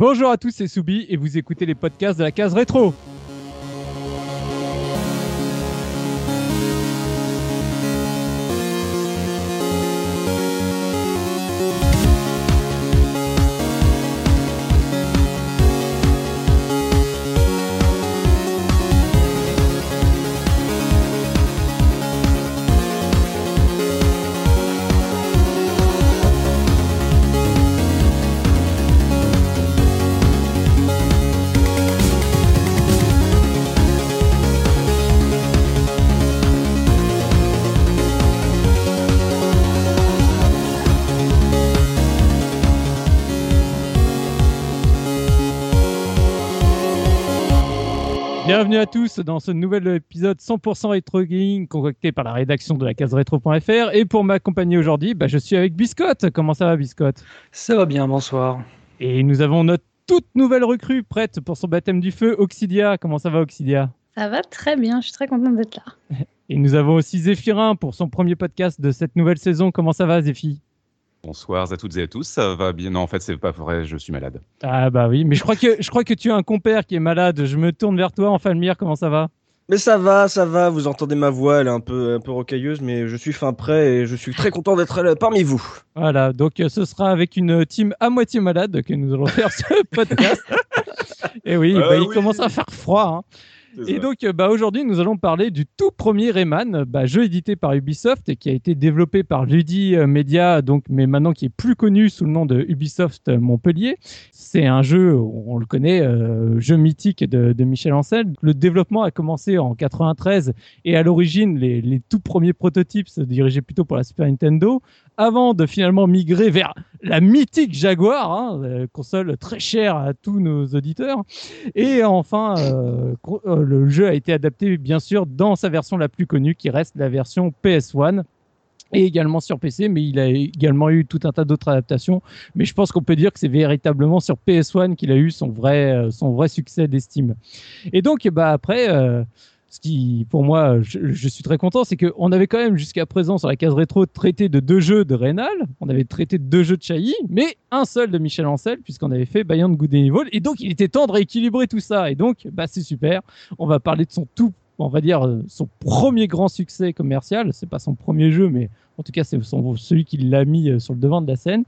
Bonjour à tous, c'est Soubi et vous écoutez les podcasts de la case rétro. Tous dans ce nouvel épisode 100% rétro gaming concocté par la rédaction de la case rétro.fr. Et pour m'accompagner aujourd'hui, bah, je suis avec Biscotte. Comment ça va, Biscotte? Ça va bien, bonsoir. Et nous avons notre toute nouvelle recrue prête pour son baptême du feu, Oxidia. Comment ça va, Oxidia? Ça va très bien, je suis très contente d'être là. Et nous avons aussi Zéphirin pour son premier podcast de cette nouvelle saison. Comment ça va, Zéphi? Bonsoir à toutes et à tous, ça va bien? Non, en fait, c'est pas vrai, je suis malade. Ah bah oui, mais je crois que je crois que tu as un compère qui est malade. Je me tourne vers toi, Enfalmir, comment ça va? Mais ça va, ça va, vous entendez ma voix, elle est un peu, un peu rocailleuse, mais je suis fin prêt et je suis très content d'être là parmi vous. Voilà, donc euh, ce sera avec une team à moitié malade que nous allons faire ce podcast. et oui, Ah bah, il commence à faire froid. hein. Et donc, euh, bah, aujourd'hui, nous allons parler du tout premier Rayman, bah, jeu édité par Ubisoft et qui a été développé par Ludi euh, Media, donc, mais maintenant qui est plus connu sous le nom de Ubisoft euh, Montpellier. C'est un jeu, on le connaît, euh, jeu mythique de, de Michel Ancel. Le développement a commencé en 93 et à l'origine, les, les tout premiers prototypes se dirigeaient plutôt pour la Super Nintendo avant de finalement migrer vers la mythique Jaguar, hein, console très chère à tous nos auditeurs. Et enfin, euh, euh, le jeu a été adapté bien sûr dans sa version la plus connue qui reste la version PS1 et également sur PC, mais il a également eu tout un tas d'autres adaptations. Mais je pense qu'on peut dire que c'est véritablement sur PS1 qu'il a eu son vrai, euh, son vrai succès d'estime. Et donc, bah, après, ce qui, pour moi, je, suis très content, c'est qu'on avait quand même jusqu'à présent sur la case rétro traité de deux jeux de Rénal, on avait traité de deux jeux de Chahi, mais un seul de Michel Ancel, puisqu'on avait fait Beyond Good and Evil, et donc il était temps de rééquilibrer tout ça, et donc bah, c'est super, on va parler de son tout, on va dire, euh, son premier grand succès commercial, c'est pas son premier jeu, mais en tout cas c'est celui qui l'a mis euh, sur le devant de la scène,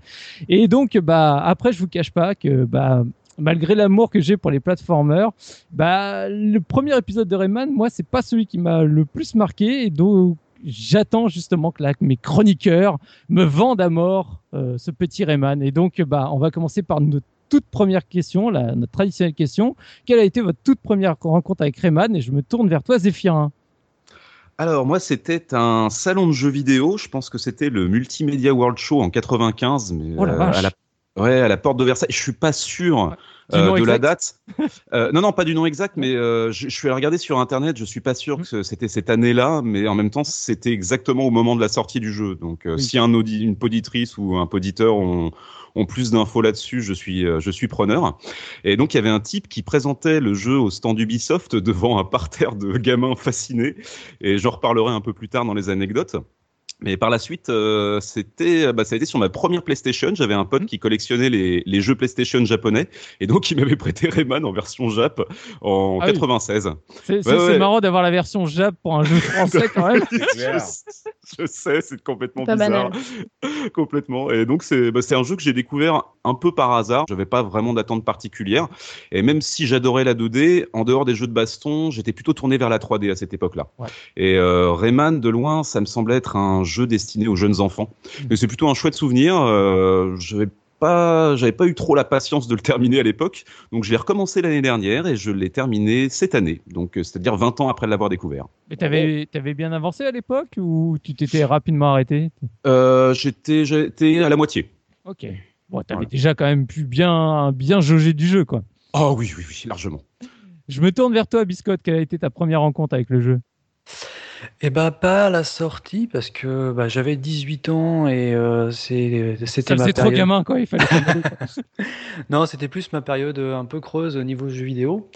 et donc bah, après je vous cache pas que bah, malgré l'amour que j'ai pour les platformers, bah, le premier épisode de Rayman, moi, c'est pas celui qui m'a le plus marqué et donc j'attends justement que là, mes chroniqueurs me vendent à mort euh, ce petit Rayman. Et donc, bah, on va commencer par notre toute première question, la, notre traditionnelle question. Quelle a été votre toute première rencontre avec Rayman? Et je me tourne vers toi, Zéphirin. Alors, moi, c'était un salon de jeux vidéo. Je pense que c'était le Multimedia World Show en 95, mais Oh la euh, vache. à la Ouais, à la porte de Versailles. Je suis pas sûr euh, de la date. Euh, non, non, pas du nom exact, mais euh, je, je suis allé regarder sur internet. Je suis pas sûr Mhm. que c'était cette année-là, mais en même temps, c'était exactement au moment de la sortie du jeu. Donc, euh, Oui. si un audi une poditrice ou un poditeur ont, ont plus d'infos là-dessus, je suis, euh, je suis preneur. Et donc, il y avait un type qui présentait le jeu au stand Ubisoft devant un parterre de gamins fascinés. Et j'en reparlerai un peu plus tard dans les anecdotes. Mais par la suite, euh, c'était, bah, ça a été sur ma première PlayStation. J'avais un pote qui collectionnait les, les jeux PlayStation japonais, et donc il m'avait prêté Rayman en version Jap en Ah oui. 96. C'est c'est- Ouais, c'est ouais. marrant d'avoir la version Jap pour un jeu français quand même. je, je sais, c'est complètement bizarre. banal. complètement. Et donc, c'est bah, c'est un jeu que j'ai découvert un peu par hasard. J'avais pas vraiment d'attente particulière. Et même si j'adorais la 2D, en dehors des jeux de baston, j'étais plutôt tourné vers la 3D à cette époque-là. Ouais. Et euh, Rayman, de loin, ça me semblait être un jeu destiné aux jeunes enfants. Mais c'est plutôt un chouette souvenir. Euh, j'avais pas, j'avais pas eu trop la patience de le terminer à l'époque. Donc, je l'ai recommencé l'année dernière et je l'ai terminé cette année. Donc, euh, c'est-à-dire 20 ans après l'avoir découvert. Mais t'avais avais bien avancé à l'époque ou tu t'étais rapidement arrêté? Euh, j'étais, j'étais à la moitié. Ok. Bon, t'avais Voilà. déjà quand même pu bien, bien jauger du jeu, quoi. Oh oui, oui, oui, largement. Je me tourne vers toi, Biscotte. Quelle a été ta première rencontre avec le jeu? Eh bah, pas à la sortie parce que bah, j'avais 18 ans et euh, c'est- c'était ma faisait trop période. gamin, quoi. Il fallait. Non, c'était plus ma période euh, un peu creuse au niveau jeux vidéo.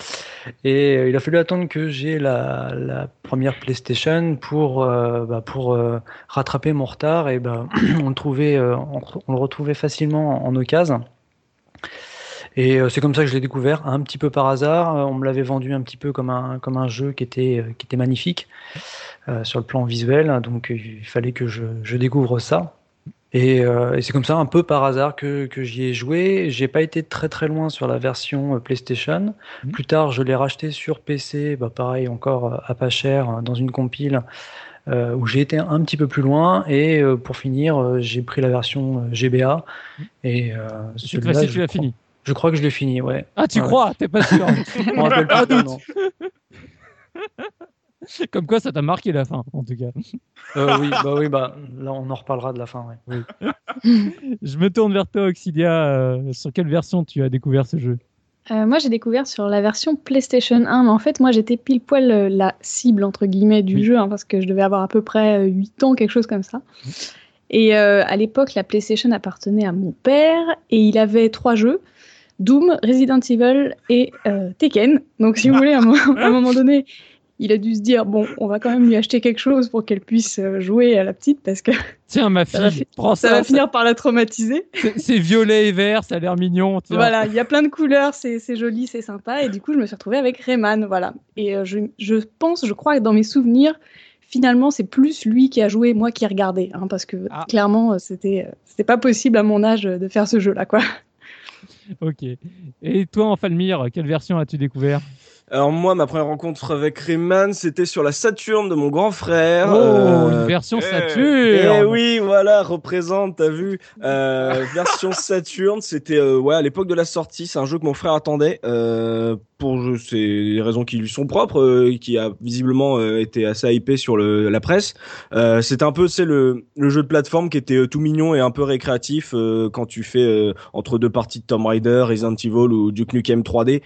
Et euh, il a fallu attendre que j'ai la, la première PlayStation pour, euh, bah, pour rattraper mon retard. Et bah, on, le trouvait, on, on le retrouvait facilement en occasion. Et c'est comme ça que je l'ai découvert, un petit peu par hasard. On me l'avait vendu un petit peu comme un, comme un jeu qui était, qui était magnifique sur le plan visuel, donc il fallait que je, je découvre ça. Euh, et, c'est comme ça, un peu par hasard, que, que j'y ai joué. J'ai pas été très très loin sur la version euh, PlayStation. Mmh. Plus tard, je l'ai racheté sur PC, bah pareil, encore euh, à pas cher, dans une compile, où j'ai été un petit peu plus loin. Et pour finir, j'ai pris la version GBA. Mmh. Et celui-là, tu l'as fini. Je crois que je l'ai fini, ouais. Ah, tu crois? T'es pas sûr On rappelle pas, doute. Comme quoi, ça t'a marqué la fin, en tout cas. Euh, oui, bah oui, bah là, on en reparlera de la fin. Oui. Je me tourne vers toi, Oxidia. Euh, sur quelle version tu as découvert ce jeu? Euh, moi, j'ai découvert sur la version PlayStation 1, mais en fait, moi, j'étais pile poil la cible, entre guillemets, du jeu, hein, parce que je devais avoir à peu près 8 ans, quelque chose comme ça. Et à l'époque, la PlayStation appartenait à mon père, et il avait trois jeux. Doom, Resident Evil et Tekken. Donc, si vous voulez, à un moment donné, il a dû se dire bon, on va quand même lui acheter quelque chose pour qu'elle puisse euh, jouer à la petite parce que tiens ma fille, ça va, prends ça, va finir par la traumatiser. C'est violet et vert, ça a l'air mignon. Voilà, il y a plein de couleurs, c'est joli, c'est sympa et du coup je me suis retrouvée avec Rayman, voilà. Et euh, je, je, pense, je crois que dans mes souvenirs, finalement c'est plus lui qui a joué, moi qui ai regardé, hein, parce que ah. clairement euh, c'était c'était pas possible à mon âge de faire ce jeu là quoi. Ok. Et toi, en Falmir, quelle version as-tu découvert? Alors moi, ma première rencontre avec Rayman, c'était sur la Saturne de mon grand frère. Oh, euh, une version eh, Saturne. Eh oui, voilà, représente, t'as vu, euh, version Saturne. C'était euh, ouais à l'époque de la sortie. C'est un jeu que mon frère attendait euh, pour ces raisons qui lui sont propres, euh, qui a visiblement euh, été assez hypé sur le, la presse. Euh, c'est un peu c'est le, le jeu de plateforme qui était tout mignon et un peu récréatif quand tu fais entre deux parties de Tomb Raider, Resident Evil ou Duke Nukem 3D.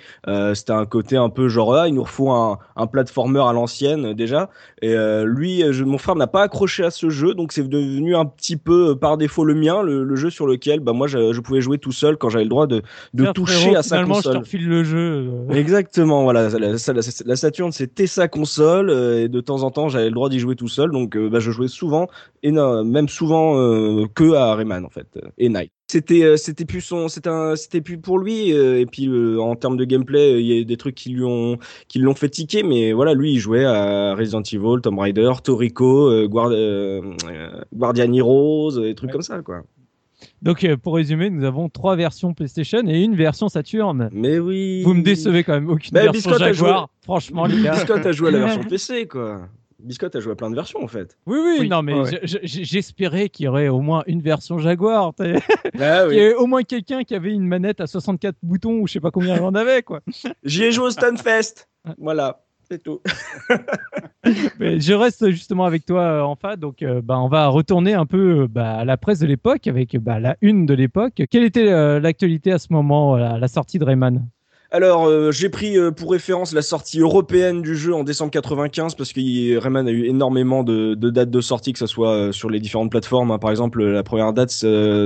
C'était un côté un peu genre ah, il nous faut un, un platformer à l'ancienne déjà. Et lui, je, mon frère n'a pas accroché à ce jeu, donc c'est devenu un petit peu par défaut le mien, le, le jeu sur lequel bah moi je, je, pouvais jouer tout seul quand j'avais le droit de, de toucher à sa console. Je te le jeu. Exactement, voilà. La, la, Saturn, c'était sa console, euh, et de temps en temps, j'avais le droit d'y jouer tout seul, donc euh, bah, je jouais souvent, et non, même souvent euh, que à Rayman en fait, et Night. C'était c'était plus son, c'était c'était plus pour lui, et puis en termes de gameplay, il y a des trucs qui lui ont qui l'ont fait tiquer, mais voilà, lui, il jouait à Resident Evil, Tomb Raider, Toriko, Guard, Guardian Heroes, des trucs comme ça, quoi. Donc, euh, pour résumer, nous avons trois versions PlayStation et une version Saturn. Mais oui. Vous me décevez quand même. Aucune bah, version Jaguar. Franchement, les gars. Biscotte a joué à la version PC, quoi. Biscotte a joué à plein de versions en fait. Oui, oui, non, mais j'espérais qu'il y aurait au moins une version Jaguar. Ah, qu'il y ait au moins quelqu'un qui avait une manette à 64 boutons ou je sais pas combien il en avait, quoi. J'y ai joué au Stunfest. voilà. C'est tout. je reste justement avec toi, euh, Enfa. Donc, euh, bah, on va retourner un peu euh, bah, à la presse de l'époque avec bah, la une de l'époque. Quelle était l'actualité à ce moment, la sortie de Rayman? Alors, euh, j'ai pris euh, pour référence la sortie européenne du jeu en décembre 95 parce que Rayman a eu énormément de, de, dates de sortie, que ce soit euh, sur les différentes plateformes. Hein. Par exemple, la première date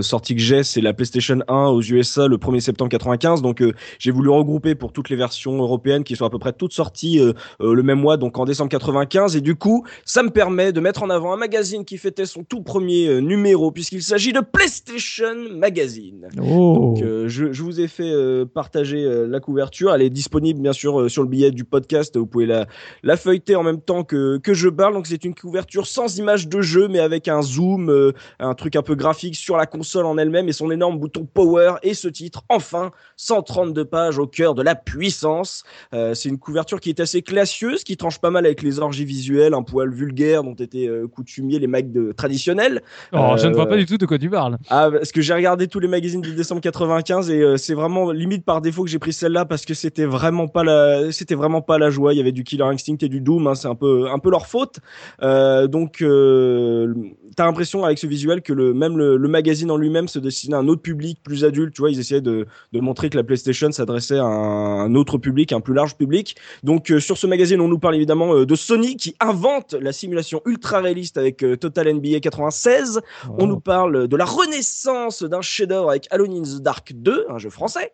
sortie que j'ai, c'est la PlayStation 1 aux USA le 1er septembre 95. Donc, j'ai voulu regrouper pour toutes les versions européennes qui sont à peu près toutes sorties le même mois, donc en décembre 95. Et du coup, ça me permet de mettre en avant un magazine qui fêtait son tout premier numéro puisqu'il s'agit de PlayStation Magazine. Oh. Donc, je, je, vous ai fait partager la couverture elle est disponible bien sûr euh, sur le billet du podcast. Vous pouvez la, la feuilleter en même temps que, que je parle. Donc c'est une couverture sans image de jeu, mais avec un zoom, euh, un truc un peu graphique sur la console en elle-même et son énorme bouton power et ce titre. Enfin, 132 pages au cœur de la puissance. Euh, c'est une couverture qui est assez classieuse, qui tranche pas mal avec les orgies visuelles, un poil vulgaire dont étaient coutumiers les mecs de, traditionnels. Oh, je ne vois pas du tout de quoi tu parles. Ah, parce que j'ai regardé tous les magazines du décembre 95 et c'est vraiment limite par défaut que j'ai pris celle-là parce que c'était vraiment pas la, c'était vraiment pas la joie. Il y avait du Killer Instinct et du Doom. Hein, c'est un peu, un peu leur faute. Euh, donc, euh, t'as l'impression avec ce visuel que le même le, magazine en lui-même se destinait à un autre public plus adulte. Tu vois, ils essayaient de, de montrer que la PlayStation s'adressait à un, autre public, un plus large public. Donc, euh, sur ce magazine, on nous parle évidemment euh, de Sony qui invente la simulation ultra réaliste avec Total NBA 96. On nous parle de la renaissance d'un chef-d'œuvre avec Alone in the Dark 2, un jeu français.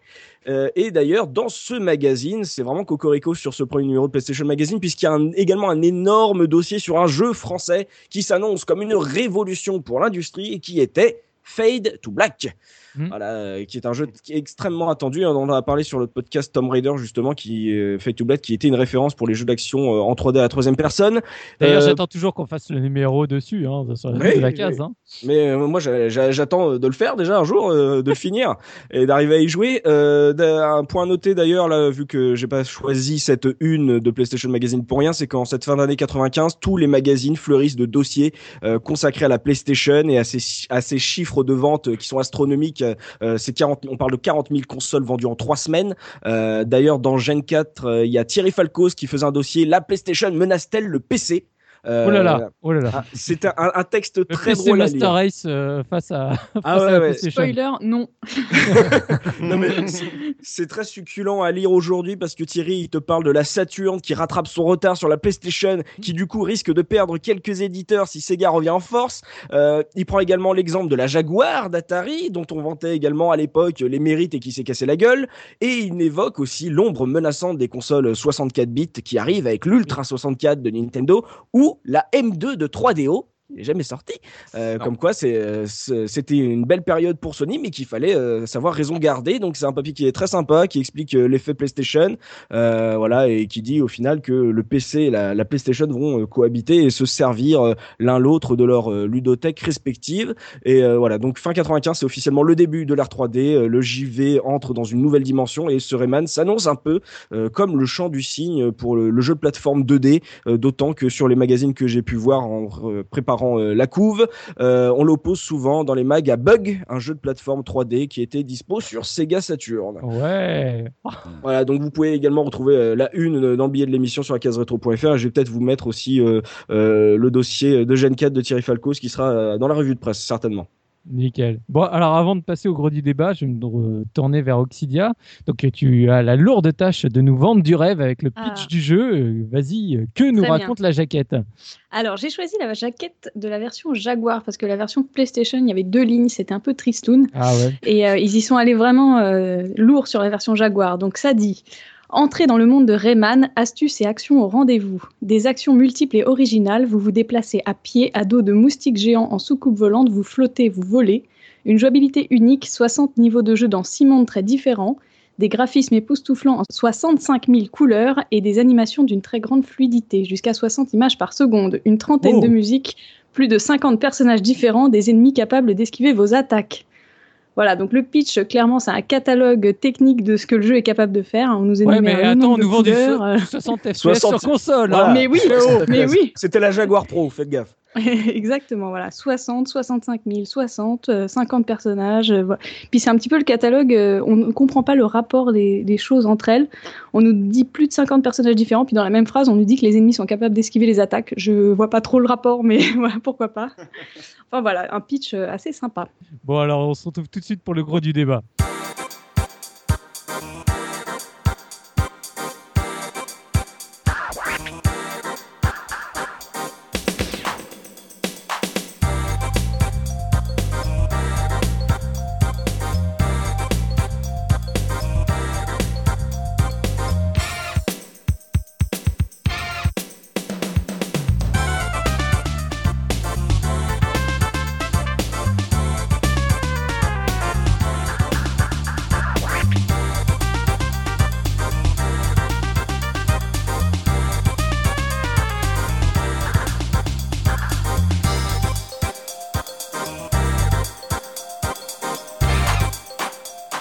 Euh, et d'ailleurs, dans ce magazine, c'est vraiment cocorico sur ce premier numéro de PlayStation Magazine, puisqu'il y a également un énorme dossier sur un jeu français qui s'annonce comme une révolution pour l'industrie et qui était Fade to Black. Hmm. voilà, qui est un jeu qui est extrêmement attendu. On en a parlé sur le podcast Tomb Raider justement, qui fait to qui était une référence pour les jeux d'action en 3D à la troisième personne. D'ailleurs, j'attends toujours qu'on fasse le numéro dessus, hein, sur la, case. Hein. Mais moi, j'attends de le faire déjà un jour, de le finir et d'arriver à y jouer. un point noté d'ailleurs, là, vu que j'ai pas choisi cette une de PlayStation Magazine pour rien, c'est qu'en cette fin d'année 95, tous les magazines fleurissent de dossiers euh, consacrés à la PlayStation et à ces chiffres de vente qui sont astronomiques. Euh, c'est 40, on parle de 40 000 consoles vendues en trois semaines. Euh, d'ailleurs, dans Gen 4, il y a Thierry Falcos qui faisait un dossier La PlayStation menace-t-elle le PC euh, oh là là, oh là là. Ah, c'est un, un, texte très drôle Master Race euh, face à, ah face ouais, à ouais. Spoiler, non. non mais c'est très succulent à lire aujourd'hui parce que Thierry il te parle de la Saturn qui rattrape son retard sur la PlayStation, qui du coup risque de perdre quelques éditeurs si Sega revient en force. Euh, il prend également l'exemple de la Jaguar d'Atari dont on vantait également à l'époque les mérites et qui s'est cassé la gueule. Et il évoque aussi l'ombre menaçante des consoles 64 bits qui arrivent avec l'Ultra 64 de Nintendo la M2 de 3DO il n'est jamais sorti. Euh, comme quoi, euh, c'était une belle période pour Sony, mais qu'il fallait euh, savoir raison garder. Donc, c'est un papier qui est très sympa, qui explique l'effet PlayStation, voilà, et qui dit au final que le PC et la, PlayStation vont cohabiter et se servir l'un l'autre de leur ludothèque respective. Et voilà, donc fin 95, c'est officiellement le début de l'art 3D. le JV entre dans une nouvelle dimension et ce Rayman s'annonce un peu comme le champ du signe pour le, le jeu de plateforme 2D, d'autant que sur les magazines que j'ai pu voir en préparant euh, la couve. Euh, on l'oppose souvent dans les mags à Bug, un jeu de plateforme 3D qui était dispo sur Sega Saturn. Ouais. Voilà, donc vous pouvez également retrouver euh, la une dans le billet de l'émission sur la case rétro.fr. Je vais peut-être vous mettre aussi le dossier de Gen 4 de Thierry Falcos qui sera dans la revue de presse, certainement. Nickel. Bon, alors avant de passer au gros du débat, je vais me tourner vers Oxidia. Donc, tu as la lourde tâche de nous vendre du rêve avec le pitch ah. du jeu. Euh, vas-y, que nous raconte la jaquette Alors, j'ai choisi la jaquette de la version Jaguar parce que la version PlayStation, il y avait deux lignes, c'était un peu tristoun. Ah ouais. Et euh, ils y sont allés vraiment euh, lourds sur la version Jaguar. Donc, ça dit Entrez dans le monde de Rayman, astuces et actions au rendez-vous. Des actions multiples et originales, vous vous déplacez à pied, à dos de moustiques géants en soucoupe volante, vous flottez, vous volez. Une jouabilité unique, 60 niveaux de jeu dans 6 mondes très différents, des graphismes époustouflants en 65 000 couleurs et des animations d'une très grande fluidité, jusqu'à 60 images par seconde, une trentaine oh. de musiques, plus de 50 personnages différents, des ennemis capables d'esquiver vos attaques. Voilà, donc le pitch, clairement, c'est un catalogue technique de ce que le jeu est capable de faire. On nous ouais, mais attends, on nous vend du 60 FPS sur console. Hein. Mais oui, mais oui. C'était la Jaguar Pro, faites gaffe. Exactement, voilà. 60, 65 000, 60, 50 personnages. Euh, Puis c'est un petit peu le catalogue, euh, on ne comprend pas le rapport des, choses entre elles. On nous dit plus de 50 personnages différents, puis dans la même phrase, on nous dit que les ennemis sont capables d'esquiver les attaques. Je vois pas trop le rapport, mais voilà, pourquoi pas. Enfin voilà, un pitch euh, assez sympa. Bon, alors on se retrouve tout de suite pour le gros du débat.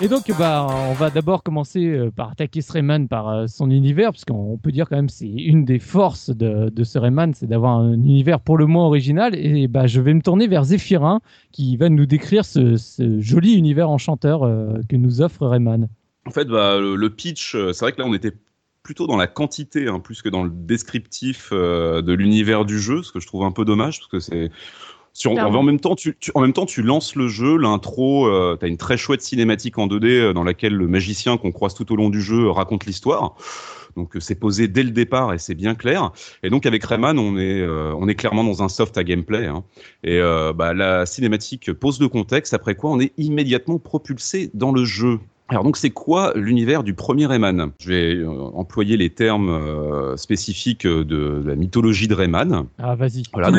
Donc, bah, on va d'abord commencer euh, par attaquer ce Rayman par euh, son univers, puisqu'on peut dire quand même c'est une des forces de, de ce Rayman, c'est d'avoir un univers pour le moins original. Et bah, je vais me tourner vers Zéphirin, qui va nous décrire ce, joli univers enchanteur euh, que nous offre Rayman. En fait, bah, le, pitch, c'est vrai que là, on était plutôt dans la quantité, hein, plus que dans le descriptif de l'univers du jeu, ce que je trouve un peu dommage, parce que c'est en, même temps, tu, en même temps, tu lances le jeu, l'intro, euh, tu as une très chouette cinématique en 2D euh, dans laquelle le magicien qu'on croise tout au long du jeu raconte l'histoire. Donc euh, c'est posé dès le départ et c'est bien clair. Et donc avec Rayman, on est on est clairement dans un soft à gameplay. Hein. Et bah, la cinématique pose le contexte. Après quoi, on est immédiatement propulsé dans le jeu. Alors donc c'est quoi l'univers du premier Rayman? Je vais euh, employer les termes euh, spécifiques de, la mythologie de Rayman. Ah vas-y, voilà,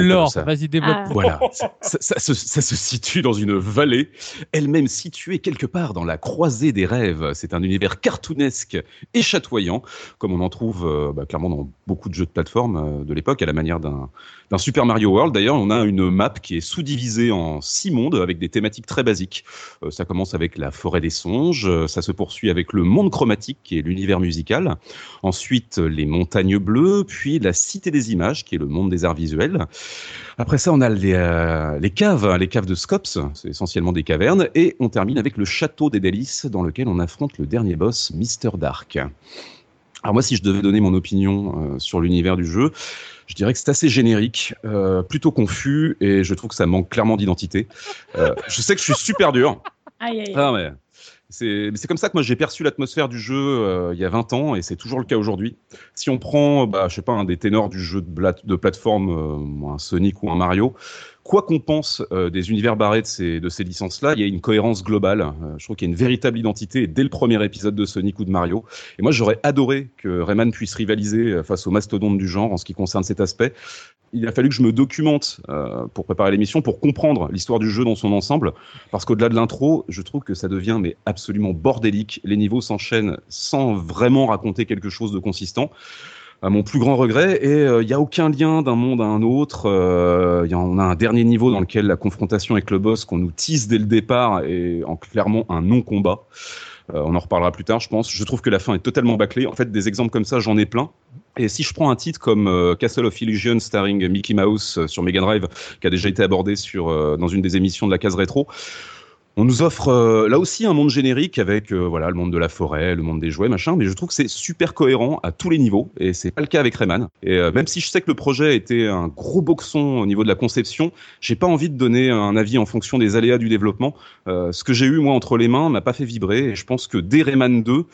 vas-y développe. Ah. Voilà, ça, se, ça, se, situe dans une vallée, elle-même située quelque part dans la croisée des rêves. C'est un univers cartoonesque et chatoyant, comme on en trouve euh, bah, clairement dans beaucoup de jeux de plateforme de l'époque, à la manière d'un Super Mario World. D'ailleurs, on a une map qui est sous-divisée en six mondes avec des thématiques très basiques. ça commence avec la forêt des songes euh, ça se poursuit avec le monde chromatique, qui est l'univers musical. Ensuite, les montagnes bleues, puis la cité des images, qui est le monde des arts visuels. Après ça, on a les, euh, caves, hein, les caves de Scops, c'est essentiellement des cavernes. Et on termine avec le château des délices, dans lequel on affronte le dernier boss, Mister Dark. Alors moi, si je devais donner mon opinion euh, sur l'univers du jeu, je dirais que c'est assez générique, plutôt confus, et je trouve que ça manque clairement d'identité. je sais que je suis super dur. Aïe, aïe. Ah, mais c'est comme ça que moi j'ai perçu l'atmosphère du jeu euh, il y a 20 ans et c'est toujours le cas aujourd'hui. Si on prend, bah, je sais pas, un des ténors du jeu de, de plateforme, euh, un Sonic ou un Mario, quoi qu'on pense euh, des univers barrés de ces, de ces licences-là, il y a une cohérence globale. je trouve qu'il y a une véritable identité dès le premier épisode de Sonic ou de Mario. Et moi j'aurais adoré que Rayman puisse rivaliser face aux mastodontes du genre en ce qui concerne cet aspect il a fallu que je me documente euh, pour préparer l'émission, pour comprendre l'histoire du jeu dans son ensemble, parce qu'au-delà de l'intro, je trouve que ça devient mais absolument bordélique. Les niveaux s'enchaînent sans vraiment raconter quelque chose de consistant. À mon plus grand regret, et il euh, n'y a aucun lien d'un monde à un autre. Euh, y a, on a un dernier niveau dans lequel la confrontation avec le boss qu'on nous tisse dès le départ est en clairement un non-combat. Euh, on en reparlera plus tard, je pense. Je trouve que la fin est totalement bâclée. En fait, des exemples comme ça, j'en ai plein. Et si je prends un titre comme euh, Castle of Illusion starring Mickey Mouse euh, sur Mega Drive, qui a déjà été abordé sur, dans une des émissions de la case rétro, on nous offre euh, là aussi un monde générique avec euh, voilà le monde de la forêt, le monde des jouets, machin, mais je trouve que c'est super cohérent à tous les niveaux et c'est pas le cas avec Rayman. Et euh, même si je sais que le projet était un gros boxon au niveau de la conception, j'ai pas envie de donner un avis en fonction des aléas du développement. ce que j'ai eu moi entre les mains m'a pas fait vibrer et je pense que dès Rayman 2,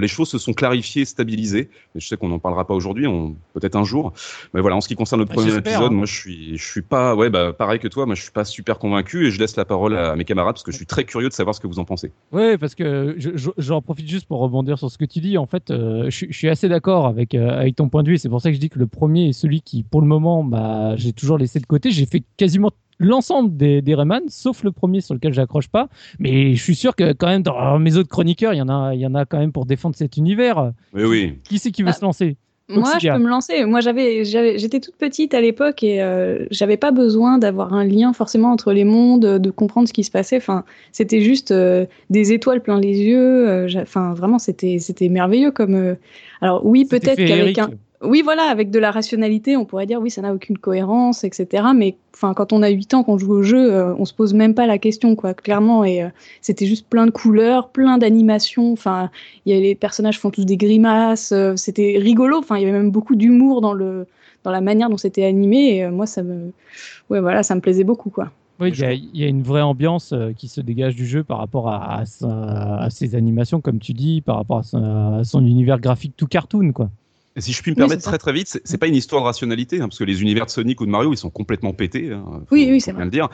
les choses se sont clarifiées, stabilisées. Et je sais qu'on n'en parlera pas aujourd'hui, peut-être un jour. Mais voilà, en ce qui concerne le bah, premier épisode, hein. moi je suis je suis pas ouais bah pareil que toi, moi je suis pas super convaincu et je laisse la parole à mes camarades parce que je suis très curieux de savoir ce que vous en pensez. Oui, parce que j'en profite juste pour rebondir sur ce que tu dis. En fait, euh, je, suis assez d'accord avec, euh, avec ton point de vue. C'est pour ça que je dis que le premier est celui qui, pour le moment, bah, j'ai toujours laissé de côté. J'ai fait quasiment l'ensemble des, des Rayman, sauf le premier sur lequel j'accroche pas. Mais je suis sûr que quand même dans mes autres chroniqueurs, il y en a, il y en a quand même pour défendre cet univers. Oui, oui. Qui c'est qui veut bah, se lancer? Moi, je peux me lancer. Moi, j'avais, j'étais toute petite à l'époque et euh, j'avais pas besoin d'avoir un lien forcément entre les mondes, de comprendre ce qui se passait. Enfin, c'était juste euh, des étoiles plein les yeux. Euh, enfin, vraiment, c'était, c'était merveilleux comme. Alors oui, peut-être qu'avec un oui, voilà, avec de la rationalité, on pourrait dire oui, ça n'a aucune cohérence, etc. Mais enfin, quand on a 8 ans, qu'on joue au jeu, euh, on se pose même pas la question, quoi, clairement. Et euh, c'était juste plein de couleurs, plein d'animations. Enfin, il y les personnages font tous des grimaces. Euh, c'était rigolo. Enfin, il y avait même beaucoup d'humour dans le dans la manière dont c'était animé. Et moi, ça me, ouais, voilà, ça me plaisait beaucoup, quoi. Oui, il y, a une vraie ambiance qui se dégage du jeu par rapport à, à, ses animations, comme tu dis, par rapport à, son univers graphique tout cartoon, quoi. Si je puis me permettre très très vite, c'est pas une histoire de rationalité, hein, parce que les univers de Sonic ou de Mario, ils sont complètement pétés. Hein, oui, oui, c'est bien le dire.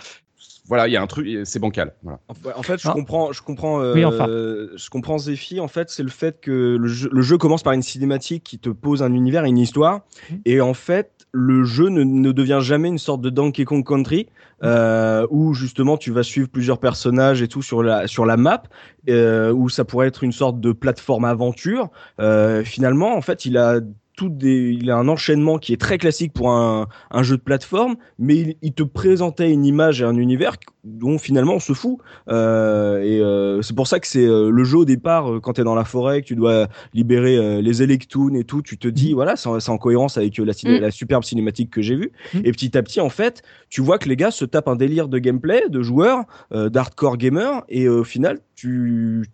Voilà, il y a un truc, c'est bancal. Voilà. En fait, je ah. comprends, je comprends, euh, je comprends Zephy. En fait, c'est le fait que le jeu, commence par une cinématique qui te pose un univers, une histoire, mmh. et en fait, le jeu ne, ne, devient jamais une sorte de Donkey Kong Country euh, où justement tu vas suivre plusieurs personnages et tout sur la sur la map euh, où ça pourrait être une sorte de plateforme aventure. Euh, finalement, en fait, il a tout des, il a un enchaînement qui est très classique pour un, un jeu de plateforme, mais il, te présentait une image et un univers dont finalement on se fout. Euh, et euh, c'est pour ça que c'est euh, le jeu au départ, euh, quand tu es dans la forêt, que tu dois libérer euh, les Electoons et tout, tu te dis, mm. voilà, c'est en cohérence avec la, mm. la superbe cinématique que j'ai vue. Mm. Et petit à petit, en fait, tu vois que les gars se tapent un délire de gameplay, de joueurs, d'hardcore gamers, et au final, tu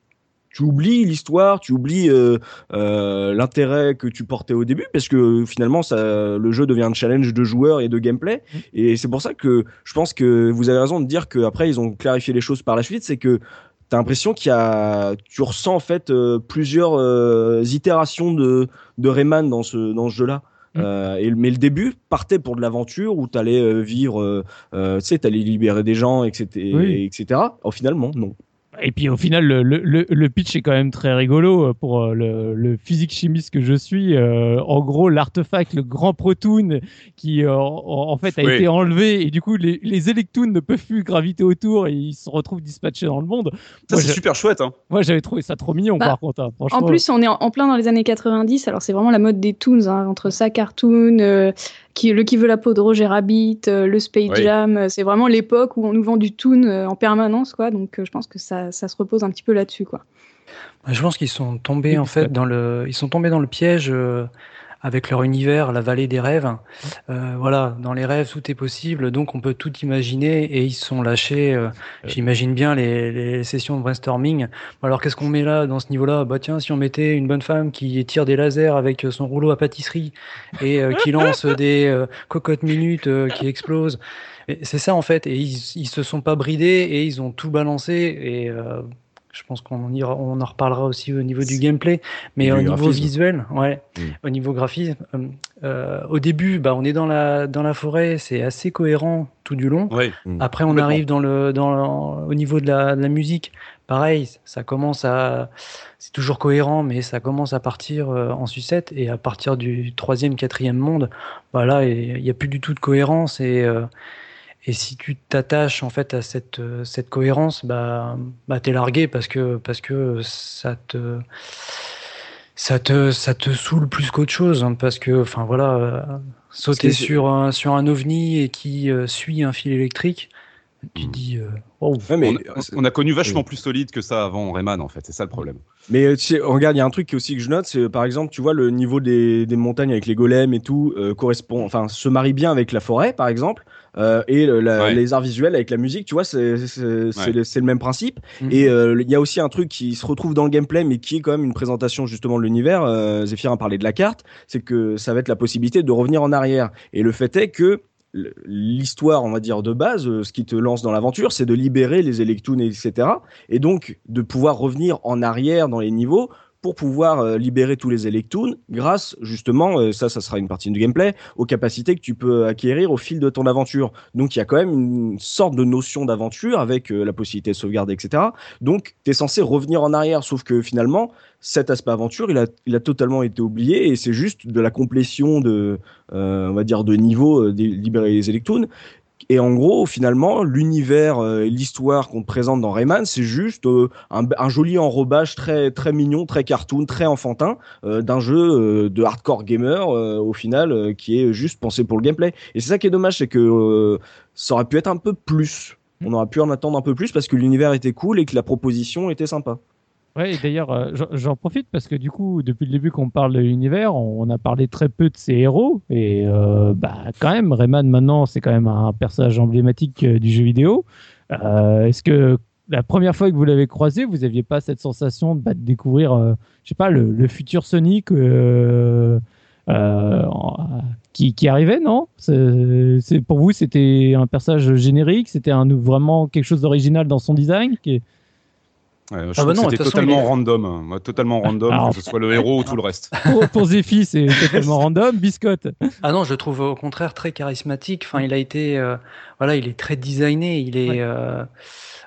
tu oublies l'histoire, tu oublies euh, euh, l'intérêt que tu portais au début, parce que finalement, ça, le jeu devient un challenge de joueurs et de gameplay. Mmh. Et c'est pour ça que je pense que vous avez raison de dire qu'après, ils ont clarifié les choses par la suite. C'est que tu as l'impression qu'il y a, tu ressens en fait euh, plusieurs itérations de, de Rayman dans ce, dans ce jeu-là. Et, mais le début partait pour de l'aventure où tu allais vivre, tu sais, tu allais libérer des gens, etc. etc. Oh, finalement, non. Et puis au final, le, le, le, pitch est quand même très rigolo pour euh, le, le physique chimiste que je suis. Euh, en gros, l'artefact, le grand protoon, qui euh, en, fait a été enlevé et du coup les, les électoons ne peuvent plus graviter autour et ils se retrouvent dispatchés dans le monde. Ça c'est super chouette. Hein. Moi j'avais trouvé ça trop mignon bah, par contre. Hein, en plus, on est en, plein dans les années 90. Alors c'est vraiment la mode des toons hein, entre ça, cartoon, qui, le qui veut la peau de Roger Rabbit, le Space Jam. C'est vraiment l'époque où on nous vend du toon en permanence, quoi. Donc je pense que ça, ça se repose un petit peu là-dessus, quoi. Bah, je pense qu'ils sont tombés en fait dans le, ils sont tombés dans le piège euh, avec leur univers, la vallée des rêves. Euh, voilà, dans les rêves tout est possible, donc on peut tout imaginer et ils sont lâchés. Euh, j'imagine bien les, les, sessions de brainstorming. Alors qu'est-ce qu'on met là dans ce niveau-là? Bah tiens, si on mettait une bonne femme qui tire des lasers avec son rouleau à pâtisserie et qui lance des cocottes minutes qui explosent. C'est ça en fait, et ils, ils se sont pas bridés et ils ont tout balancé et je pense qu'on en, on en reparlera aussi au niveau du gameplay, mais au niveau visuel, ouais, mm. au niveau graphisme, euh, euh, au début, bah, on est dans la dans la forêt, c'est assez cohérent tout du long. Mm. Après, on arrive dans le dans au niveau de la, de la, musique, pareil, ça commence à c'est toujours cohérent, mais ça commence à partir euh, en sucette et à partir du troisième, quatrième monde, bah là, il n'y a plus du tout de cohérence et et si tu t'attaches en fait à cette, euh, cette cohérence, bah, bah t'es largué parce que, parce que ça te, ça te, ça te saoule plus qu'autre chose. Hein, parce que, enfin voilà, euh, sauter sur un, sur un ovni et qui euh, suit un fil électrique, tu hmm. dis. Mais on, a connu vachement plus solide que ça avant Rayman en fait, c'est ça le problème. Mais tu sais, regarde, il y a un truc aussi que je note, c'est par exemple, tu vois, le niveau des, des montagnes avec les golems et tout correspond, enfin, se marie bien avec la forêt, par exemple. Euh, et les arts visuels avec la musique, tu vois, c'est le, même principe. Mhm. Et euh, il y a aussi un truc qui se retrouve dans le gameplay, mais qui est quand même une présentation justement de l'univers. Euh, Zephyr a parlé de la carte, c'est que ça va être la possibilité de revenir en arrière. Et le fait est que l'histoire, on va dire, de base, ce qui te lance dans l'aventure, c'est de libérer les Electoons, etc. Et donc de pouvoir revenir en arrière dans les niveaux pour pouvoir euh, libérer tous les Electoons grâce justement, euh, ça ça sera une partie du gameplay, aux capacités que tu peux acquérir au fil de ton aventure. Donc il y a quand même une sorte de notion d'aventure avec euh, la possibilité de sauvegarder, etc. Donc tu es censé revenir en arrière, sauf que finalement cet aspect aventure il a, il a totalement été oublié et c'est juste de la complétion de, on va dire, de niveau des libérer les Electoons et en gros, finalement, l'univers euh, et l'histoire qu'on te présente dans Rayman, c'est juste euh, un, joli enrobage très très mignon, très cartoon, très enfantin euh, d'un jeu de hardcore gamer au final qui est juste pensé pour le gameplay. Et c'est ça qui est dommage, c'est que ça aurait pu être un peu plus. On aurait pu en attendre un peu plus parce que l'univers était cool et que la proposition était sympa. Ouais, d'ailleurs, euh, j'en profite parce que du coup, depuis le début qu'on parle de l'univers, on a parlé très peu de ses héros. Et euh, bah, quand même, Rayman, maintenant, c'est quand même un personnage emblématique euh, du jeu vidéo. Est-ce que la première fois que vous l'avez croisé, vous n'aviez pas cette sensation de, bah, découvrir, je sais pas, le, futur Sonic qui, qui, arrivait, non? C'est Pour vous, c'était un personnage générique? C'était vraiment quelque chose d'original dans son design? Je ah bah c'était totalement random, hein. totalement random, que ce soit le héros ou tout le reste. Pour, pour Zephy, c'est totalement random. Biscotte. Ah non, je le trouve au contraire très charismatique. Enfin, il a été, euh, voilà, il est très designé. Il est, euh,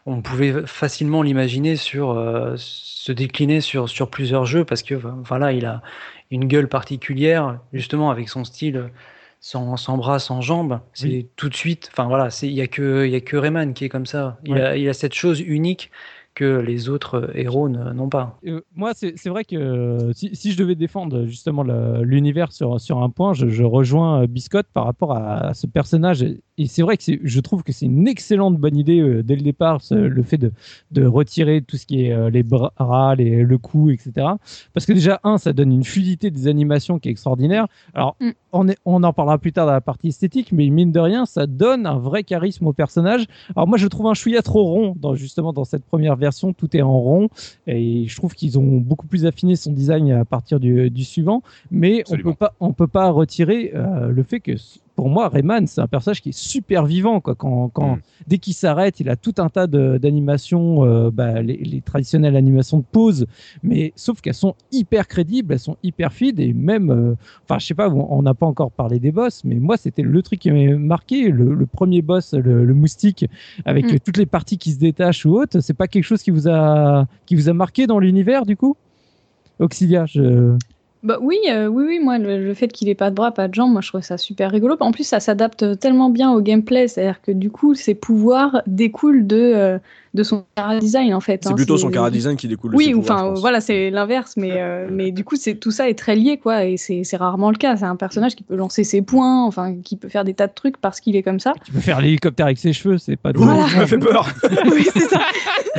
on pouvait facilement l'imaginer sur, euh, se décliner sur sur plusieurs jeux parce que voilà, il a une gueule particulière, justement avec son style sans, sans, bras, sans jambes. C'est tout de suite. Enfin voilà, il y a que il y a que Rayman qui est comme ça. Il, a, il a cette chose unique que les autres héros n'ont pas. Euh, moi, c'est vrai que euh, si, si, je devais défendre justement l'univers sur, sur un point, je, rejoins euh, Biscotte par rapport à, ce personnage. Et c'est vrai que je trouve que c'est une excellente bonne idée dès le départ, le fait de, de, retirer tout ce qui est les bras, les, le cou, etc. Parce que déjà, un, ça donne une fluidité des animations qui est extraordinaire. Alors, mm. on, est, on en parlera plus tard dans la partie esthétique, mais mine de rien, ça donne un vrai charisme au personnage. Alors moi, je trouve un chouïa trop rond, dans, justement, dans cette première version, tout est en rond. Et je trouve qu'ils ont beaucoup plus affiné son design à partir du, suivant. Mais on peut pas, on peut pas retirer euh, le fait que pour moi, Rayman, c'est un personnage qui est super vivant. Quoi. Quand, quand, mm. Dès qu'il s'arrête, il a tout un tas d'animations, euh, bah, les, traditionnelles animations de pause, mais sauf qu'elles sont hyper crédibles, elles sont hyper fidèles et même, euh, enfin, je sais pas, on n'a pas encore parlé des boss, mais moi, c'était le truc qui m'a marqué, le, premier boss, le, moustique, avec mm. toutes les parties qui se détachent ou autres. C'est pas quelque chose qui vous a, qui vous a marqué dans l'univers, du coup? Auxilia, je... Bah oui, euh, oui, oui, moi, le, fait qu'il ait pas de bras, pas de jambes, moi, je trouve ça super rigolo. En plus, ça s'adapte tellement bien au gameplay, c'est-à-dire que du coup, ses pouvoirs découlent de, euh, de son cara design, en fait. C'est hein. plutôt son cara design qui découle de Oui, enfin, voilà, c'est l'inverse, mais, euh, mais du coup, c'est tout ça est très lié, quoi, et c'est rarement le cas. C'est un personnage qui peut lancer ses poings, enfin, qui peut faire des tas de trucs parce qu'il est comme ça. Qui peut faire l'hélicoptère avec ses cheveux, c'est pas. Voilà. Ça me fait peur. oui, c'est ça.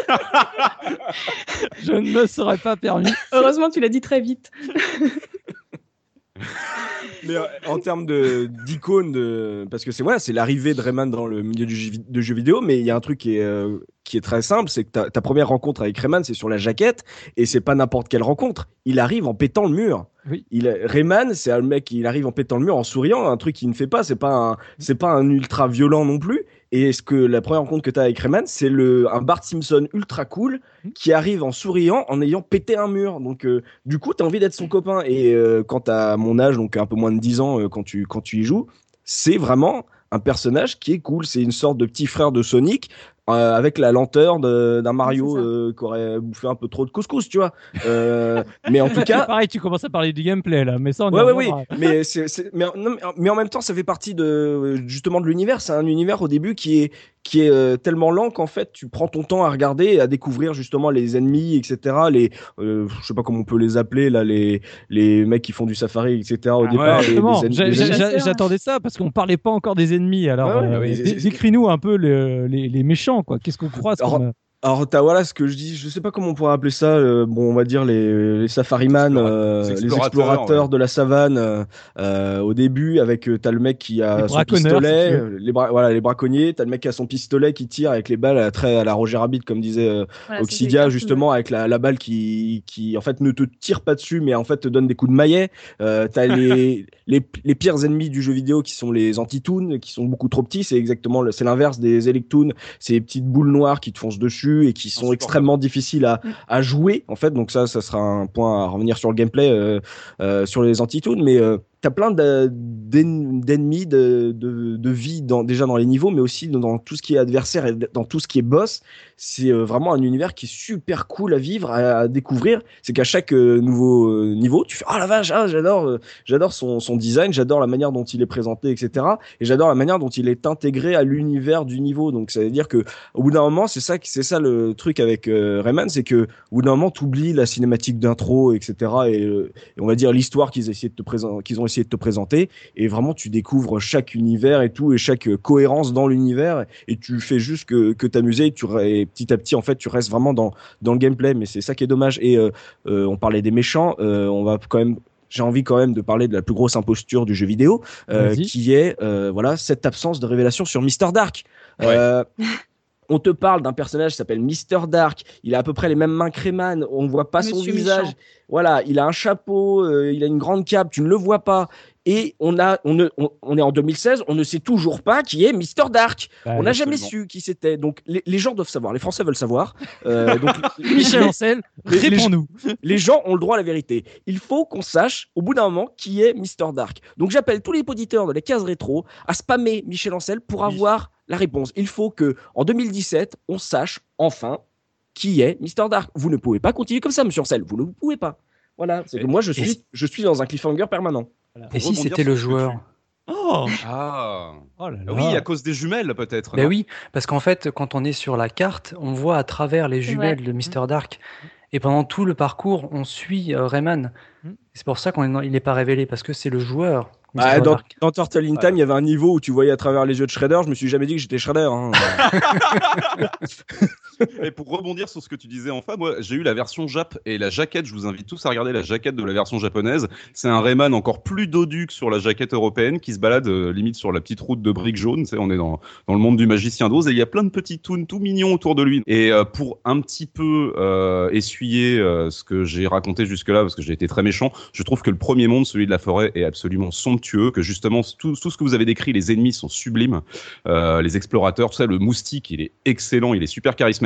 je ne me serais pas permis. Heureusement, tu l'as dit très vite. Mais euh, en termes d'icône, de... parce que c'est ouais, c'est l'arrivée de Rayman dans le milieu du jeu, de jeux vidéo, mais il y a un truc qui est, euh, qui est très simple, c'est que ta, ta, première rencontre avec Rayman, c'est sur la jaquette, et c'est pas n'importe quelle rencontre. Il arrive en pétant le mur. Oui. Il, Rayman, c'est un mec, il arrive en pétant le mur, en souriant, un truc qu'il ne fait pas. C'est pas un, c'est pas un ultra violent non plus. Et ce que la première rencontre que tu as avec Rayman, c'est le un Bart Simpson ultra cool mmh. qui arrive en souriant en ayant pété un mur. Donc euh, du coup, tu as envie d'être son copain et euh, quand tu as mon âge, donc un peu moins de 10 ans euh, quand tu quand tu y joues, c'est vraiment un personnage qui est cool, c'est une sorte de petit frère de Sonic euh, avec la lenteur d'un Mario euh, qui aurait bouffé un peu trop de couscous, tu vois. Euh, mais en tout cas, pareil, tu commences à parler du gameplay là, mais ça, on ouais, ouais, oui. mais c'est, mais, mais, en même temps, ça fait partie de justement de l'univers. C'est un univers au début qui est qui est euh, tellement lent qu'en fait tu prends ton temps à regarder et à découvrir justement les ennemis etc les euh, je sais pas comment on peut les appeler là les les mecs qui font du safari etc au ah départ j'attendais ça parce qu'on parlait pas encore des ennemis alors euh, décris-nous un peu les, les, méchants quoi. Qu'est-ce qu'on croit alors, t'as voilà ce que je dis, je sais pas comment on pourrait appeler ça. Euh, bon, on va dire les, les safariman, euh, les explorateurs de la savane. Euh, au début, avec t'as le mec qui a son pistolet, les voilà les braconniers. T'as le mec qui a son pistolet qui tire avec les balles à, très à la Roger Rabbit, comme disait Oxidia, justement avec la, la balle qui qui en fait ne te tire pas dessus, mais en fait te donne des coups de maillet. t'as les, les les pires ennemis du jeu vidéo qui sont les anti-toons, qui sont beaucoup trop petits. C'est exactement c'est l'inverse des Electoons, ces petites boules noires qui te foncent dessus et qui sont extrêmement difficiles à, mm. à, jouer en fait. Donc ça, ça sera un point à revenir sur le gameplay euh, euh, sur les anti-toons, mais euh, t'as plein d'ennemis, de, vie dans, déjà dans les niveaux, mais aussi dans tout ce qui est adversaire et dans tout ce qui est boss. C'est euh, vraiment un univers qui est super cool à vivre, à, découvrir. C'est qu'à chaque euh, nouveau euh, niveau, tu fais ah la vache, ah, j'adore, j'adore son, design, j'adore la manière dont il est présenté, etc. Et j'adore la manière dont il est intégré à l'univers du niveau. Donc ça veut dire que au bout d'un moment, c'est ça, c'est ça le truc avec Rayman, c'est que au bout d'un moment, t'oublies la cinématique d'intro, etc. Et, on va dire l'histoire qu'ils essaient de te présenter, qu'ils de te présenter. Et vraiment tu découvres chaque univers et tout et chaque cohérence dans l'univers. Et tu fais juste que, que t'amuser. Et tu et petit à petit en fait tu restes vraiment dans dans le gameplay. Mais c'est ça qui est dommage. Et euh, euh, on parlait des méchants. Euh, on va quand même j'ai envie quand même de parler de la plus grosse imposture du jeu vidéo, qui est voilà cette absence de révélation sur Mister Dark. on te parle d'un personnage qui s'appelle Mister Dark. Il a à peu près les mêmes mains que On voit pas son visage. Voilà, il a un chapeau, il a une grande cape. Tu ne le vois pas et on a on, on, est en 2016, on ne sait toujours pas qui est Mister Dark. on n'a jamais su qui c'était. Donc les, gens doivent savoir, les Français veulent savoir. Euh, donc, Michel Ancel, réponds-nous. Les, gens ont le droit à la vérité. Il faut qu'on sache au bout d'un moment qui est Mister Dark. Donc j'appelle tous les auditeurs de la case rétro à spammer Michel Ancel pour avoir la réponse. Il faut que en 2017, on sache enfin qui est Mister Dark. Vous ne pouvez pas continuer comme ça, Monsieur Ancel. Vous ne pouvez pas. Voilà, c'est que moi je suis, je suis dans un cliffhanger permanent. Et si c'était le joueur Oh Ah oh Oui, à cause des jumelles peut-être. Ben oui, parce qu'en fait, quand on est sur la carte, on voit à travers les jumelles de Mister Dark. Et pendant tout le parcours, on suit euh, Rayman. Mm. C'est pour ça qu'il n'est pas révélé, parce que c'est le joueur bah, dans, dans, Turtle in Time, il y avait un niveau où tu voyais à travers les yeux de Shredder. Je me suis jamais dit que j'étais Shredder. Hein. et pour rebondir sur ce que tu disais enfin, moi j'ai eu la version Jap et la jaquette. Je vous invite tous à regarder la jaquette de la version japonaise. C'est un Rayman encore plus dodu que sur la jaquette européenne qui se balade euh, limite sur la petite route de briques jaunes. on est dans, le monde du magicien d'Oz et il y a plein de petits toons tout mignons autour de lui. Et euh, pour un petit peu euh, essuyer ce que j'ai raconté jusque-là, parce que j'ai été très méchant, je trouve que le premier monde, celui de la forêt, est absolument somptueux que justement tout, tout, ce que vous avez décrit, les ennemis sont sublimes, les explorateurs, tout ça, le moustique, il est excellent, il est super charismatique,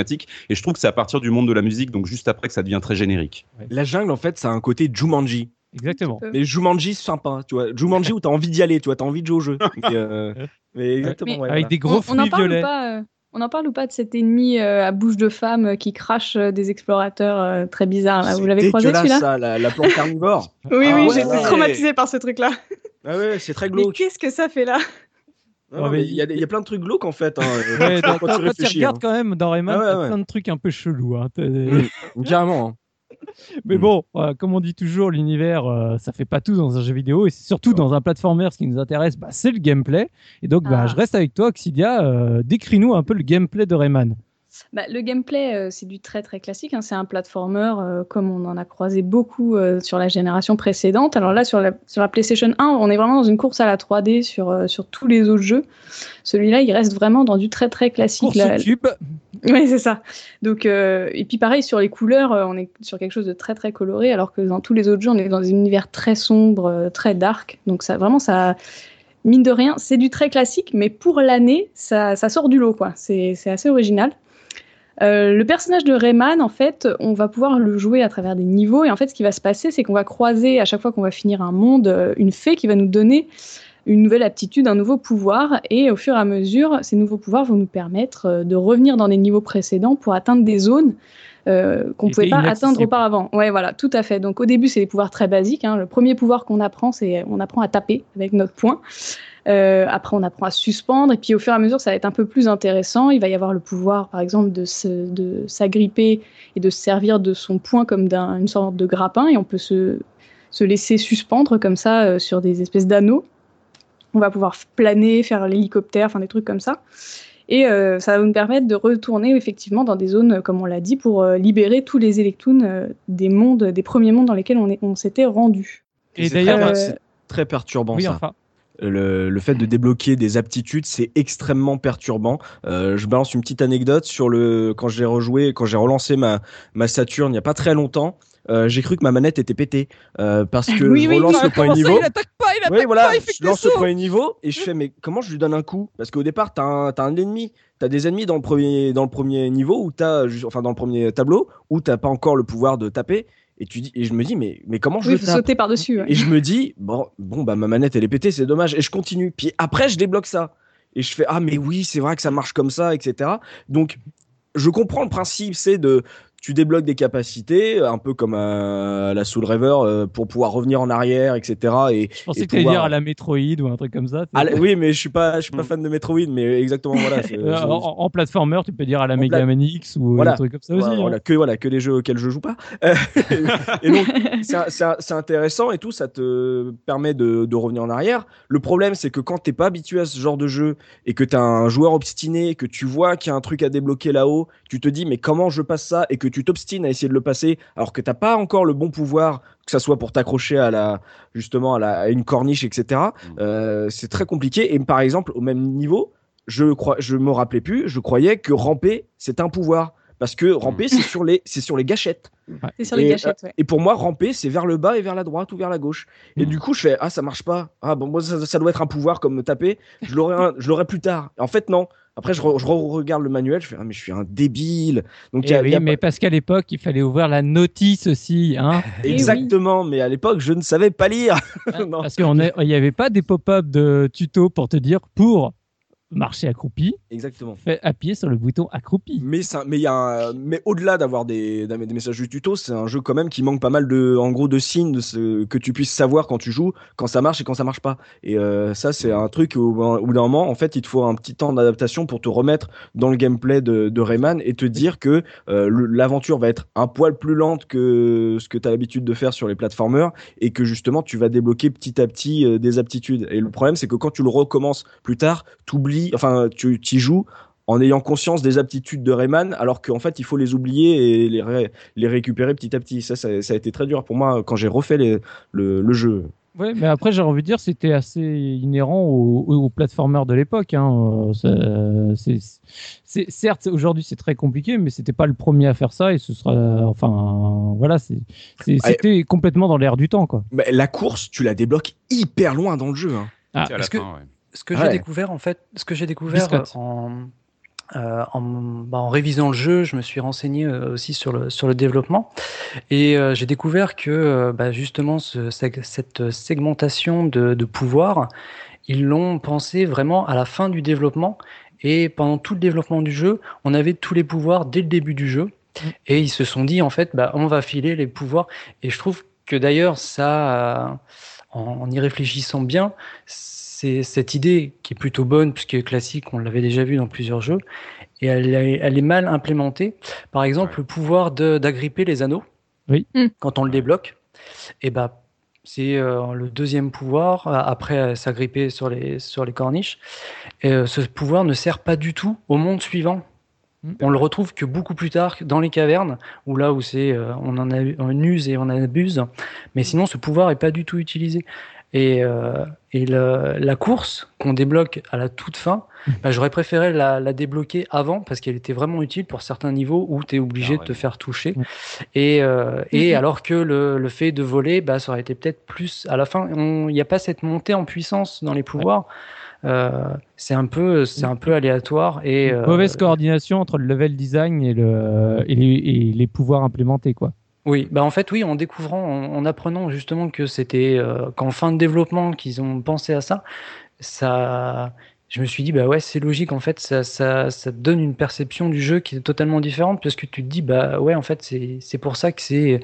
et je trouve que c'est à partir du monde de la musique, donc juste après que ça devient très générique. La jungle, en fait, ça a un côté Jumanji. Exactement. Mais Jumanji, c'est sympa, tu vois. Jumanji où t'as envie d'y aller, tu vois, t'as envie de jouer au jeu. mais, euh, mais exactement, Mais- ouais, Avec voilà. des gros on, on en fruits parle ou violets. pas euh, On en parle ou pas de cet ennemi euh, à bouche de femme euh, qui crache euh, des explorateurs euh, très bizarres là Vous l'avez croisé celui-là ça, la, la plante carnivore. Oui, Ah oui, ouais. j'ai été traumatisée par ce truc-là. Ah ouais, c'est très Mais glauque. qu'est-ce que ça fait là? Non, Ouais, mais mais il y, a des- il y a plein de trucs glauques en fait. Hein, Ouais, quand tu quand tu réfléchis, regardes hein. quand même dans Rayman, Ah ouais, t'as ouais. plein de trucs un peu chelous. hein. Carrément. Mais Mm. bon, euh, comme on dit toujours, l'univers, euh, ça fait pas tout dans un jeu vidéo, et c'est surtout dans un platformer, ce qui nous intéresse, bah, c'est le gameplay. Et donc, bah, Ah. je reste avec toi, Oxidia. euh, Décris-nous un peu le gameplay de Rayman. Bah, le gameplay, euh, c'est du très très classique. hein. C'est un platformer euh, comme on en a croisé beaucoup euh, sur la génération précédente. Alors là, sur la, sur la PlayStation 1, on est vraiment dans une course à la 3D sur, sur tous les autres jeux. Celui-là, il reste vraiment dans du très très classique. Course La- cube, Oui, c'est ça. Donc, et puis pareil, sur les couleurs, on est sur quelque chose de très très coloré, alors que dans tous les autres jeux, on est dans un univers très sombre, très dark. Donc ça, vraiment, ça, mine de rien, c'est du très classique, mais pour l'année, ça, ça sort du lot, quoi. C'est assez original. Euh, le personnage de Rayman, en fait, on va pouvoir le jouer à travers des niveaux. Et en fait, ce qui va se passer, c'est qu'on va croiser à chaque fois qu'on va finir un monde, euh, une fée qui va nous donner une nouvelle aptitude, un nouveau pouvoir. Et au fur et à mesure, ces nouveaux pouvoirs vont nous permettre euh, de revenir dans des niveaux précédents pour atteindre des zones euh, qu'on ne pouvait pas atteindre auparavant. Ouais, voilà, tout à fait. Donc au début, c'est des pouvoirs très basiques. hein. Le premier pouvoir qu'on apprend, c'est on apprend à taper avec notre poing. Euh, après, on apprend à suspendre. Et puis, au fur et à mesure, ça va être un peu plus intéressant. Il va y avoir le pouvoir, par exemple, de se- de s'agripper et de se servir de son poing comme d'une sorte de grappin. Et on peut se, se laisser suspendre comme ça euh, sur des espèces d'anneaux. On va pouvoir planer, faire l'hélicoptère, enfin des trucs comme ça. Et euh, ça va nous permettre de retourner effectivement dans des zones, comme on l'a dit, pour euh, libérer tous les électoons euh, des mondes, des premiers mondes dans lesquels on, est- on s'était rendu. Et d'ailleurs, très, euh, c'est très perturbant oui, ça. enfin, Le, le fait de débloquer des aptitudes, c'est extrêmement perturbant. Euh, je balance une petite anecdote sur le quand j'ai rejoué, quand j'ai relancé ma ma Saturn il n'y a pas très longtemps. euh, j'ai cru que ma manette était pétée euh, parce que Oui, je relance oui. le premier comment ça, niveau. il attaque pas, il attaque Oui, voilà, pas, il je lance le premier niveau et je fais, mais comment je lui donne un coup? Parce qu'au départ, t'as un, t'as un ennemi, t'as des ennemis dans le premier, dans le premier niveau, où t'as, enfin dans le premier tableau, où t'as pas encore le pouvoir de taper. Et, tu dis, et je me dis, mais, mais comment je Oui, le tape sauter par-dessus. ouais. Et je me dis, bon, bon, bah ma manette elle est pétée, c'est dommage. Et je continue. Puis après, je débloque ça. Et je fais, ah, mais oui, c'est vrai que ça marche comme ça, etc. Donc, je comprends le principe, c'est de. Tu débloques des capacités, un peu comme à la Soul River, euh, pour pouvoir revenir en arrière, etc. Et, Je pensais et que tu allais pouvoir- dire à la Metroid ou un truc comme ça. ah, oui, mais je suis pas, je suis pas Mm. fan de Metroid, mais exactement voilà. Euh, en, en platformer, tu peux dire à la Mega Man X ou Voilà. un truc comme ça voilà, aussi. hein. que voilà que les jeux auxquels je joue pas. Euh, et donc c'est- intéressant et tout, ça te permet de, de revenir en arrière. Le problème, c'est que quand t'es pas habitué à ce genre de jeu et que t'as un joueur obstiné, que tu vois qu'il y a un truc à débloquer là-haut, tu te dis mais comment je passe ça et que tu t'obstines à essayer de le passer alors que t'as pas encore le bon pouvoir, que ça soit pour t'accrocher à la justement à, la, à une corniche, etc. Euh, c'est très compliqué. Et par exemple, au même niveau, je crois, je me rappelais plus, je croyais que ramper c'est un pouvoir. Parce que ramper, c'est sur les, c'est sur les gâchettes. C'est sur les Et, gâchettes, ouais. Et pour moi, ramper, c'est vers le bas et vers la droite ou vers la gauche. Et Mm. du coup, je fais, ah, ça marche pas. Ah, bon, moi, ça, ça doit être un pouvoir comme me taper. Je l'aurai, un- je l'aurai plus tard. En fait, non. Après, je, re- je re- regarde le manuel, je fais, ah, mais je suis un débile. Donc, y Eh a- il y oui, a mais parce qu'à l'époque, il fallait ouvrir la notice aussi. Hein, oui. Exactement. Mais à l'époque, je ne savais pas lire. non. parce qu'il n'y avait pas des pop-up de tuto pour te dire pour marcher accroupi, Exactement. fais appuyer sur le bouton accroupi. Mais, ça- mais, il y a un- mais au-delà d'avoir des, des messages de tuto, c'est un jeu quand même qui manque pas mal de, en gros, de signes de ce, que tu puisses savoir quand tu joues, quand ça marche et quand ça marche pas. Et euh, ça, c'est un truc où, au bout d'un moment, en fait, il te faut un petit temps d'adaptation pour te remettre dans le gameplay de, de Rayman et te dire que euh, l'aventure va être un poil plus lente que ce que tu as l'habitude de faire sur les platformers et que justement, tu vas débloquer petit à petit euh, des aptitudes. Et le problème, c'est que quand tu le recommences plus tard, t'oublies, enfin, tu y joues en ayant conscience des aptitudes de Rayman, alors qu'en fait, il faut les oublier et les, ré- les récupérer petit à petit. Ça, ça, ça a été très dur pour moi quand j'ai refait les- le, le jeu. Ouais, mais après, j'ai envie de dire, c'était assez inhérent aux, platformers de l'époque. Hein. C'est, certes, aujourd'hui, c'est très compliqué, mais c'était pas le premier à faire ça, et ce sera, enfin, voilà, c'était complètement dans l'air du temps, quoi. Mais la course, tu la débloques hyper loin dans le jeu. Hein. Ah, que, ce que j'ai découvert, en fait, ce que j'ai découvert en, euh, en, bah, en, révisant le jeu, je me suis renseigné euh, aussi sur le, sur le développement. Et euh, j'ai découvert que bah, justement ce, cette segmentation de, de pouvoir, ils l'ont pensé vraiment à la fin du développement. Et pendant tout le développement du jeu, on avait tous les pouvoirs dès le début du jeu. Mm. et ils se sont dit en fait, bah, on va filer les pouvoirs. Et je trouve que d'ailleurs ça, en, en y réfléchissant bien, c'est cette idée qui est plutôt bonne, puisque classique, on l'avait déjà vu dans plusieurs jeux, et elle, est mal implémentée. Par exemple, le pouvoir d'agripper les anneaux, oui. Hmm. quand on le débloque, et eh ben, c'est euh, le deuxième pouvoir, après s'agripper sur les, sur les corniches. Et, euh, ce pouvoir ne sert pas du tout au monde suivant. Hmm. On le retrouve que beaucoup plus tard dans les cavernes, où là où c'est euh, on en a, on use et on en abuse, mais sinon ce pouvoir est pas du tout utilisé. Et, euh, et le, la course qu'on débloque à la toute fin, mmh. bah, j'aurais préféré la, la, débloquer avant parce qu'elle était vraiment utile pour certains niveaux où tu es obligé ah de te faire toucher. Mmh. Et, euh, et mmh. alors que le, le, fait de voler, bah, ça aurait été peut-être plus à la fin. Il n'y a pas cette montée en puissance dans les pouvoirs. Euh, c'est un peu c'est un peu aléatoire et euh, mauvaise coordination entre le level design et le et les, et les pouvoirs implémentés quoi. Oui, bah en fait oui, en découvrant, en, apprenant justement que c'était euh, qu'en fin de développement qu'ils ont pensé à ça, ça, je me suis dit bah ouais c'est logique en fait ça, ça, ça donne une perception du jeu qui est totalement différente parce que tu te dis bah ouais en fait c'est pour ça que c'est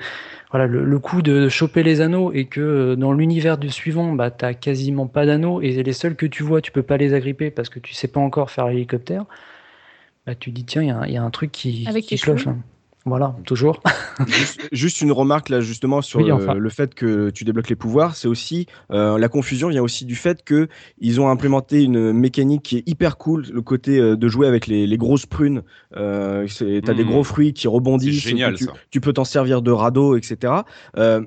voilà le, le, coup de choper les anneaux et que euh, dans l'univers du suivant bah t'as quasiment pas d'anneaux et les seuls que tu vois tu peux pas les agripper parce que tu sais pas encore faire l'hélicoptère bah tu dis tiens il y a, y a, un truc qui, Avec qui cloche. Voilà, toujours. juste, une remarque là justement sur le, fait que tu débloques les pouvoirs, c'est aussi euh, la confusion vient aussi du fait que ils ont implémenté une mécanique qui est hyper cool, le côté euh, de jouer avec les, grosses prunes. Euh, T'as des hmm. gros fruits qui rebondissent, génial, tu, tu, peux t'en servir de radeau, etc. Euh,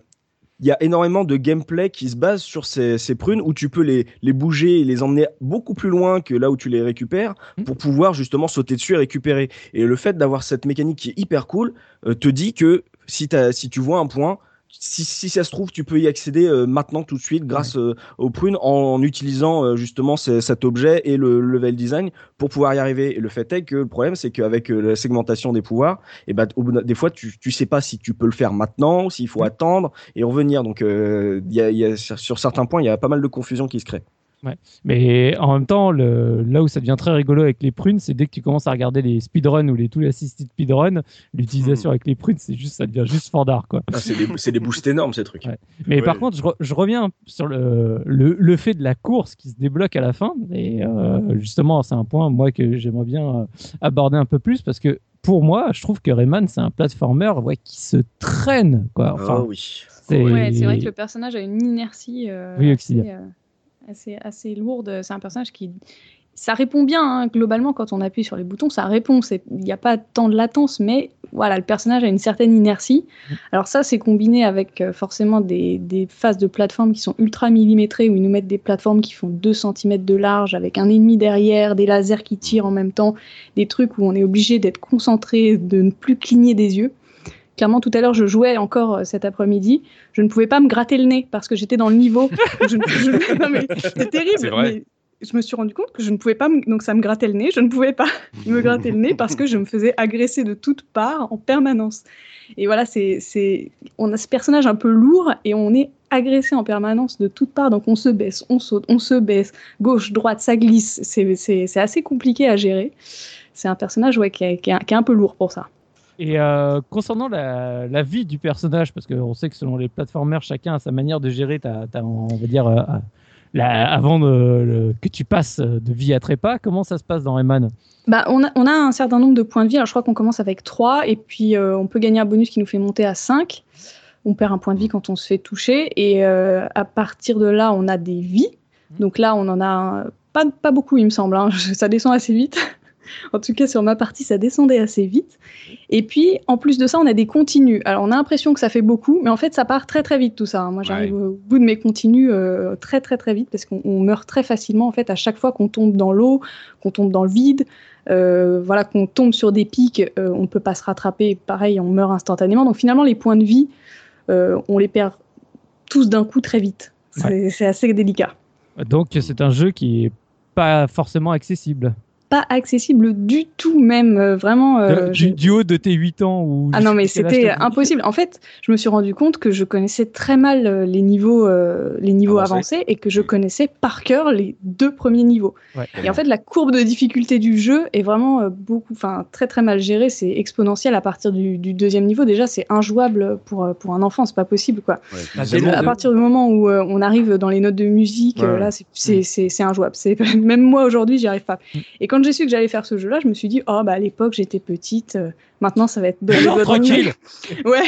il y a énormément de gameplay qui se base sur ces, ces, prunes où tu peux les, les bouger et les emmener beaucoup plus loin que là où tu les récupères mmh. pour pouvoir justement sauter dessus et récupérer. Et le fait d'avoir cette mécanique qui est hyper cool euh, te dit que si, as, si tu vois un point, si, si, ça se trouve, tu peux y accéder euh, maintenant tout de suite grâce euh, aux prunes en, utilisant euh, justement cet objet et le level design pour pouvoir y arriver. Et le fait est que le problème, c'est qu'avec la segmentation des pouvoirs, et eh ben, des fois, tu, tu sais pas si tu peux le faire maintenant, s'il faut attendre et revenir. Donc, il y a, y a, sur certains points, il y a pas mal de confusion qui se crée. Mais en même temps, le, là où ça devient très rigolo avec les prunes, c'est dès que tu commences à regarder les speedruns ou les tous les assisted speedruns, l'utilisation hmm. avec les prunes, c'est juste, ça devient juste fandard, quoi. Ah, c'est des, des, boosts énormes, ces trucs. Mais par contre, je, reviens sur le, le, fait de la course qui se débloque à la fin. Et euh, justement, c'est un point, moi, que j'aimerais bien euh, aborder un peu plus parce que pour moi, je trouve que Rayman, c'est un platformer ouais, qui se traîne, quoi. Enfin, oh, oui. C'est ouais, vrai que le personnage a une inertie. Euh, oui, assez, assez lourde. C'est un personnage qui. Ça répond bien, hein, globalement, quand on appuie sur les boutons, ça répond. Il n'y a pas tant de latence, mais voilà, le personnage a une certaine inertie. Alors, ça, c'est combiné avec euh, forcément des, des, phases de plateforme qui sont ultra millimétrées, où ils nous mettent des plateformes qui font 2 cm de large, avec un ennemi derrière, des lasers qui tirent en même temps, des trucs où on est obligé d'être concentré, de ne plus cligner des yeux. Clairement, tout à l'heure, je jouais encore euh, cet après-midi. Je ne pouvais pas me gratter le nez parce que j'étais dans le niveau. c'était terrible. Mais je me suis rendu compte que je ne pouvais pas, donc ça me grattait le nez. Je ne pouvais pas me gratter le nez parce que je me faisais agresser de toutes parts en permanence. Et voilà, c'est, on a ce personnage un peu lourd et on est agressé en permanence de toutes parts. Donc on se baisse, on saute, on se baisse, gauche, droite, ça glisse. C'est, assez compliqué à gérer. C'est un personnage ouais, qui est un peu lourd pour ça. Et euh, concernant la, la, vie du personnage, parce qu'on sait que selon les plateformers, chacun a sa manière de gérer, ta, on va dire, euh, la, avant de, que tu passes de vie à trépas, comment ça se passe dans Rayman? Bah, on, a, on a un certain nombre de points de vie. Alors, je crois qu'on commence avec 3, et puis euh, on peut gagner un bonus qui nous fait monter à 5. On perd un point de vie quand on se fait toucher, et à partir de là, on a des vies. Mmh. Donc là, on en a pas, pas beaucoup, il me semble. Hein. Ça descend assez vite. En tout cas, sur ma partie, ça descendait assez vite. Et puis, en plus de ça, on a des continus. Alors, on a l'impression que ça fait beaucoup, mais en fait, ça part très très vite tout ça. Moi, j'arrive au bout de mes continus euh, très très très vite parce qu'on meurt très facilement en fait à chaque fois qu'on tombe dans l'eau, qu'on tombe dans le vide. Euh, voilà, qu'on tombe sur des pics, euh, on ne peut pas se rattraper. Pareil, on meurt instantanément. Donc finalement, les points de vie, on les perd tous d'un coup très vite. C'est assez délicat. Donc c'est un jeu qui est pas forcément accessible pas accessible du tout, même euh, vraiment. Euh, du, haut de tes 8 ans ou Ah non, mais c'était impossible. En fait, je me suis rendu compte que je connaissais très mal euh, les niveaux, les niveaux avancés et que je connaissais par cœur les deux premiers niveaux. Et en fait, la courbe de difficulté du jeu est vraiment beaucoup, enfin très très mal gérée. C'est exponentiel à partir du, deuxième niveau. Déjà, c'est injouable pour pour un enfant. C'est pas possible, quoi. à partir du moment où on arrive dans les notes de musique, là, c'est c'est injouable. C'est même moi aujourd'hui, j'y arrive pas. Mm. Et quand j'ai su que j'allais faire ce jeu-là, je me suis dit, oh, bah, à l'époque, j'étais petite. Euh, maintenant, ça va être de tranquille. ouais.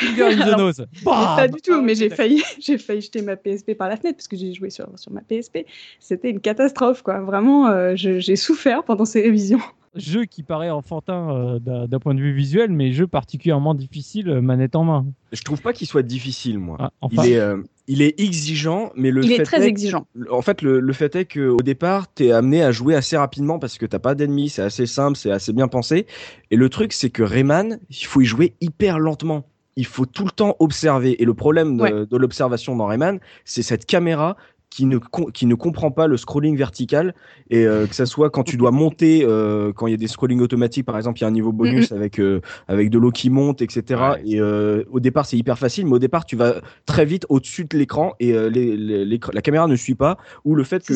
pas du tout, mais j'ai failli, j'ai failli jeter ma PSP par la fenêtre parce que j'ai joué sur, sur ma PSP. C'était une catastrophe, quoi. Vraiment, euh, j'ai souffert pendant ces révisions jeu qui paraît enfantin euh, d'un point de vue visuel, mais jeu particulièrement difficile manette en main. Je trouve pas qu'il soit difficile, moi. Ah, il est, il est exigeant, mais le il fait est très exigeant. En fait, le, fait est qu'au départ, tu es amené à jouer assez rapidement parce que t'as pas d'ennemis, c'est assez simple, c'est assez bien pensé. Et le truc, c'est que Rayman, il faut y jouer hyper lentement. Il faut tout le temps observer. Et le problème de l'observation dans Rayman, c'est cette caméra qui ne, qui ne comprend pas le scrolling vertical et euh, que ça soit quand tu dois monter, euh, quand il y a des scrolling automatiques, par exemple, il y a un niveau bonus avec, euh, avec de l'eau qui monte, etc. Et au départ, c'est hyper facile, mais au départ, tu vas très vite au-dessus de l'écran et les, la caméra ne suit pas, ou le fait que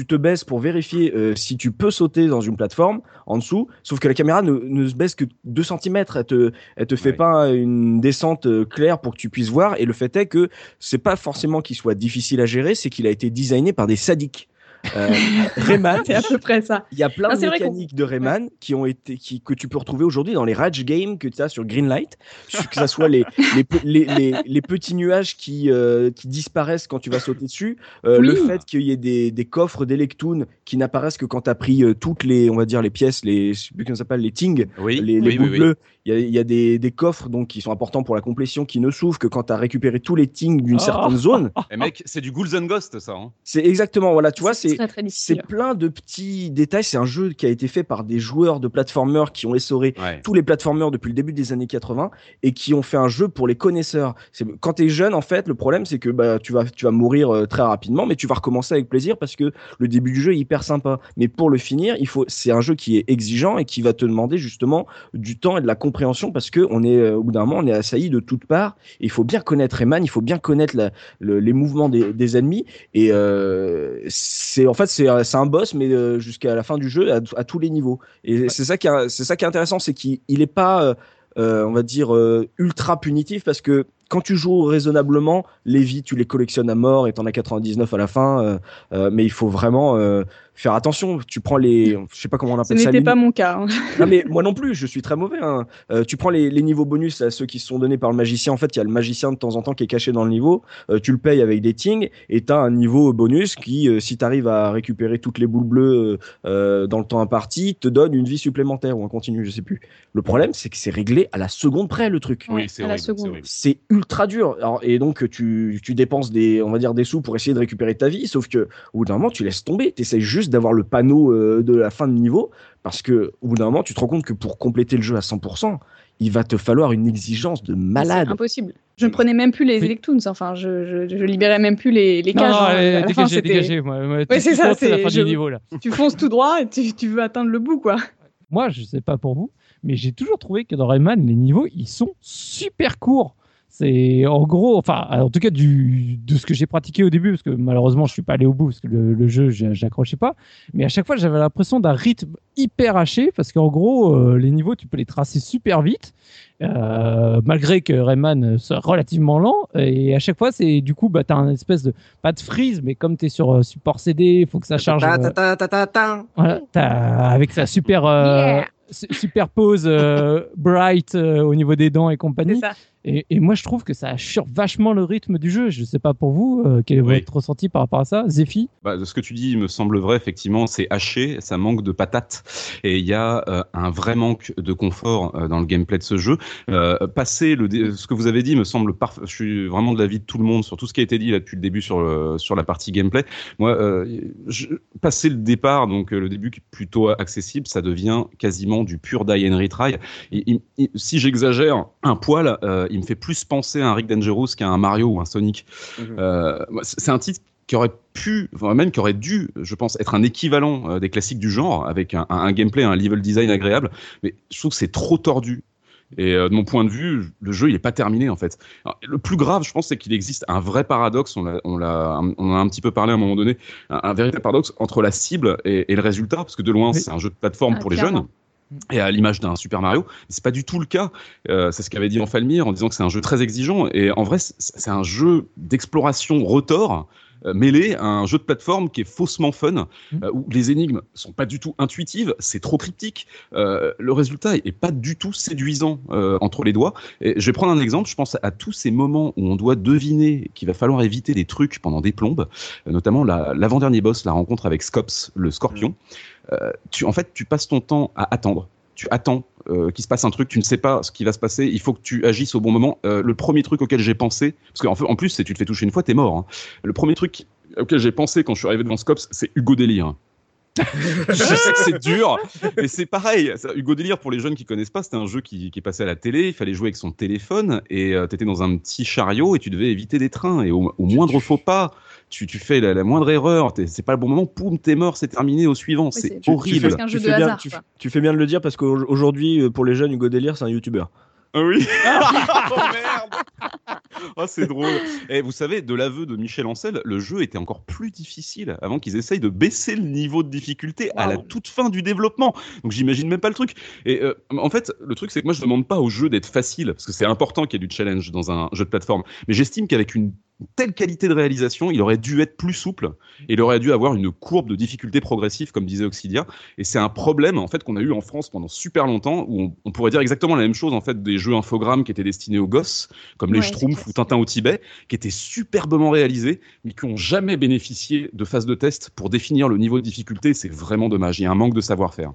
tu te baisses pour vérifier euh, si tu peux sauter dans une plateforme en dessous, sauf que la caméra ne, ne se baisse que 2 cm, elle te, elle te fait pas une descente euh, claire pour que tu puisses voir, et le fait est que c'est pas forcément qu'il soit difficile à gérer, c'est qu'il a été designé par des sadiques. Euh, Rayman, c'est à peu près ça. Il y a plein de mécaniques de Rayman qui ont été, qui, que tu peux retrouver aujourd'hui dans les Rage Games que tu as sur Greenlight, que ça soit les, les, les, les, petits nuages qui, euh, qui disparaissent quand tu vas sauter dessus, euh, le fait qu'il y ait des, des coffres d'Electoon qui n'apparaissent que quand tu as pris toutes les, on va dire, les pièces, les, je sais plus comment ça s'appelle, les ting, les, les boules bleues. Il y a, y a des, des, coffres donc qui sont importants pour la complétion qui ne s'ouvrent que quand tu as récupéré tous les ting d'une oh. certaine zone. Et eh, mec, c'est du Ghouls and Ghost ça. Hein. C'est exactement, voilà, tu vois, c'est c'est plein de petits détails. C'est un jeu qui a été fait par des joueurs de platformers qui ont essoré tous les platformers depuis le début des années 80 et qui ont fait un jeu pour les connaisseurs. Quand tu es jeune, en fait, le problème c'est que bah, tu, vas, tu vas mourir euh, très rapidement, mais tu vas recommencer avec plaisir parce que le début du jeu est hyper sympa. Mais pour le finir, il faut, c'est un jeu qui est exigeant et qui va te demander justement du temps et de la compréhension parce que on est, euh, au bout d'un moment, on est assailli de toutes parts. il faut bien connaître Rayman, il faut bien connaître les mouvements des, ennemis. Et euh, c'est en fait, c'est un boss, mais euh, jusqu'à la fin du jeu, à, tous les niveaux. Et c'est ça qui c'est ça qui est intéressant, c'est qu'il n'est pas, euh, on va dire, ultra punitif parce que quand tu joues raisonnablement, les vies, tu les collectionnes à mort et t'en as 99 à la fin. mais il faut vraiment faire attention. Tu prends les, je sais pas comment on appelle ça. Ce n'était pas mon cas. Hein. non mais moi non plus, je suis très mauvais. Hein. Euh, tu prends les, les, niveaux bonus, à ceux qui sont donnés par le magicien. En fait, il y a le magicien de temps en temps qui est caché dans le niveau. Euh, tu le payes avec des tings et t'as un niveau bonus qui, euh, si t'arrives à récupérer toutes les boules bleues euh, dans le temps imparti, te donne une vie supplémentaire ou un continu, je sais plus. Le problème, c'est que c'est réglé à la seconde près le truc. Oui, c'est C'est ultra dur. Alors, et donc tu, tu dépenses des, on va dire des sous pour essayer de récupérer ta vie, sauf que au bout d'un moment, tu laisses tomber. T'essayes juste d'avoir le panneau euh, de la fin de niveau, parce que au bout d'un moment, tu te rends compte que pour compléter le jeu à 100%, il va te falloir une exigence de malade. C'est impossible. Je ne prenais même plus les Electoons, enfin, je, je, libérais même plus les, les cages. Non, hein. dégagez, dégagez. c'est ça, c'est la fin du niveau là. Tu fonces tout droit et tu, tu, veux atteindre le bout, quoi. Moi, je sais pas pour vous, mais j'ai toujours trouvé que dans Rayman, les niveaux, ils sont super courts. C'est en gros, enfin, en tout cas du, de ce que j'ai pratiqué au début, parce que malheureusement je suis pas allé au bout parce que le, le jeu j'accrochais pas, mais à chaque fois j'avais l'impression d'un rythme hyper haché parce qu'en gros euh, les niveaux tu peux les tracer super vite, euh, malgré que Rayman soit relativement lent et à chaque fois c'est du coup bah t'as un espèce de pas de freeze mais comme tu es sur euh, support CD, il faut que ça charge. voilà, avec sa super superpose bright au niveau des dents et compagnie. Et, moi, je trouve que ça assure vachement le rythme du jeu. Je ne sais pas pour vous, euh, quel est votre ressenti par rapport à ça, Zephy bah, Ce que tu dis me semble vrai, effectivement, c'est haché, ça manque de patates, et il y a euh, un vrai manque de confort euh, dans le gameplay de ce jeu. passer le, ce que vous avez dit me semble parfait. Je suis vraiment de l'avis de tout le monde sur tout ce qui a été dit là depuis le début sur, sur la partie gameplay. Moi, je, passer le départ, donc le début qui est plutôt accessible, ça devient quasiment du pur die and retry. si j'exagère un poil, il me fait plus penser à un Rick Dangerous qu'à un Mario ou un Sonic. Mhm. Euh, c'est un titre qui aurait pu, enfin même qui aurait dû, je pense, être un équivalent euh, des classiques du genre, avec un, gameplay, un level design agréable. Mais je trouve que c'est trop tordu. Et euh, de mon point de vue, le jeu, il n'est pas terminé en fait. le plus grave, je pense, c'est qu'il existe un vrai paradoxe. On, a, on, a, on a un petit peu parlé à un moment donné, un, véritable paradoxe entre la cible et, le résultat, parce que de loin, c'est un jeu de plateforme ah, pour les jeunes et à l'image d'un Super Mario. C'est pas du tout le cas. Euh, c'est ce qu'avait dit Enfalmir en disant que c'est un jeu très exigeant. Et en vrai, c'est un jeu d'exploration rotor euh, mêlé à un jeu de plateforme qui est faussement fun, euh, où les énigmes sont pas du tout intuitives, c'est trop cryptique. le résultat est pas du tout séduisant entre les doigts. Et je vais prendre un exemple. Je pense à tous ces moments où on doit deviner qu'il va falloir éviter des trucs pendant des plombes, notamment l'avant-dernier boss, la rencontre avec Scops, le scorpion. Euh, tu, en fait, tu passes ton temps à attendre. Tu attends euh, qu'il se passe un truc, tu ne sais pas ce qui va se passer, il faut que tu agisses au bon moment. Euh, le premier truc auquel j'ai pensé, parce qu'en en plus, si tu te fais toucher une fois, t'es mort. Hein. Le premier truc auquel j'ai pensé quand je suis arrivé devant Scops, c'est Hugo Délire. je sais que c'est dur, mais c'est pareil. Hugo Délire, pour les jeunes qui connaissent pas, c'était un jeu qui, qui, passé à la télé. Il fallait jouer avec son téléphone et tu étais dans un petit chariot et tu devais éviter des trains. Et au moindre faux pas, tu, tu fais la, moindre erreur, c'est pas le bon moment, poum, t'es mort, c'est terminé au suivant, c'est horrible. Tu, fais bien, tu, fais bien de le dire parce qu'aujourd'hui, euh, pour les jeunes, Hugo Délire, c'est un youtubeur. Ah oui Oh merde Oh c'est drôle Et vous savez, de l'aveu de Michel Ancel, le jeu était encore plus difficile avant qu'ils essayent de baisser le niveau de difficulté à la toute fin du développement. Donc j'imagine même pas le truc. Et euh, en fait, le truc c'est que moi je demande pas au jeu d'être facile, parce que c'est important qu'il y ait du challenge dans un jeu de plateforme. Mais j'estime qu'avec une telle qualité de réalisation, il aurait dû être plus souple et il aurait dû avoir une courbe de difficulté progressive, comme disait Oxidia. Et c'est un problème en fait qu'on a eu en France pendant super longtemps, où on, pourrait dire exactement la même chose en fait des jeux infogrammes qui étaient destinés aux gosses, comme les Schtroumpfs ou Tintin au Tibet, qui étaient superbement réalisés, mais qui n'ont jamais bénéficié de phase de test pour définir le niveau de difficulté. C'est vraiment dommage. Il y a un manque de savoir-faire.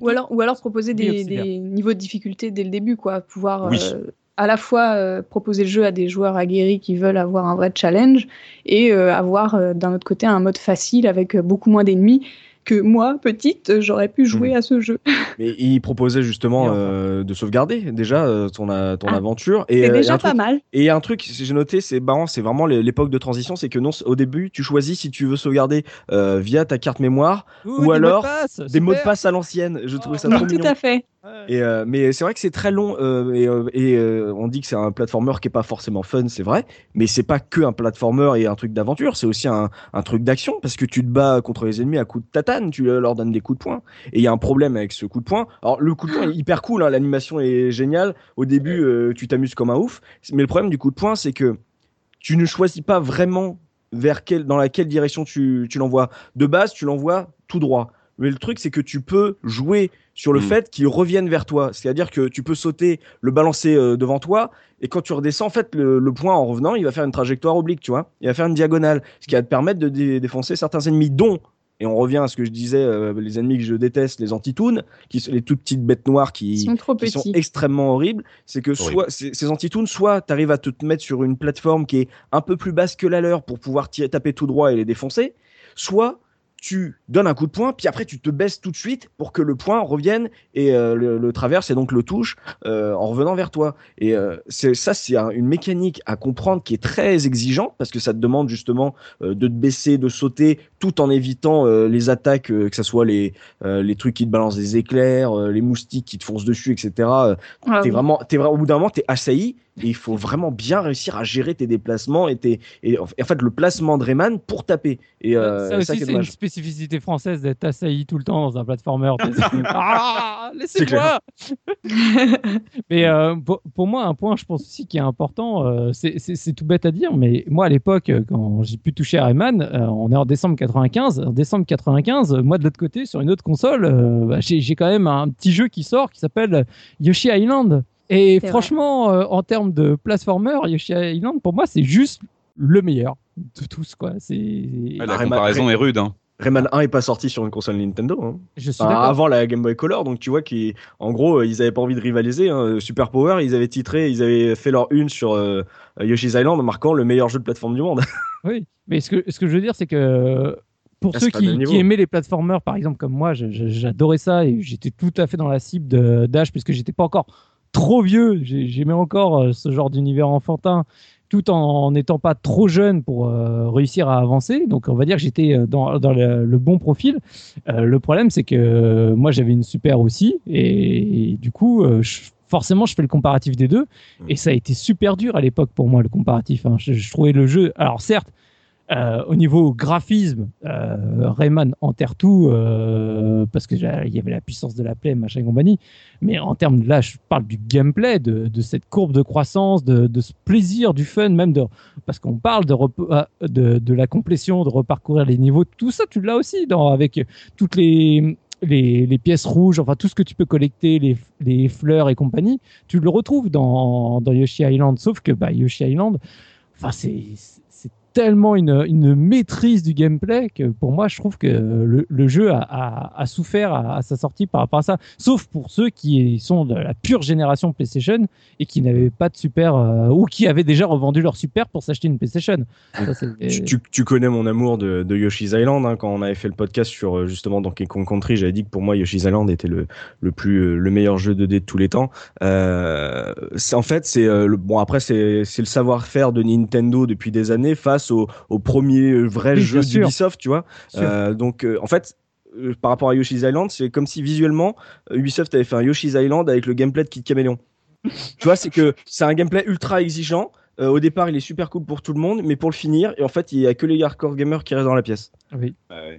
ou alors, ou alors proposer des, niveaux de difficulté dès le début, quoi, pouvoir. Euh, à la fois euh, proposer le jeu à des joueurs aguerris qui veulent avoir un vrai challenge et euh, avoir euh, d'un autre côté un mode facile avec beaucoup moins d'ennemis que moi, petite, j'aurais pu jouer hmm. à ce jeu. Mais il proposait justement euh, de sauvegarder déjà euh, ton, ton ah. aventure. Et c'est déjà pas mal. Et un truc, j'ai noté, c'est marrant, c'est vraiment l'époque de transition, c'est que non, au début, tu choisis si tu veux sauvegarder via ta carte mémoire ou alors des mots de passe à l'ancienne. Je trouvais ça trop Tout à fait. Et mais c'est vrai que c'est très long et, et on dit que c'est un platformer qui est pas forcément fun, c'est vrai, mais c'est pas que un platformer et un truc d'aventure, c'est aussi un, un truc d'action parce que tu te bats contre les ennemis à coups de tata tu leur donnes des coups de poing. Et il y a un problème avec ce coup de poing. Alors, le coup de poing est hyper cool, hein, l'animation est géniale. Au début, euh, tu t'amuses comme un ouf. Mais le problème du coup de poing, c'est que tu ne choisis pas vraiment vers dans laquelle direction tu, tu l'envoies. De base, tu l'envoies tout droit. Mais le truc, c'est que tu peux jouer sur le mm. fait qu'il revienne vers toi. C'est-à-dire que tu peux sauter, le balancer euh, devant toi, et quand tu redescends, en fait, le, point en revenant, il va faire une trajectoire oblique, tu vois. Il va faire une diagonale, ce qui va te permettre de défoncer certains ennemis, dont et on revient à ce que je disais, euh, les ennemis que je déteste, les antitoons, qui sont les toutes petites bêtes noires qui, sont, trop qui sont extrêmement horribles. C'est que soit ces, ces antitoons, soit tu arrives à te mettre sur une plateforme qui est un peu plus basse que la leur pour pouvoir taper tout droit et les défoncer, soit tu donnes un coup de poing, puis après tu te baisses tout de suite pour que le point revienne et euh, le, traverse et donc le touche euh, en revenant vers toi. Et euh, c'est ça, c'est une mécanique à comprendre qui est très exigeante parce que ça te demande justement de te baisser, de sauter, tout en évitant les attaques, que ce soit les les trucs qui te balancent des éclairs, les moustiques qui te foncent dessus, etc. Ah t'es vraiment, vraiment, au bout d'un moment, t'es assailli et il faut vraiment bien réussir à gérer tes déplacements et, tes, et en fait le placement de Rayman pour taper. Et euh, ça aussi, c'est une spécificité française d'être assailli tout le temps dans un platformer. ah, laissez-moi Mais euh, pour, moi, un point, je pense aussi qui est important, euh, c'est tout bête à dire, mais moi à l'époque, quand j'ai pu toucher à Rayman, on est en décembre 95. En décembre 95, moi de l'autre côté, sur une autre console, bah, j'ai quand même un petit jeu qui sort qui s'appelle Yoshi Island. Et franchement, en termes de platformer, Yoshi Island, pour moi, c'est juste le meilleur de tous. Quoi. C'est... la comparaison est rude. Hein. Rayman 1 est pas sorti sur une console Nintendo. Hein. Je suis avant la Game Boy Color, donc tu vois qu'en gros, ils avaient pas envie de rivaliser. Hein. Super Power, ils avaient titré, ils avaient fait leur une sur euh, Yoshi's Island en marquant le meilleur jeu de plateforme du monde. oui, mais ce que, ce que je veux dire, c'est que pour ceux qui, aimaient les platformers, par exemple, comme moi, j'adorais ça et j'étais tout à fait dans la cible d'âge puisque j'étais pas encore trop vieux. J'aimais encore euh, ce genre d'univers enfantin tout en n'étant pas trop jeune pour euh, réussir à avancer. Donc on va dire que j'étais euh, dans, le, bon profil. Le problème c'est que moi j'avais une super aussi et, du coup forcément je fais le comparatif des deux et ça a été super dur à l'époque pour moi le comparatif. Hein. je, trouvais le jeu, alors certes euh, au niveau graphisme, euh, Rayman enterre tout euh, parce que il y avait la puissance de la plaie, machin et compagnie. Mais en termes de là, je parle du gameplay, de, cette courbe de croissance, de, ce plaisir, du fun, même de parce qu'on parle de, euh, de, la complétion, de reparcourir les niveaux, tout ça, tu l'as aussi dans avec toutes les pièces rouges, enfin tout ce que tu peux collecter, les, les fleurs et compagnie, tu le retrouves dans, dans Yoshi Island. Sauf que bah, Yoshi Island, enfin c'est tellement une, une, maîtrise du gameplay que pour moi, je trouve que le, le jeu a, a, a souffert à, sa sortie par rapport à ça. Sauf pour ceux qui sont de la pure génération PlayStation et qui n'avaient pas de super euh, ou qui avaient déjà revendu leur super pour s'acheter une PlayStation. tu, tu, connais mon amour de, de Yoshi's Island. Hein, quand on avait fait le podcast sur euh, justement Donkey Kong Country, j'avais dit que pour moi Yoshi's Island était le, le plus euh, le meilleur jeu 2D de tous les temps. Euh, en fait, c'est le bon après c'est le savoir-faire de Nintendo depuis des années face au, premier vrai jeu d'Ubisoft, tu vois. Euh, donc, euh, en fait, euh, par rapport à Yoshi's Island, c'est comme si visuellement Ubisoft avait fait un Yoshi's Island avec le gameplay de Kid Chameleon. tu vois, c'est que c'est un gameplay ultra exigeant. Au départ, il est super cool pour tout le monde, mais pour le finir, et en fait, il y a que les hardcore gamers qui restent dans la pièce. Oui.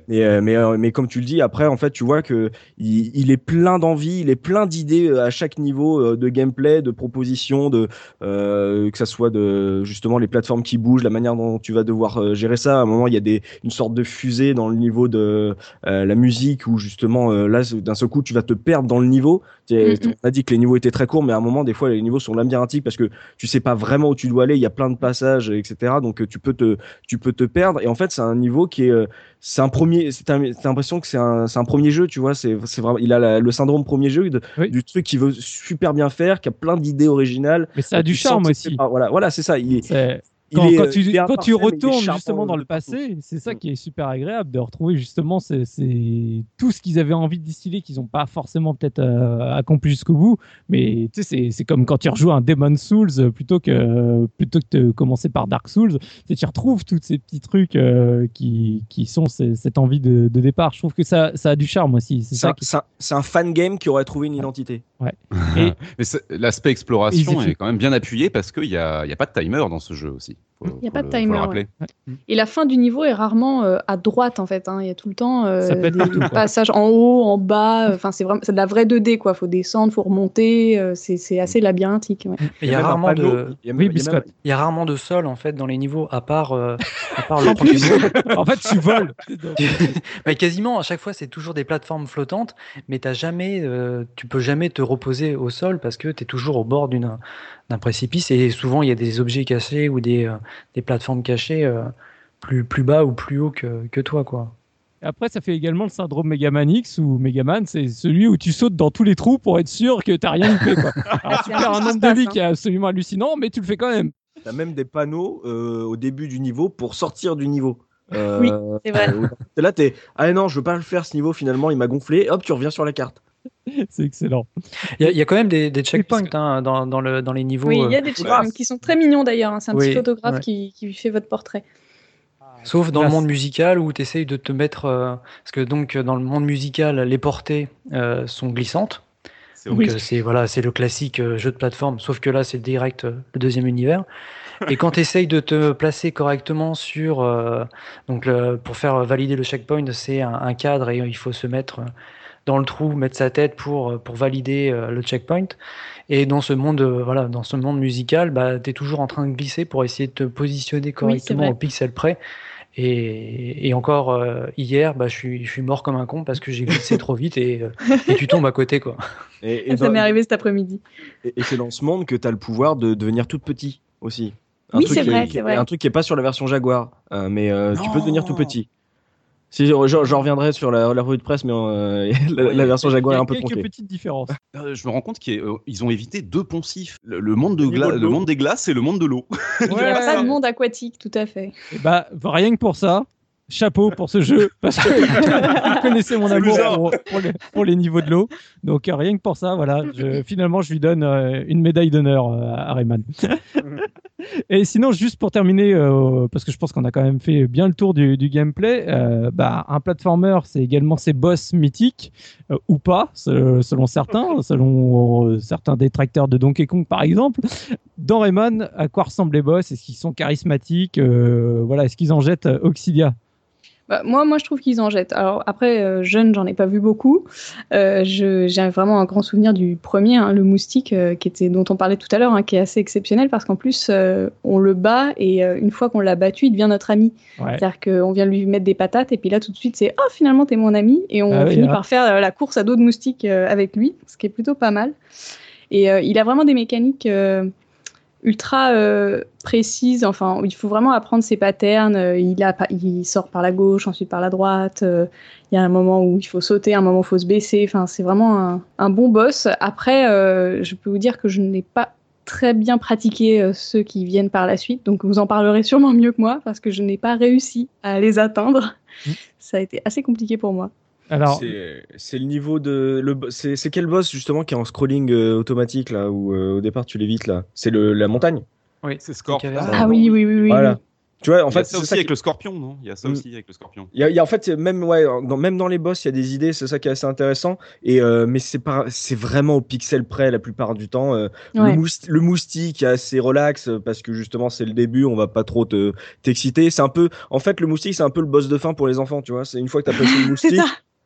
Mais, euh, mais, euh, mais comme tu le dis, après, en fait, tu vois que il, est plein d'envie, il est plein d'idées euh, à chaque niveau de gameplay, de propositions, de que ça soit de justement les plateformes qui bougent, la manière dont tu vas devoir gérer ça. À un moment, il y a des une sorte de fusée dans le niveau de la musique où justement là, d'un seul coup, tu vas te perdre dans le niveau. Mm, mm. On a dit que les niveaux étaient très courts, mais à un moment, des fois, les niveaux sont labyrinthiques parce que tu sais pas vraiment où tu dois aller. Il y a plein de passages, etc. Donc tu peux te tu peux te perdre. Et en fait, c'est un niveau qui est c'est un premier, c'est l'impression que c'est un, un, premier jeu, tu vois. C'est vraiment, il a le syndrome premier jeu du truc qu'il veut super bien faire, qui a plein d'idées originales. Mais ça a du charme aussi. voilà, voilà, c'est ça. Il, quand, quand, tu, quand tu, retournes justement dans le passé, c'est ça qui est super agréable de retrouver justement c'est tout ce qu'ils avaient envie de distiller, qu'ils n'ont pas forcément peut-être euh, accompli jusqu'au bout. Mais tu sais, c'est comme quand tu rejoues un Demon Souls euh, plutôt que plutôt que de commencer par Dark Souls, tu retrouves tous ces petits trucs euh, qui, qui sont cette envie de, de, départ. Je trouve que ça, ça a du charme aussi. C'est un, qui... un, fan game qui aurait trouvé une identité. Ouais. Et l'aspect exploration est quand même bien appuyé parce qu'il n'y a, y a pas de timer dans ce jeu aussi. Il n'y a pas de timer. Et la fin du niveau est rarement euh, à droite en fait. Hein. Il y a tout le temps euh, des, passages en haut, en bas. Enfin, c'est vraiment, c'est de la vraie 2D quoi. Faut descendre, faut remonter. Euh, c'est, assez labyrinthique. Il y a, rarement de, il y a rarement de sol en fait dans les niveaux à part, à part le premier En fait, tu voles. mais quasiment à chaque fois, c'est toujours des plateformes flottantes, mais t'as jamais, tu peux jamais te reposer au sol parce que tu es toujours au bord d'une d'un précipice et souvent il y a des objets cachés ou des, euh, des plateformes cachées euh, plus, plus bas ou plus haut que, que toi quoi. Après, ça fait également le syndrome Megaman X ou Megaman, c'est celui où tu sautes dans tous les trous pour être sûr que tu n'as rien loupé. Quoi. Alors, tu perds un nombre de vie qui est absolument hallucinant, mais tu le fais quand même. Tu as même des panneaux euh, au début du niveau pour sortir du niveau. oui, c'est vrai. là, es ah non, je veux pas le faire ce niveau finalement, il m'a gonflé. Hop, tu reviens sur la carte. C'est excellent. Il y, a quand même des, des checkpoints hein, dans, dans, le, dans, les niveaux. Oui, il y a euh, des checkpoints qui sont très mignons d'ailleurs. Hein. C'est un petit photographe qui, qui, fait votre portrait. Sauf dans le monde musical où tu essayes de te mettre. Euh, parce que donc dans le monde musical, les portées euh, sont glissantes. Donc c'est voilà, c'est le classique jeu de plateforme, sauf que là c'est direct le deuxième univers. Et quand tu essayes de te placer correctement sur donc pour faire valider le checkpoint, c'est un, un, cadre et il faut se mettre dans le trou, mettre sa tête pour, euh, pour valider euh, le checkpoint. Et dans ce monde, euh, voilà, dans ce monde musical, bah, tu es toujours en train de glisser pour essayer de te positionner correctement au pixel près. Et, encore euh, hier, bah, je, suis, je suis mort comme un con parce que j'ai glissé trop vite et, et, tu tombes à côté. Quoi. Et, ça m'est arrivé cet après-midi. Et, c'est dans ce monde que tu as le pouvoir de devenir toute petit aussi. Un oui, c'est vrai, vrai, Un truc qui n'est pas sur la version Jaguar, mais tu peux devenir tout petit. Si, j'en reviendrai sur la, revue de presse, mais euh, la, version Jaguar est un peu tronquée. Quelques petites différences. Euh, je me rends compte qu'ils euh, ont évité deux poncifs. Le, monde, de le monde des glaces et le monde de l'eau. Il n'y a pas de monde aquatique, tout à fait. Et bah, rien que pour ça, chapeau pour ce jeu parce que vous connaissez mon amour pour, les, niveaux de l'eau. Donc rien que pour ça, voilà, finalement je lui donne une médaille d'honneur à Rayman. Et sinon, juste pour terminer, euh, parce que je pense qu'on a quand même fait bien le tour du, gameplay, euh, bah, un platformer, c'est également ses boss mythiques, euh, ou pas, selon certains, selon certains détracteurs de Donkey Kong par exemple. Dans Rayman, à quoi ressemblent les boss? Est-ce qu'ils sont charismatiques? Voilà, Est-ce qu'ils en jettent Auxilia bah, moi, moi, je trouve qu'ils en jettent. Alors après, euh, jeune, j'en ai pas vu beaucoup. Euh, j'ai vraiment un grand souvenir du premier, hein, le moustique, euh, qui était dont on parlait tout à l'heure, hein, qui est assez exceptionnel parce qu'en plus, euh, on le bat et une fois qu'on l'a battu, il devient notre ami. C'est-à-dire qu'on vient lui mettre des patates et puis là, tout de suite, c'est oh finalement t'es mon ami et on ah finit hein. par faire la course à dos de moustique avec lui, ce qui est plutôt pas mal. Et il a vraiment des mécaniques ultra euh, précise. Enfin, il faut vraiment apprendre ses patterns. Euh, il, a, il sort par la gauche, ensuite par la droite. Euh, il y a un moment où il faut sauter, un moment où il faut se baisser. Enfin, c'est vraiment un, bon boss. Après, je peux vous dire que je n'ai pas très bien pratiqué ceux qui viennent par la suite. Donc, vous en parlerez sûrement mieux que moi parce que je n'ai pas réussi à les atteindre. Mmh. Ça a été assez compliqué pour moi. Alors, c'est le niveau de. C'est quel boss justement qui est en scrolling euh, automatique là où euh, au départ tu l'évites là? C'est la montagne? Oui, c'est Scorpion. Ah, oui, oui, oui, oui. Voilà. Tu vois, en fait, ça aussi avec le scorpion, non? Il y a ça mm. aussi avec le scorpion. Il y, a, en fait même ouais, dans, même dans les boss, il y a des idées, c'est ça qui est assez intéressant. Et euh, mais c'est pas, c'est vraiment au pixel près la plupart du temps. le, le, moustique est assez relax parce que justement c'est le début, on va pas trop te t'exciter. C'est un peu, en fait, le moustique c'est un peu le boss de fin pour les enfants, tu vois. C'est une fois que t'as passé le moustique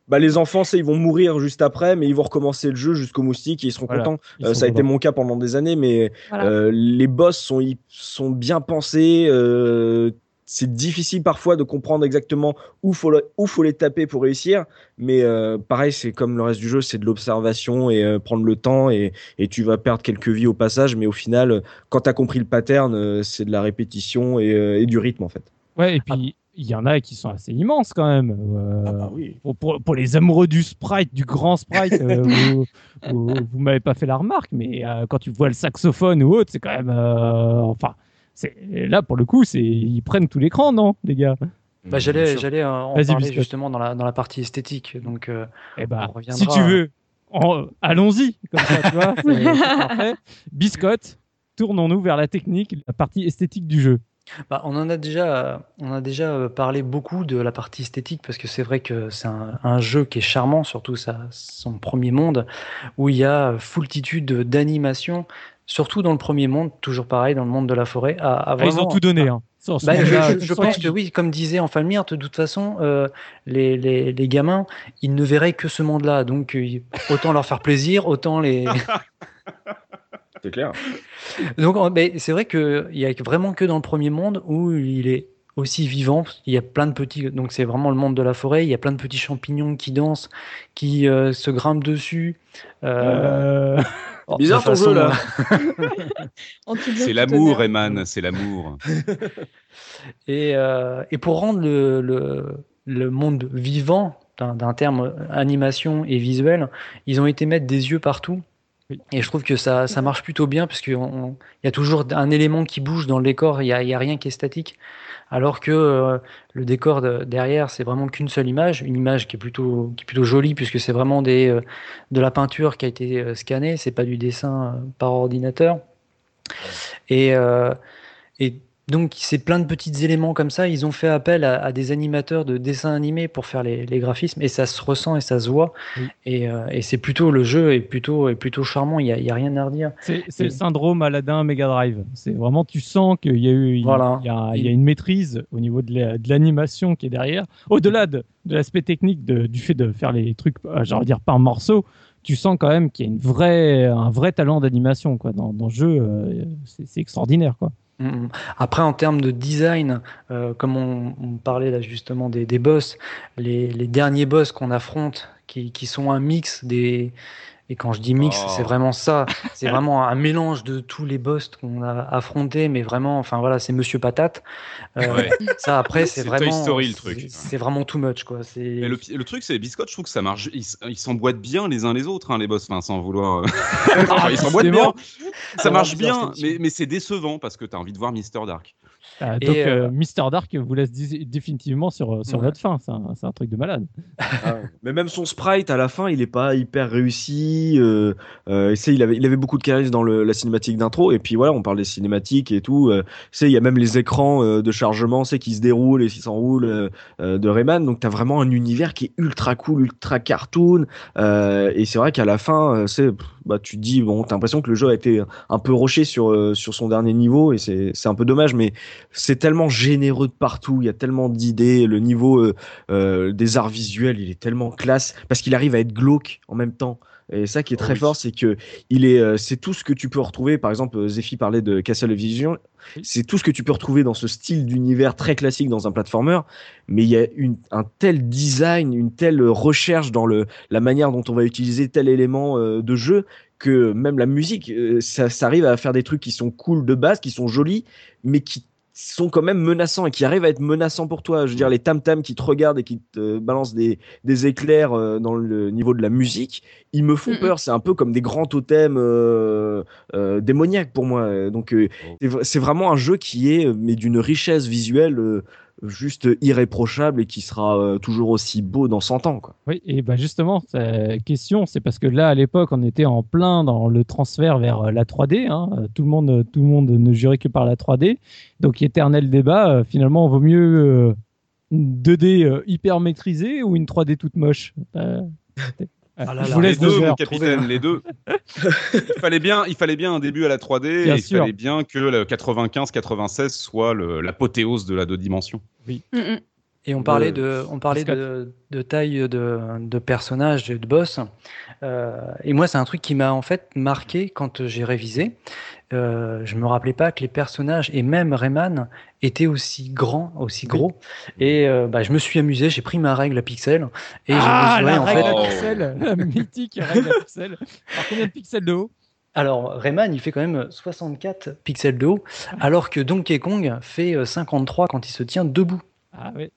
bah, les enfants, ils vont mourir juste après, mais ils vont recommencer le jeu jusqu'au moustique et ils seront contents. Euh, ça a été mon cas pendant des années, mais euh, les boss sont, ils sont bien pensés. Euh, c'est difficile parfois de comprendre exactement où faut, où faut les taper pour réussir, mais pareil, c'est comme le reste du jeu, c'est de l'observation et prendre le temps et, et, tu vas perdre quelques vies au passage, mais au final, quand tu as compris le pattern, c'est de la répétition et, et, du rythme en fait. Ouais, et puis il y en a qui sont assez immenses quand même. Euh, ah bah oui. pour, pour, les amoureux du sprite, du grand sprite, euh, vous, vous, m'avez pas fait la remarque, mais euh, quand tu vois le saxophone ou autre, c'est quand même. enfin, c'est là pour le coup, c'est ils prennent tout l'écran, non, les gars? Bah, j'allais, j'allais en parler justement dans la, dans la partie esthétique. Donc, eh bah, si tu veux, allons-y. Comme ça, tu vois, Biscotte, tournons-nous vers la technique, la partie esthétique du jeu. Bah, on en a déjà, on a déjà euh, parlé beaucoup de la partie esthétique parce que c'est vrai que c'est un, jeu qui est charmant, surtout son premier monde où il y a foultitude d'animations, surtout dans le premier monde, toujours pareil dans le monde de la forêt. Ah, ils ont tout donné. Hein. Bah, je, pense que oui, comme disait Enfalmir, de toute façon, euh, les, les, les, gamins, ils ne verraient que ce monde-là, donc euh, autant leur faire plaisir, autant les. C'est clair. Donc, c'est vrai qu'il y a vraiment que dans le premier monde où il est aussi vivant. Il y a plein de petits, donc c'est vraiment le monde de la forêt. Il y a plein de petits champignons qui dansent, qui euh, se grimpent dessus. Euh... Oh, bizarre ton jeu là. c'est l'amour, Eman, c'est l'amour. et, euh, et, pour rendre le, le, le monde vivant, d'un terme animation et visuel, ils ont été mettre des yeux partout. Et je trouve que ça, ça marche plutôt bien parce qu'il y a toujours un élément qui bouge dans le décor, il n'y a, y a, rien qui est statique. Alors que euh, le décor derrière, c'est vraiment qu'une seule image, une image qui est plutôt, qui est plutôt jolie puisque c'est vraiment des, euh, de la peinture qui a été euh, scannée, c'est pas du dessin par ordinateur. Et, et donc c'est plein de petits éléments comme ça. Ils ont fait appel à, des animateurs de dessins animés pour faire les, graphismes et ça se ressent et ça se voit. Euh, et, c'est plutôt le jeu est plutôt est plutôt charmant. Il y a, rien à redire. C'est le syndrome Aladdin Mega Drive. C'est vraiment tu sens qu'il y a eu il, y, a, une maîtrise au niveau de l'animation qui est derrière. Au-delà de, l'aspect technique du fait de faire les trucs, euh, j'allais dire par morceaux tu sens quand même qu'il y a une vraie, un vrai talent d'animation quoi dans, dans, le jeu. Euh, c'est extraordinaire quoi. Mm, mm. Après, en termes de design, euh, comme on, parlait là justement des, boss, les, derniers boss qu'on affronte, qui, sont un mix des, et quand je dis mix, c'est oh. vraiment ça. C'est vraiment un mélange de tous les boss qu'on a affrontés, mais vraiment, enfin voilà, c'est Monsieur Patate. Euh, ça après, c'est vraiment. Story, le truc. C'est vraiment too much, quoi. Le, le, truc, c'est Biscotte, je trouve que ça marche. Ils s'emboîtent bien les uns les autres, hein, les boss, enfin, sans vouloir. Euh, ils s'emboîtent bien. Ça marche bien, mais, mais c'est décevant parce que tu as envie de voir Mister Dark. Ah, donc, euh, Mister Dark vous laisse définitivement sur, sur votre fin. C'est un, truc de malade. Ah mais même son sprite à la fin, il est pas hyper réussi. Euh, euh, il, avait, il avait beaucoup de charisme dans le, la cinématique d'intro. Et puis voilà, on parle des cinématiques et tout. Euh, il y a même les écrans euh, de chargement c'est qui se déroulent et qui s'enroulent de Rayman. Donc, tu as vraiment un univers qui est ultra cool, ultra cartoon. et c'est vrai qu'à la fin, c'est bah, tu te dis, bon, t'as l'impression que le jeu a été un peu roché sur, euh, sur son dernier niveau et c'est un peu dommage, mais c'est tellement généreux de partout, il y a tellement d'idées, le niveau euh, euh, des arts visuels, il est tellement classe parce qu'il arrive à être glauque en même temps. Et ça qui est très fort, c'est que il est, c'est tout ce que tu peux retrouver. Par exemple, Zephy parlait de Castle Vision. C'est tout ce que tu peux retrouver dans ce style d'univers très classique dans un platformer. Mais il y a une, un tel design, une telle recherche dans le, la manière dont on va utiliser tel élément de jeu que même la musique, ça, ça, arrive à faire des trucs qui sont cool de base, qui sont jolis, mais qui sont quand même menaçants et qui arrivent à être menaçants pour toi. Je veux dire, les tam-tams qui te regardent et qui te balancent des, des éclairs euh, dans le niveau de la musique, ils me font peur. C'est un peu comme des grands totems euh, euh, démoniaques pour moi. Donc, oh. c'est vraiment un jeu qui est, mais d'une richesse visuelle juste irréprochable et qui sera euh, toujours aussi beau dans 100 ans. Quoi. Oui, et ben justement, question, c'est parce que là, à l'époque, on était en plein dans le transfert vers euh, la 3D. Hein. Tout, le monde, tout le monde ne jurait que par la 3D. Donc, éternel débat, euh, finalement, vaut mieux une 2D hyper maîtrisée ou une 3D toute moche? ah je vous laisse les deux, mon capitaine, les deux. il, fallait bien, il fallait bien un début à la 3D et il fallait bien que le 95-96 soit l'apothéose de la deux dimensions. Oui. Mm, mm. Et on parlait de, on parlait de, de taille de, de personnages, de boss. Euh, et moi, c'est un truc qui m'a en fait marqué quand j'ai révisé. Euh, je me rappelais pas que les personnages et même Rayman étaient aussi grands, aussi gros. Et euh, bah, je me suis amusé, j'ai pris ma règle à pixels et ah, la en règle fait... à pixels, la mythique règle à pixels. Alors combien de pixels de haut? Alors, Rayman, il fait quand même 64 pixels de haut, alors que Donkey Kong fait 53 quand il se tient debout. Ah oui.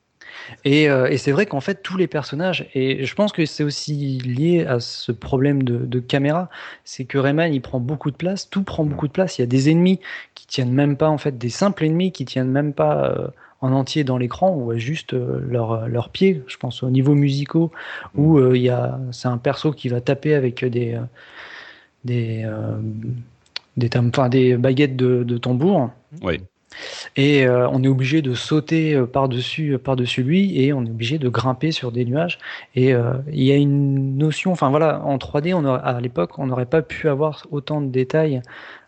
Euh, et, c'est vrai qu'en fait, tous les personnages, et je pense que c'est aussi lié à ce problème de, caméra, c'est que Rayman, il prend beaucoup de place, tout prend beaucoup de place. Il y a des ennemis qui tiennent même pas, en fait, des simples ennemis qui tiennent même pas euh, en entier dans l'écran, ou juste euh, leurs leur pieds, je pense au niveau musicaux, où il y a, c'est un perso qui va taper avec des, des, des, des baguettes de, de tambour. Oui. Et euh, on est obligé de sauter euh, par-dessus euh, par-dessus lui et on est obligé de grimper sur des nuages. Et il y a une notion, enfin voilà, en 3D, on à l'époque, on n'aurait pas pu avoir autant de détails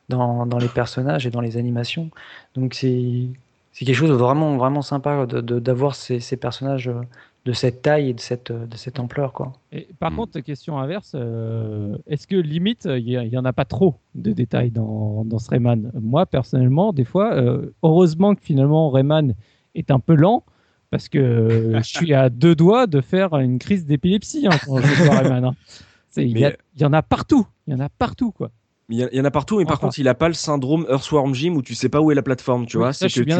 dans, dans, les personnages et dans les animations. Donc c'est quelque chose de vraiment, vraiment sympa d'avoir de, ces, ces, personnages de cette taille et de cette, de cette ampleur. Quoi. Et par hmm. contre, question inverse, euh, est-ce que limite, il n'y en a pas trop de détails dans, dans ce Rayman? Moi, personnellement, des fois, euh, heureusement que finalement Rayman est un peu lent, parce que je suis à deux doigts de faire une crise d'épilepsie hein, quand je joue Rayman. Hein. Il y, y, en a partout, il y en a partout, quoi. Il y, en a partout, mais par contre, il n'a pas le syndrome Earthworm Jim où tu sais pas où est la plateforme, tu vois? C'est que bien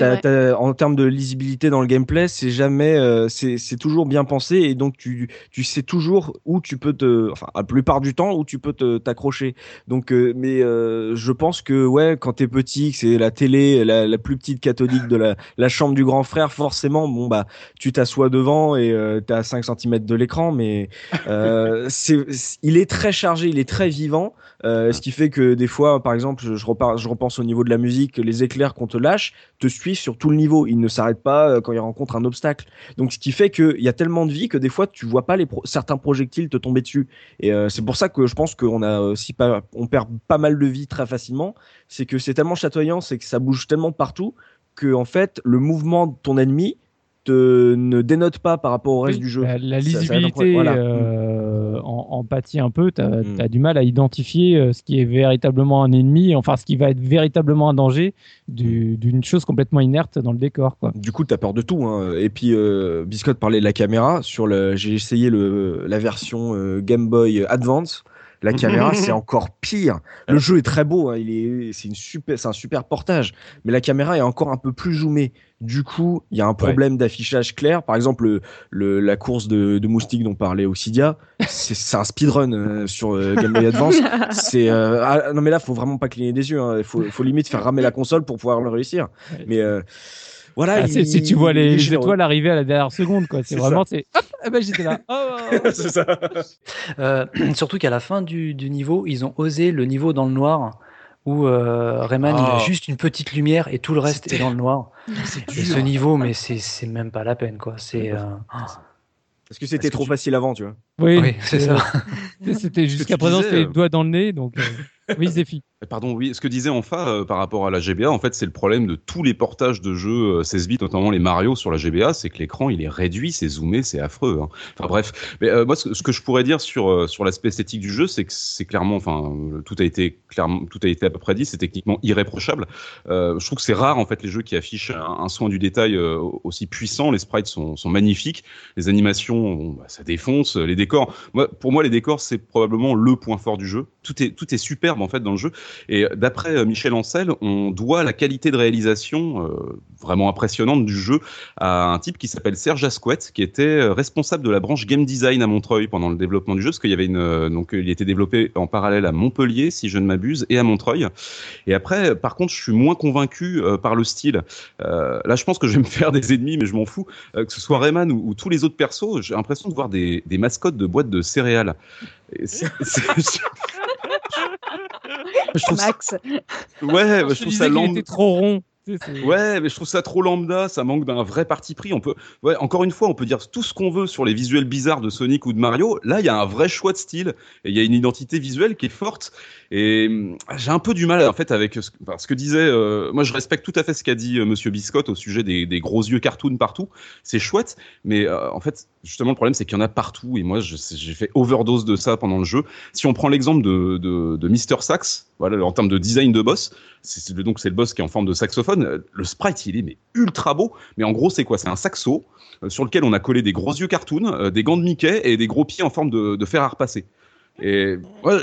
d'accord. en termes de lisibilité dans le gameplay, c'est jamais, euh, c'est toujours bien pensé et donc tu, tu sais toujours où tu peux te, enfin, la plupart du temps où tu peux t'accrocher. Donc, euh, mais euh, je pense que ouais, quand t'es petit, que c'est la télé, la, la, plus petite catholique de la, la chambre du grand frère, forcément, bon bah, tu t'assois devant et t'es à 5 cm de l'écran, mais c'est, il est très chargé, il est très vivant. Euh, ce qui fait que des fois, par exemple, je, repars, je repense au niveau de la musique, les éclairs qu'on te lâche te sur tout le niveau. Ils ne s'arrêtent pas euh, quand ils rencontrent un obstacle. Donc, ce qui fait qu'il y a tellement de vie que des fois, tu vois pas les certains projectiles te tomber dessus. Et euh, c'est pour ça que je pense qu'on a aussi pas, on perd pas mal de vie très facilement. C'est que c'est tellement chatoyant, c'est que ça bouge tellement partout que en fait, le mouvement de ton ennemi te ne dénote pas par rapport au reste du jeu. La, lisibilité euh, en, en pâtit un peu. Tu as, Mm. du mal à identifier euh, ce qui est véritablement un ennemi, enfin ce qui va être véritablement un danger du- d'une chose complètement inerte dans le décor. Quoi. Du coup, t'as peur de tout. Hein. Et puis, euh, Biscotte parlait de la caméra. Sur le, j'ai essayé le, la version euh, Game Boy Advance. La caméra, c'est encore pire. Le jeu est très beau. Hein. Il est, c'est une super, c'est un super portage. Mais la caméra est encore un peu plus zoomée. Du coup, il y a un problème d'affichage clair. Par exemple, le, le- la course de, de moustique dont parlait Ossidia, c'est, c'est un speedrun euh, sur euh, Game Boy Advance. C'est euh, ah, non mais là, faut vraiment pas cligner des yeux. hein. Il faut, faut limite faire ramer la console pour pouvoir le réussir. Ouais. Mais euh, voilà. Ah, il- si tu vois les, les étoiles arriver à la dernière seconde, quoi. C'est vraiment, c'est hop, eh ben, j'étais là. Oh, c'est ça. Euh, surtout qu'à la fin du, du niveau, ils ont osé le niveau dans le noir où euh, Rayman il a Ah. juste une petite lumière et tout le reste est dans le noir. C'est Et ce niveau, mais c'est c'est même pas la peine quoi. C'est euh, Parce que c'était que trop tu- facile avant, tu vois. oui, oui, c'est ça. C'était jusqu'à présent, c'était euh, les doigts dans le nez, donc euh, oui, Zephy. Pardon, oui, ce que disait Enfa euh, par rapport à la GBA, en fait, c'est le problème de tous les portages de jeux euh, 16 bits, notamment les Mario sur la GBA, c'est que l'écran il est réduit, c'est zoomé, c'est affreux. hein. Enfin bref, mais euh, moi ce, que je pourrais dire sur euh, sur l'aspect esthétique du jeu, c'est que c'est clairement, enfin euh, tout a été clairement, tout a été à peu près dit, c'est techniquement irréprochable. Euh, je trouve que c'est rare en fait les jeux qui affichent un, soin du détail euh, aussi puissant. Les sprites sont, sont magnifiques, les animations, bah, ça défonce, les décors. Moi, pour moi, les décors c'est probablement le point fort du jeu. Tout est tout est en fait dans le jeu. Et d'après euh, Michel Ancel, on doit la qualité de réalisation euh, vraiment impressionnante du jeu à un type qui s'appelle Serge Asquette, qui était euh, responsable de la branche game design à Montreuil pendant le développement du jeu, parce qu'il y avait une donc il était développé en parallèle à Montpellier, si je ne m'abuse, et à Montreuil. Et après, par contre, je suis moins convaincu par le style. Là, je pense que je vais me faire des ennemis, mais je m'en fous. Que ce soit Rayman ou, ou tous les autres persos, j'ai l'impression de voir des, mascottes de boîtes de céréales. C'est- je trouve ça, Max. ouais, bah, Je je trouve ça qu'il lambda. était trop rond. Ouais, mais je trouve ça trop lambda, ça manque d'un vrai parti pris. On peut, ouais, encore une fois, on peut dire tout ce qu'on veut sur les visuels bizarres de Sonic ou de Mario. Là, il y a un vrai choix de style et il y a une identité visuelle qui est forte. Et hum, j'ai un peu du mal en fait avec ce, que disait. euh, moi, je respecte tout à fait ce qu'a dit euh, Monsieur Biscotte au sujet des, gros yeux cartoon partout. C'est chouette, mais euh, en fait, justement, le problème c'est qu'il y en a partout. Et moi, j'ai fait overdose de ça pendant le jeu. Si on prend l'exemple de, de, de Mister Sax, voilà, en termes de design de boss, donc c'est le boss qui est en forme de saxophone. Euh, Le sprite, il est mais ultra beau. Mais en gros, c'est quoi? C'est un saxo euh, sur lequel on a collé des gros yeux cartoon, euh, des gants de Mickey et des gros pieds en forme de, fer à repasser. Et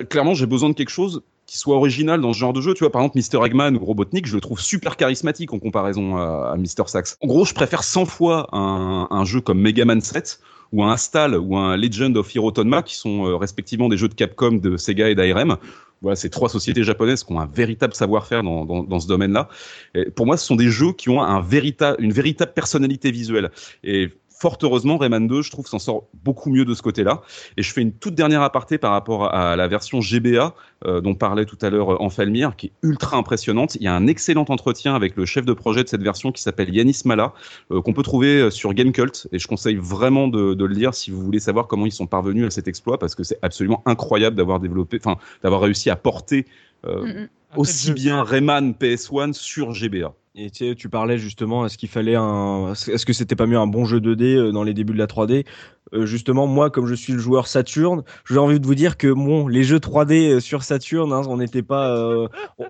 clairement, j'ai besoin de quelque chose qui soit original dans ce genre de jeu. Tu vois, par exemple, Mr. Eggman ou Robotnik, je le trouve super charismatique en comparaison à, à Mr. Sax. En gros, je préfère 100 fois un, un jeu comme Mega Man 7 ou un Astal ou un Legend of Hirotonma qui sont euh, respectivement des jeux de Capcom, de Sega et d'ARM. Voilà, c'est trois sociétés japonaises qui ont un véritable savoir-faire dans, dans, dans ce domaine-là. Pour moi, ce sont des jeux qui ont un véritable, une véritable personnalité visuelle. Et fort heureusement, Rayman 2, je trouve, s'en sort beaucoup mieux de ce côté-là. Et je fais une toute dernière aparté par rapport à la version GBA euh, dont parlait tout à l'heure Enfalmir, qui est ultra impressionnante. Il y a un excellent entretien avec le chef de projet de cette version qui s'appelle Yanis Mala, euh, qu'on peut trouver euh, sur Gamecult. Et je conseille vraiment de, de le lire si vous voulez savoir comment ils sont parvenus à cet exploit, parce que c'est absolument incroyable d'avoir développé, enfin, d'avoir réussi à porter euh, Mm, mm. aussi jeu. bien Rayman PS1 sur GBA. Et tu, sais, tu parlais justement, est-ce qu'il fallait un, est-ce que c'était pas mieux un bon jeu 2D euh, dans les débuts de la 3D Euh, Justement, moi, comme je suis le joueur Saturn, j'ai envie de vous dire que bon, les jeux 3D euh, sur Saturn, hein, on n'était pas, euh,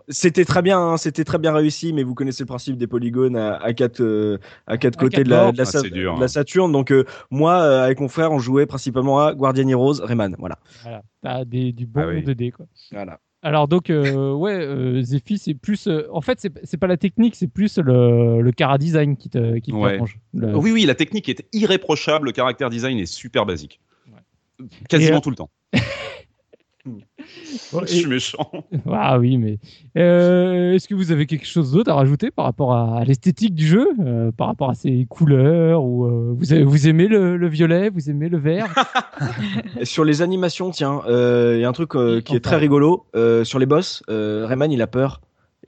c'était très bien, hein, c'était très bien réussi, mais vous connaissez le principe des polygones à, à quatre, euh, à quatre À côtés quatre de la, de la, Ah, Sa- c'est dur, de la hein. Saturn. Donc euh, moi, euh, avec mon frère, on jouait principalement à Guardian Heroes, Rayman, voilà. Voilà, t'as des, du bon Ah oui. 2D, quoi. Voilà. Alors donc euh, ouais, euh, Zephy c'est plus, euh, en fait c'est pas la technique, c'est plus le, le cara design qui te qui te Ouais. dérange. Le- Oui, oui, la technique est irréprochable, le caractère design est super basique. Quasiment euh, tout le temps. Je suis méchant. Ah oui, mais euh, est-ce que vous avez quelque chose d'autre à rajouter par rapport à, à l'esthétique du jeu, euh, par rapport à ses couleurs ou euh, vous, avez- vous aimez le, le violet, vous aimez le vert? Sur les animations, tiens, euh, il y a un truc euh, qui est très rigolo. Euh, sur les boss, euh, Rayman, il a peur.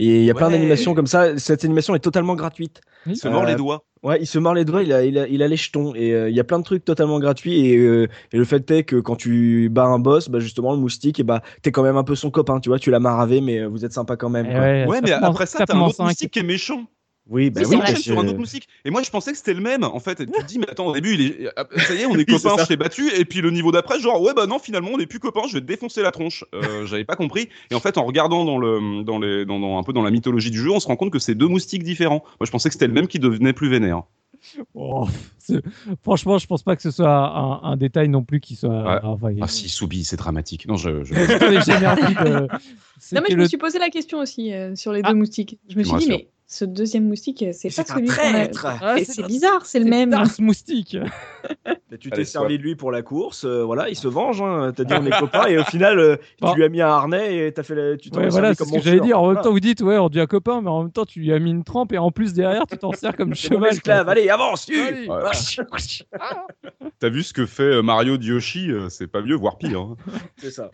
Et il y a plein d'animations comme ça. Cette animation est totalement gratuite. Il se mord Euh, les doigts. Ouais, il se mord les doigts, il a, il a, il a les jetons. Et euh, il y a plein de trucs totalement gratuits. Et, euh, et le fait est que quand tu bats un boss, bah justement, le moustique, et bah, t'es quand même un peu son copain. Tu vois, tu l'as maravé, mais vous êtes sympa quand même. Quoi. ouais, mais après ça, t'as un autre moustique qui est méchant. Oui, bah oui, sur un autre moustique. Et moi, je pensais que c'était le même. En fait, Et tu te dis, mais attends, au début, il est... ah, ça y est, on est copains, je t'ai battu. Et puis le niveau d'après, genre, ouais, bah non, finalement, on n'est plus copains, je vais te défoncer la tronche. Euh, J'avais pas compris. Et en fait, en regardant dans le, dans les, dans, dans- un peu dans la mythologie du jeu, on se rend compte que c'est deux moustiques différents. Moi, je pensais que c'était le même qui devenait plus vénère. Oh, franchement, je pense pas que ce soit un, un détail non plus qui soit. Ouais. enfin, Ah si, Soubi, c'est dramatique. Non, je. je... Non, mais je le- me suis posé la question aussi euh, sur les Ah. deux moustiques. Je me suis dit, rassure. mais ce deuxième moustique, euh, c'est pas C'est un celui qu'on a-. Ah, c'est- C'est bizarre, c'est le c'est même. Darth Moustique. Mais tu Allez, t'es servi de lui pour la course, euh, voilà, il se venge. Hein. T'as dit on est copains et au final, euh, Bon. tu lui as mis un harnais et t'as fait la... tu t'en Ouais, es voilà, servi c'est comme ce que j'allais dire. En même Voilà. temps, vous dites, ouais, on devient copain, mais en même temps, tu lui as mis une trempe et en plus, derrière, tu t'en sers comme C'est cheval. esclave, allez, avance, tu. T'as vu ce que fait Mario euh, C'est pas mieux, voire pire. hein. C'est ça.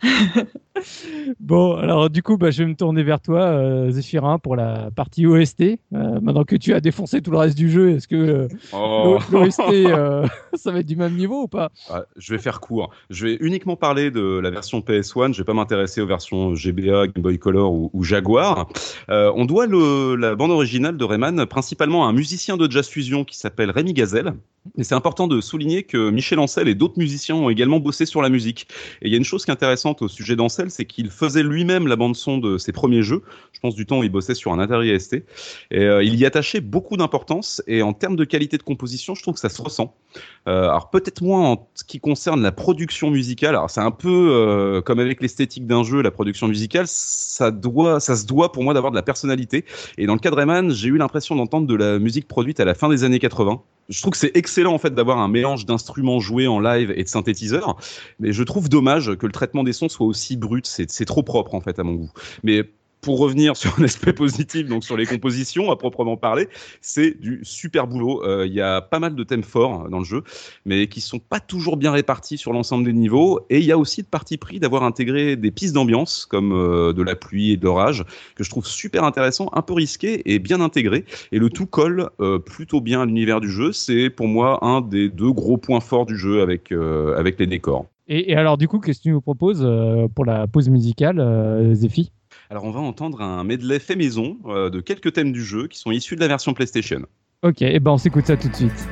Bon, alors du coup, bah, je vais me tourner vers toi, euh, Zéphirin, pour la partie OST. Euh, maintenant que tu as défoncé tout le reste du jeu, est-ce que euh, Oh. l'OST, euh, ça va être du même niveau ou pas? Ah, je vais faire court. Je vais uniquement parler de la version PS1. Je vais pas m'intéresser aux versions GBA, Game Boy Color ou, ou Jaguar. Euh, on doit le, la bande originale de Rayman principalement à un musicien de jazz fusion qui s'appelle Rémi Gazelle. Et c'est important de souligner que Michel Ancel et d'autres musiciens ont également bossé sur la musique. Et il y a une chose qui est intéressante au sujet d'Ancel, c'est qu'il faisait lui-même la bande son de ses premiers jeux. Je pense du temps où il bossait sur un Atari ST. Et euh, il y attachait beaucoup d'importance. Et en termes de qualité de composition, je trouve que ça se ressent. Euh, alors peut-être moins en ce qui concerne la production musicale. Alors c'est un peu euh, comme avec l'esthétique d'un jeu, la production musicale, ça doit, ça se doit pour moi d'avoir de la personnalité. Et dans le cas de Rayman, j'ai eu l'impression d'entendre de la musique produite à la fin des années 80. Je trouve que c'est excellent en fait d'avoir un mélange d'instruments joués en live et de synthétiseurs, mais je trouve dommage que le traitement des sons soit aussi brut. C'est trop propre en fait à mon goût. Mais pour revenir sur un aspect positif, donc sur les compositions à proprement parler, c'est du super boulot. Euh, Il y a pas mal de thèmes forts dans le jeu, mais qui sont pas toujours bien répartis sur l'ensemble des niveaux. Et il y a aussi de parti pris d'avoir intégré des pistes d'ambiance comme euh, de la pluie et de l'orage que je trouve super intéressant, un peu risqué et bien intégré. Et le tout colle euh, plutôt bien à l'univers du jeu. C'est pour moi un des deux gros points forts du jeu avec avec les décors. et, alors, du coup, qu'est-ce que tu nous proposes pour la pause musicale, euh, Zéphi Alors on va entendre un medley fait maison euh, de quelques thèmes du jeu qui sont issus de la version PlayStation. Ok, et ben on s'écoute ça tout de suite.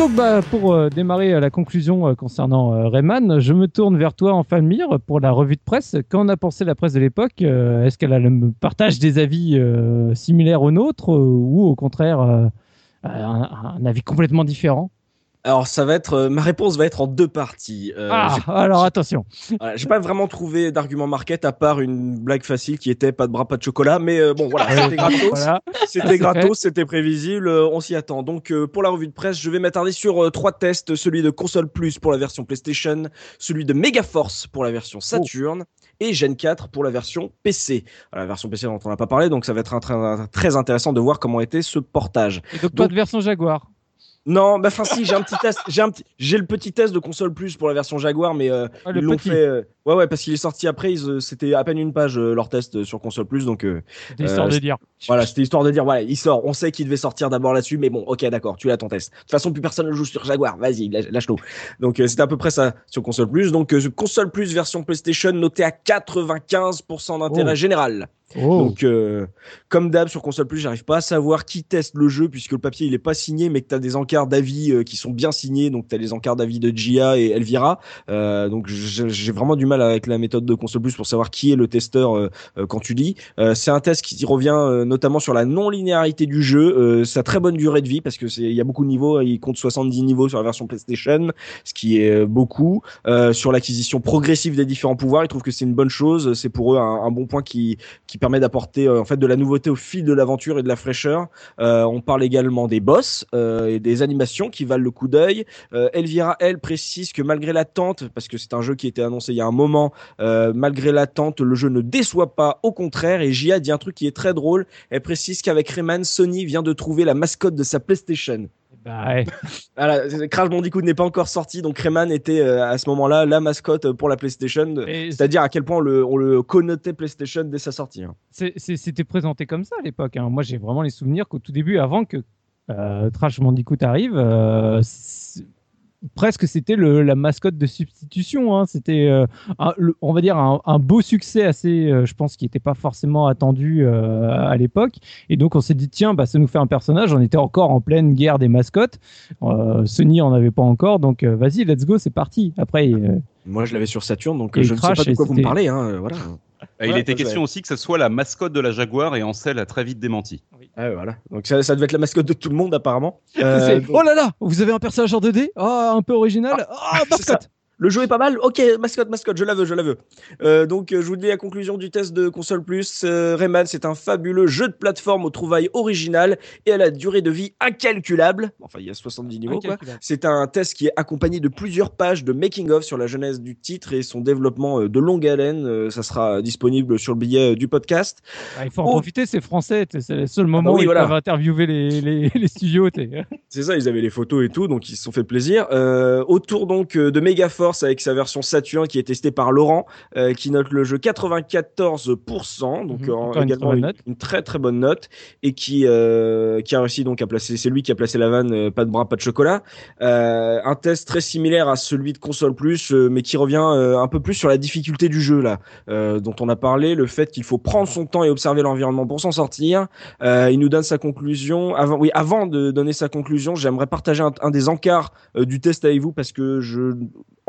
Donc, bah, pour euh, démarrer euh, la conclusion euh, concernant Rayman, je me tourne vers toi en Mire pour la revue de presse. Qu'en a pensé la presse de l'époque? Est-ce qu'elle a partage des avis similaires aux nôtres ou au contraire un avis complètement différent? Alors ça va être, ma réponse va être en deux parties. ah, alors attention. Voilà, j'ai pas vraiment trouvé d'argument market à part une blague facile qui était pas de bras, pas de chocolat, mais bon voilà, c'était gratos, c'était gratos, c'était prévisible, on s'y attend. Donc pour la revue de presse, je vais m'attarder sur trois tests, celui de console plus pour la version PlayStation, celui de Megaforce pour la version Saturn. et Gen 4 pour la version PC. La version PC dont on n'a pas parlé, donc ça va être un, très intéressant de voir comment était ce portage. Et donc, pas de version Jaguar non, bah enfin si, j'ai un petit test, j'ai un petit, j'ai le petit test de console plus pour la version Jaguar, mais euh, ah, ils l'ont fait. Euh, ouais ouais, parce qu'il est sorti après, euh, c'était à peine une page leur test sur console plus, donc. c'était histoire de dire. Voilà, c'était histoire de dire, voilà, il sort. On sait qu'il devait sortir d'abord là-dessus, mais bon, ok, d'accord, tu l'as ton test. De toute façon, plus personne ne joue sur Jaguar. Vas-y, lâche-le. Donc c'était à peu près ça sur console plus. Donc console plus version PlayStation noté à 95% d'intérêt général. Oh. Donc, euh, comme d'hab sur console plus, j'arrive pas à savoir qui teste le jeu puisque le papier il est pas signé, mais que tu as des encarts d'avis euh, qui sont bien signés. Donc, tu as les encarts d'avis de Gia et Elvira. Euh, donc, j'ai vraiment du mal avec la méthode de console plus pour savoir qui est le testeur quand tu lis. c'est un test qui revient notamment sur la non-linéarité du jeu, sa très bonne durée de vie parce que c'est il y a beaucoup de niveaux. Il compte 70 niveaux sur la version PlayStation, ce qui est beaucoup. sur l'acquisition progressive des différents pouvoirs, ils trouvent que c'est une bonne chose. C'est pour eux un, un bon point qui, qui permet d'apporter euh, en fait de la nouveauté au fil de l'aventure et de la fraîcheur. Euh, on parle également des boss euh, et des animations qui valent le coup d'œil. Elvira, elle, précise que malgré l'attente, parce que c'est un jeu qui était annoncé il y a un moment, malgré l'attente, le jeu ne déçoit pas, au contraire. Et Jia dit un truc qui est très drôle. Elle précise qu'avec Rayman, Sony vient de trouver la mascotte de sa PlayStation. Bah ouais. voilà, Crash Bandicoot n'est pas encore sorti, donc Rayman était euh, à ce moment-là la mascotte pour la PlayStation. C'est-à-dire à quel point on le, on le connotait PlayStation dès sa sortie. Hein. C'était présenté comme ça à l'époque. Hein. Moi, j'ai vraiment les souvenirs qu'au tout début, avant que euh, Crash Bandicoot arrive, euh, presque c'était la mascotte de substitution. Hein. C'était, euh, on va dire, un, beau succès assez, euh, je pense, qui n'était pas forcément attendu euh, à l'époque. Et donc on s'est dit, tiens, bah, ça nous fait un personnage. On était encore en pleine guerre des mascottes. Sony en avait pas encore, donc vas-y, let's go, c'est parti. Après. Moi, je l'avais sur Saturn, donc je ne sais pas de quoi vous me parlez. Hein, voilà. Il était question aussi que ce soit la mascotte de la Jaguar et Ansel a très vite démenti. Ah, voilà. Donc ça, devait être la mascotte de tout le monde apparemment. Euh, oh là là, vous avez un personnage en 2D oh, un peu original? Ah, oh, mascotte le jeu est pas mal. Ok, mascotte, mascotte, je la veux, je la veux. Euh, donc, euh, je vous dis la conclusion du test de console plus. Euh, Rayman, c'est un fabuleux jeu de plateforme aux trouvailles originales et à la durée de vie incalculable. Enfin, il y a 70 niveaux, quoi. C'est un test qui est accompagné de plusieurs pages de making-of sur la genèse du titre et son développement de longue haleine. ça sera disponible sur le billet du podcast. Ah, il faut en profiter, c'est français. C'est le seul moment ah bah où ils peuvent interviewer les, les, les studios. c'est ça, ils avaient les photos et tout, donc ils se sont fait plaisir. autour donc de Megaforce avec sa version Saturn qui est testée par Laurent, euh, qui note le jeu 94%, donc mhm. également une, très très bonne note, et qui euh, qui a réussi donc à placer, c'est lui qui a placé la vanne, pas de bras, pas de chocolat. un test très similaire à celui de console plus, mais qui revient un peu plus sur la difficulté du jeu là, dont on a parlé, le fait qu'il faut prendre son temps et observer l'environnement pour s'en sortir. il nous donne sa conclusion. Avant, oui, avant de donner sa conclusion, j'aimerais partager un, un des encarts du test avec vous parce que je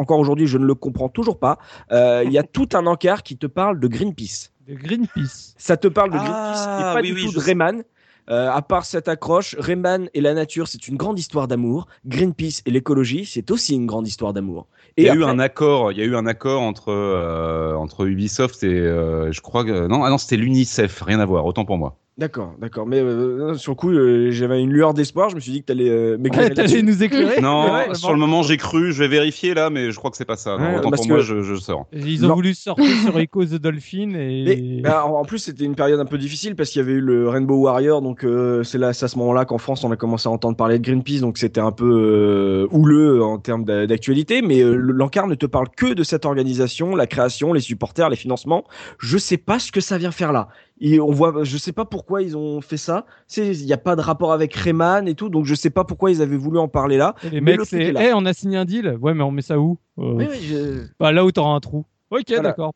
encore aujourd'hui, je ne le comprends toujours pas. Euh, il y a tout un encart qui te parle de Greenpeace. De Greenpeace. Ça te parle de Greenpeace et ah, pas du tout de Rayman. Euh, à part cette accroche, Rayman et la nature, c'est une grande histoire d'amour. Greenpeace et l'écologie, c'est aussi une grande histoire d'amour. il y a eu un accord. Il y a eu un accord entre euh, entre Ubisoft et je crois que non, ah non, c'était l'UNICEF. Rien à voir. Autant pour moi. D'accord, d'accord. Mais euh, sur le coup, euh, j'avais une lueur d'espoir. Je me suis dit que tu allais euh, m'éclairer. nous éclairer Non, sur le moment, j'ai cru. Je vais vérifier là, mais je crois que c'est pas ça. autant pour moi, je, je, sors. Ils ont voulu sortir sur Echo the Dolphin. Et... Bah, en plus, c'était une période un peu difficile parce qu'il y avait eu le Rainbow Warrior. Donc, c'est là, à ce moment-là qu'en France, on a commencé à entendre parler de Greenpeace. Donc, c'était un peu houleux en termes d'actualité. Mais l'encart ne te parle que de cette organisation, la création, les supporters, les financements. Je sais pas ce que ça vient faire là on voit, je sais pas pourquoi ils ont fait ça. Il n'y a pas de rapport avec Rayman et tout, donc je sais pas pourquoi ils avaient voulu en parler là. les mecs, c'est, on a signé un deal. Ouais, mais on met ça où euh, oui, oui, bah, là où t'auras un trou. Ok, d'accord.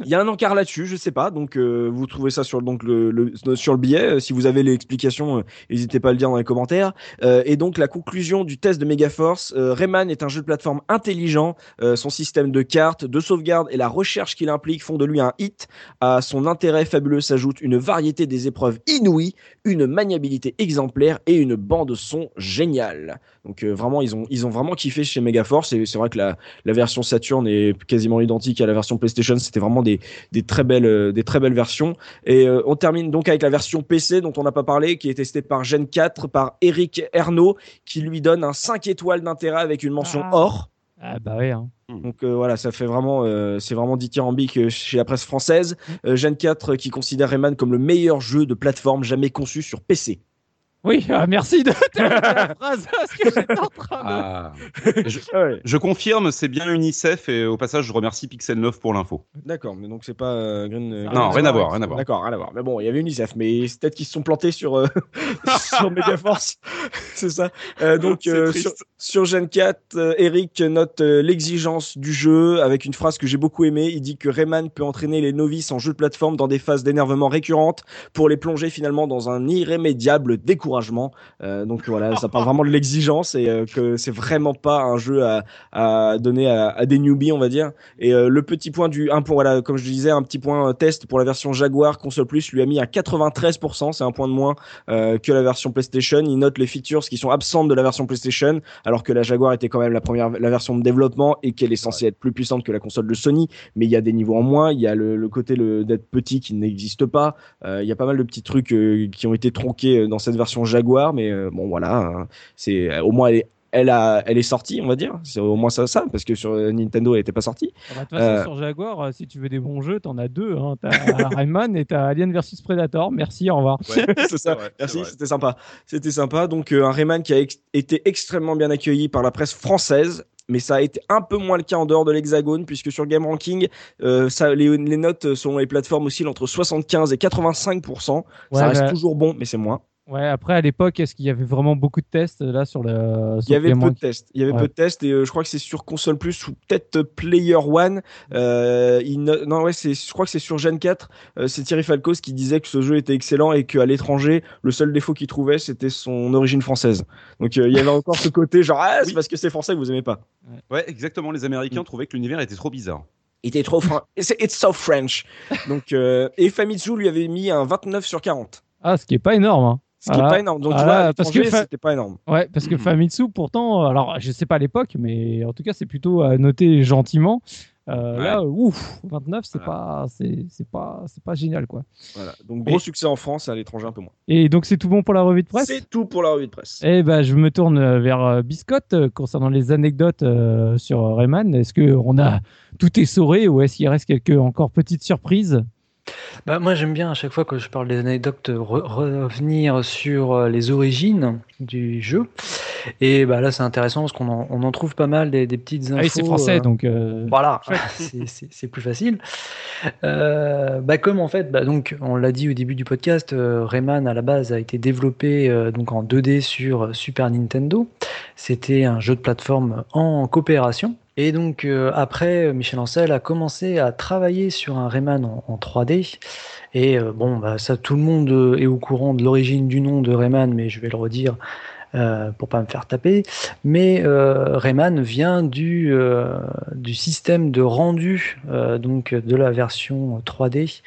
Il y a un encart là-dessus, je sais pas. Donc vous trouvez ça sur donc le, sur le billet. Si vous avez l'explication, n'hésitez pas à le dire dans les commentaires. et donc la conclusion du test de Megaforce, Rayman est un jeu de plateforme intelligent. son système de cartes, de sauvegarde et la recherche qu'il implique font de lui un hit. À son intérêt fabuleux s'ajoute une variété des épreuves inouïes, une maniabilité exemplaire et une bande son géniale. Donc vraiment, ils ont ils ont vraiment kiffé chez Megaforce. Et c'est vrai que la, la version Saturn est quasiment identique à la version PlayStation. C'était vraiment des, des très belles euh, des très belles versions. Et euh, on termine donc avec la version PC dont on n'a pas parlé, qui est testée par Gen 4 par Eric Ernaud, qui lui donne un 5 étoiles d'intérêt avec une mention Ah. or. Ah bah oui. Hein. Donc euh, voilà, ça fait vraiment, euh, c'est vraiment dithyrambique chez la presse française. Euh, Gen 4 qui considère Rayman comme le meilleur jeu de plateforme jamais conçu sur PC. Oui, ah, merci de terminer la phrase que j'étais en train de. Ah. je, je confirme, c'est bien UNICEF et au passage, je remercie Pixel 9 pour l'info. D'accord, mais donc c'est pas euh, Green. euh, Non, Green rien à voir, rien à voir. D'accord, rien à voir. Mais bon, il y avait UNICEF, mais c'est peut-être qu'ils se sont plantés sur euh, sur Megaforce, c'est ça. Euh, donc euh, sur, sur Gen 4, euh, Eric note euh, l'exigence du jeu avec une phrase que j'ai beaucoup aimée. Il dit que Rayman peut entraîner les novices en jeu de plateforme dans des phases d'énervement récurrentes pour les plonger finalement dans un irrémédiable découragement. Euh, donc voilà, ça parle vraiment de l'exigence et euh, que c'est vraiment pas un jeu à, donner à, des newbies, on va dire. Et euh, le petit point du un point, voilà, comme je disais, un petit point test pour la version Jaguar console plus lui a mis à 93%, c'est un point de moins que la version PlayStation. Il note les features qui sont absentes de la version PlayStation, alors que la Jaguar était quand même la première, la version de développement et qu'elle est censée être plus puissante que la console de Sony. Mais il y a des niveaux en moins, il y a le, côté d'être petit qui n'existe pas. Il y a pas mal de petits trucs qui ont été tronqués dans cette version Jaguar, mais euh, bon voilà, hein, c'est euh, au moins elle est, elle a, elle est sortie, on va dire. C'est au moins ça, ça, parce que sur euh, Nintendo, elle était pas sortie. Ah bah, De toute façon, Euh. sur Jaguar, si tu veux des bons jeux, t'en as deux. Hein. T'as Rayman et t'as Alien vs Predator. Merci, au revoir. c'est ça. vrai, Merci, c'était sympa. C'était sympa. Donc euh, un Rayman qui a ex- été extrêmement bien accueilli par la presse française. Mais ça a été un peu moins le cas en dehors de l'Hexagone, puisque sur Game Ranking, euh, ça, les, les notes selon les plateformes oscillent entre 75 et 85%. Ouais, ça reste mais- toujours bon, mais c'est moins. Ouais, après, à l'époque, est-ce qu'il y avait vraiment beaucoup de tests euh, là sur le. Il y avait peu de tests. Il y avait Ouais. peu de tests et euh, je crois que c'est sur console plus ou peut-être Player One. Euh, il no- Non ouais, c'est. Je crois que c'est sur Gen 4. Euh, c'est Thierry Falcos qui disait que ce jeu était excellent et qu'à l'étranger, le seul défaut qu'il trouvait, c'était son origine française. Donc euh, il y avait encore ce côté genre ah, c'est Oui. parce que c'est français que vous aimez pas. Ouais, exactement. Les Américains trouvaient que l'univers était trop bizarre. Il était trop fran- It's, it's so French. Donc euh, et Famitsu lui avait mis un 29 sur 40. Ah, ce qui est pas énorme. hein. Ce qui est Ah, pas énorme. Donc tu vois, parce que Fa- c'était pas énorme. Ouais, parce que Mhm. Famitsu, pourtant, alors je sais pas à l'époque, mais en tout cas, c'est plutôt à noter gentiment. Euh, Ouais. Là, ouf, 29, c'est Voilà. pas, c'est pas, c'est pas génial quoi. Voilà. Donc gros Et- succès en France, à l'étranger un peu moins. Et donc c'est tout bon pour la revue de presse? C'est tout pour la revue de presse. Eh ben, je me tourne vers euh, Biscotte euh, concernant les anecdotes euh, sur Rayman. Est-ce que on a tout essoré ou est-ce qu'il reste quelques encore petites surprises? Bah, moi, j'aime bien à chaque fois que je parle des anecdotes re- revenir sur euh, les origines du jeu. Et bah, là, c'est intéressant parce qu'on en, on en trouve pas mal des, des petites infos. Ah oui, c'est français, euh, donc. euh, Voilà, c'est- plus facile. Euh, bah comme en fait, bah donc on l'a dit au début du podcast, Rayman à la base a été développé donc en 2D sur Super Nintendo. C'était un jeu de plateforme en coopération. Et donc euh, après, Michel Ancel a commencé à travailler sur un Rayman en, en 3D. Et euh, bon, bah, ça tout le monde euh, est au courant de l'origine du nom de Rayman, mais je vais le redire pour pas me faire taper. Mais Rayman vient du, du système de rendu donc de la version 3D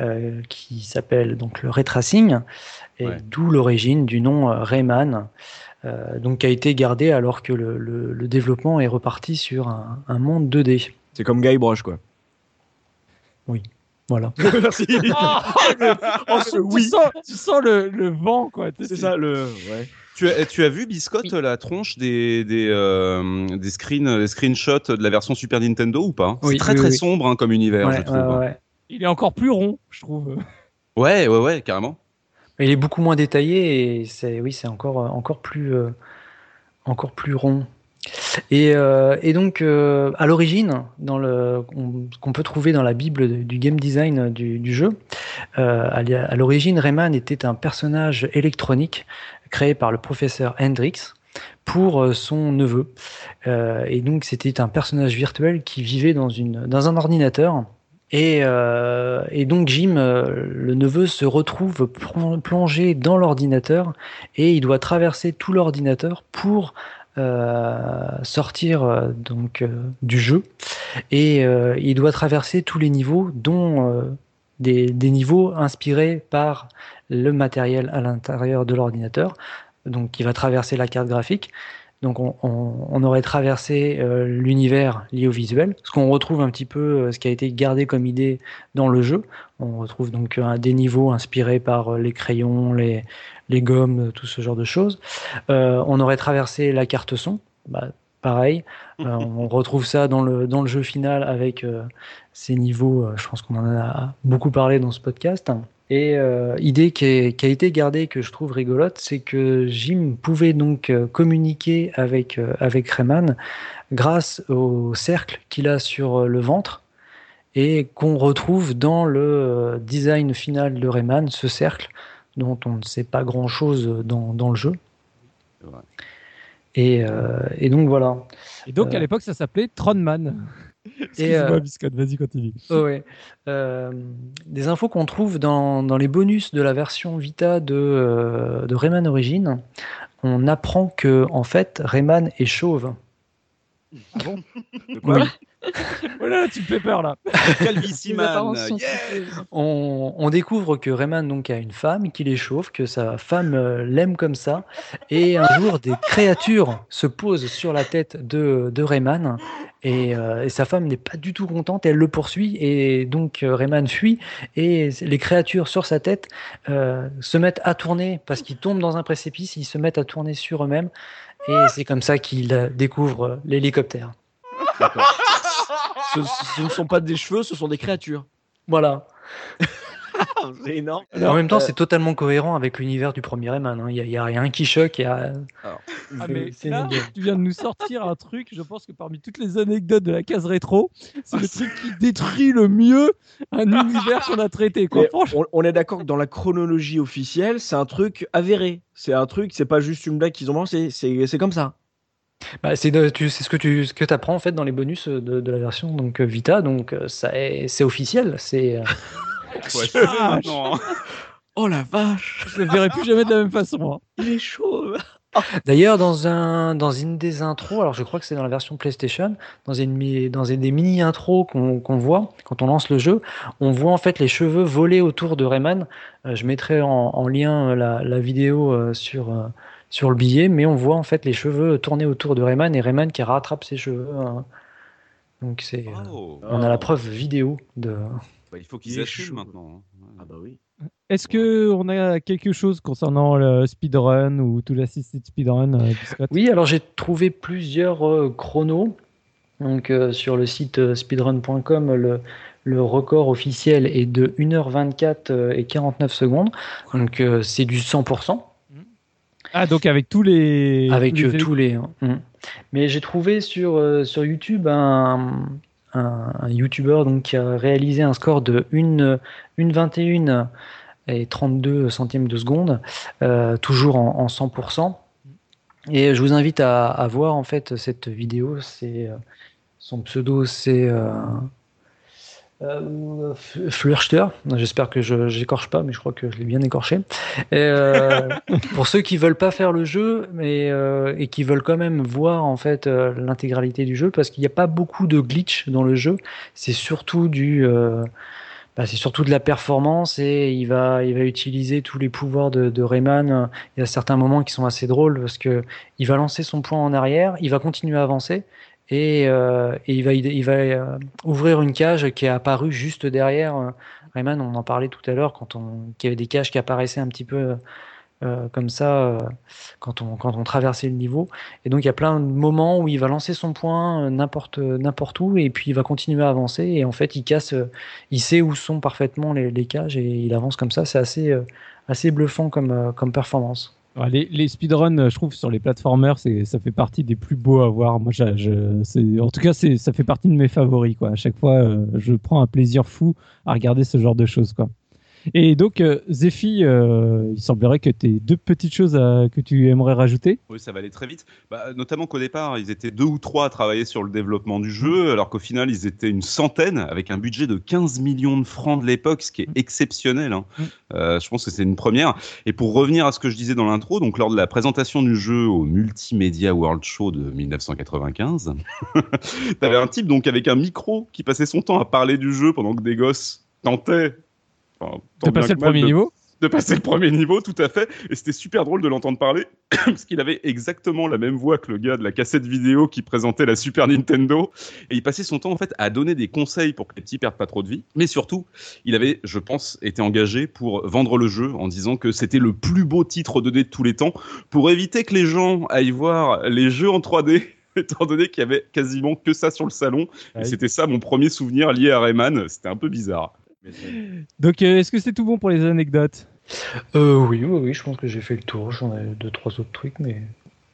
euh, qui s'appelle donc le ray tracing et Ouais. d'où l'origine du nom Rayman. Euh, donc qui a été gardé alors que le, le- le développement est reparti sur un, un monde 2D. C'est comme Guybrush quoi. Voilà. Merci. Oh, tu, oui. sens, tu sens le, le vent, quoi. C'est ça le. Ouais. Tu as, tu as vu, Biscotte, la tronche des, des, euh, des, screens, des screenshots de la version Super Nintendo ou pas? Oui, C'est très oui, très oui. sombre hein, comme univers, Ouais, je trouve. ouais. Il est encore plus rond, je trouve. Ouais, ouais, ouais, carrément. Il est beaucoup moins détaillé et c'est oui, c'est encore euh, encore plus euh, encore plus rond. Et, euh, et donc à l'origine, dans le qu'on peut trouver dans la bible du game design du, jeu, à, à l'origine, Rayman était un personnage électronique créé par le professeur Hendrix pour son neveu. Et donc c'était un personnage virtuel qui vivait dans une dans un ordinateur Et, et, donc Jim, le neveu, se retrouve plongé dans l'ordinateur et il doit traverser tout l'ordinateur pour euh, sortir euh, donc euh, du jeu et il doit traverser tous les niveaux, dont des, des, niveaux inspirés par le matériel à l'intérieur de l'ordinateur. Donc il va traverser la carte graphique. Donc on, on, on aurait traversé l'univers lié au visuel, ce qu'on retrouve un petit peu, ce qui a été gardé comme idée dans le jeu. On retrouve donc des niveaux inspirés par les crayons, les, les gommes, tout ce genre de choses. Euh, on aurait traversé la carte son, bah, pareil. Euh, on retrouve ça dans le, dans le jeu final avec euh, ces niveaux, je pense qu'on en a beaucoup parlé dans ce podcast. Et idée qui, a été gardée, que je trouve rigolote, c'est que Jim pouvait donc communiquer avec, avec Rayman grâce au cercle qu'il a sur le ventre et qu'on retrouve dans le design final de Rayman, ce cercle dont on ne sait pas grand-chose dans, dans, le jeu. Et, euh, et, donc voilà. Et donc à euh, l'époque ça s'appelait Tronman. Excuse-moi, euh, Biscotte, vas-y, continue. Oh ouais. Euh, des infos qu'on trouve dans, dans, les bonus de la version Vita de, de Rayman Origins, on apprend que en fait Rayman est chauve. Ah bon? De quoi? voilà, tu me fais peur là. on, on, découvre que Rayman donc a une femme, qu'il est chauve, que sa femme euh, l'aime comme ça, et un jour des créatures se posent sur la tête de, de Rayman. Et, euh, et, sa femme n'est pas du tout contente, elle le poursuit. Et donc euh, Rayman fuit. Et les créatures sur sa tête euh, se mettent à tourner parce qu'ils tombent dans un précipice, ils se mettent à tourner sur eux-mêmes. Et c'est comme ça qu'il découvre l'hélicoptère. Ce, ne sont pas des cheveux, ce sont des créatures. Voilà. c'est énorme. en même temps, c'est totalement cohérent avec l'univers du premier Rayman. Hein. Il n'y a, rien qui choque. ah, mais là, tu viens de nous sortir un truc. Je pense que parmi toutes les anecdotes de la case rétro, c'est le truc qui détruit le mieux un univers qu'on a traité. On, est d'accord que dans la chronologie officielle, c'est un truc avéré. C'est un truc, c'est pas juste une blague qu'ils ont lancée. C'est comme ça. Bah, c'est ce que tu ce que apprends en fait dans les bonus de, de la version donc Vita, donc euh, ça c'est officiel, c'est. Euh, hein. oh la vache Je ne verrai plus jamais de la même façon. Hein. Il est chaud D'ailleurs, dans, un, dans une des intros, alors je crois que c'est dans la version PlayStation, dans, une, dans des mini intros qu'on voit quand on lance le jeu, on voit en fait les cheveux voler autour de Rayman. Euh, je mettrai en, en lien la, la vidéo sur, sur le billet, mais on voit en fait les cheveux tourner autour de Rayman et Rayman qui rattrape ses cheveux. Hein. Donc c'est, oh. on a la preuve vidéo de. Bah, il faut qu'ils assument maintenant. Hein. Ah bah oui. Est-ce que on a quelque chose concernant le speedrun ou tout l'assisted speedrun euh, Oui, alors j'ai trouvé plusieurs euh, chronos. Donc euh, sur le site speedrun.com, le, le record officiel est de 1h24 et 49 secondes. Donc c'est du 100%. Ah, donc avec tous les. Avec tous les. Hein. Mm. Mais j'ai trouvé sur, euh, sur YouTube un, un, YouTuber donc, qui a réalisé un score de 1,21 et 32 centièmes de seconde, euh, toujours en, 100%. Et je vous invite à, à, voir en fait cette vidéo. C'est euh, son pseudo, c'est euh, j'espère que je n'écorche pas, mais je crois que je l'ai bien écorché. Euh, pour ceux qui veulent pas faire le jeu, mais euh, et qui veulent quand même voir en fait euh, l'intégralité du jeu, parce qu'il n'y a pas beaucoup de glitch dans le jeu. C'est surtout du, bah, c'est surtout de la performance et il va, il va utiliser tous les pouvoirs de, de Rayman. Il y a certains moments qui sont assez drôles parce que il va lancer son point en arrière, il va continuer à avancer et, euh, et il va, euh, ouvrir une cage qui est apparue juste derrière. Euh, Rayman, on en parlait tout à l'heure, quand on, qu'il y avait des cages qui apparaissaient un petit peu comme ça quand, on, quand on traversait le niveau. Et donc il y a plein de moments où il va lancer son point n'importe n'importe où et puis il va continuer à avancer et en fait il casse, il sait où sont parfaitement les, les cages et il avance comme ça. C'est assez, assez bluffant comme, comme performance. Les, speedruns, je trouve, sur les platformers, ça fait partie des plus beaux à voir. Moi, en tout cas, ça fait partie de mes favoris. Quoi. À chaque fois, euh, je prends un plaisir fou à regarder ce genre de choses. Et donc, euh, Zephy, euh, il semblerait que tu aies deux petites choses que tu aimerais rajouter. Oui, ça va aller très vite. Bah, notamment qu'au départ, ils étaient deux ou trois à travailler sur le développement du jeu, alors qu'au final, ils étaient une centaine, avec un budget de 15 millions de francs de l'époque, ce qui est exceptionnel. Hein. Mm. Euh, je pense que c'est une première. Et pour revenir à ce que je disais dans l'intro, donc lors de la présentation du jeu au Multimedia World Show de 1995, tu avais un type donc avec un micro qui passait son temps à parler du jeu pendant que des gosses tentaient Enfin, de passer le premier niveau de passer le premier niveau, tout à fait. Et c'était super drôle de l'entendre parler, parce qu'il avait exactement la même voix que le gars de la cassette vidéo qui présentait la Super Nintendo. Et il passait son temps, en fait, à donner des conseils pour que les petits perdent pas trop de vie. Mais surtout, il avait, je pense, été engagé pour vendre le jeu en disant que c'était le plus beau titre 2D de tous les temps, pour éviter que les gens aillent voir les jeux en 3D étant donné qu'il y avait quasiment que ça sur le salon. Et c'était ça mon premier souvenir lié à Rayman. C'était un peu bizarre. Donc, euh, est-ce que c'est tout bon pour les anecdotes? Euh, oui, oui, oui, je pense que j'ai fait le tour. J'en ai deux, trois autres trucs, mais.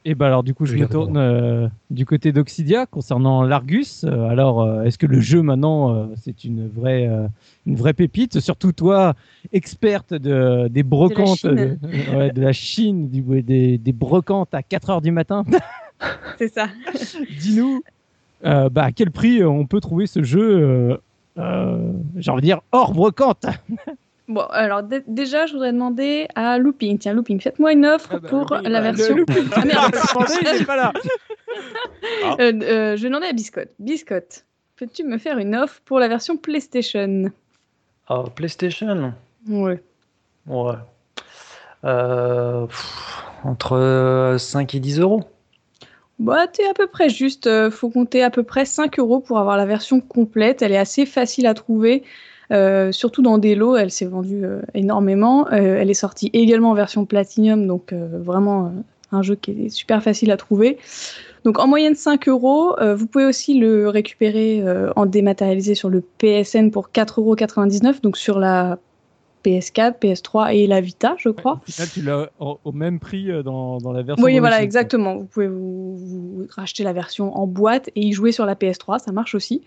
Et eh ben alors du coup je me tourne euh, du côté d'Oxidia concernant l'Argus. alors est-ce que le jeu maintenant c'est une vraie une vraie pépite? Surtout toi, experte de, des brocantes de la Chine, du, des, des brocantes à 4 heures du matin. c'est ça. Dis-nous bah, à quel prix on peut trouver ce jeu euh, j'ai envie de dire, hors brocante. Bon, alors déjà, je voudrais demander à Looping. Tiens, Looping, faites-moi une offre ah bah pour la bah, version. ah merde, pas là. Ah. Euh, euh, je vais demander à Biscotte. Biscotte, peux-tu me faire une offre pour la version PlayStation? Ah, PlayStation? Ouais. Ouais. entre 5 et 10 euros. Bah, t'es à peu près juste. Euh, faut compter à peu près 5 euros pour avoir la version complète. Elle est assez facile à trouver. Euh, surtout dans des lots, elle s'est vendue euh, énormément. elle est sortie également en version Platinum, donc vraiment un jeu qui est super facile à trouver. Donc en moyenne 5 euros. vous pouvez aussi le récupérer en dématérialisé sur le PSN pour 4,99 euros. Donc sur la PS4, PS3 et la Vita, je crois. au final, tu l'as au, même prix euh, dans, dans, la version. Oui, voilà, exactement. Vous pouvez vous, racheter la version en boîte et y jouer sur la PS3, ça marche aussi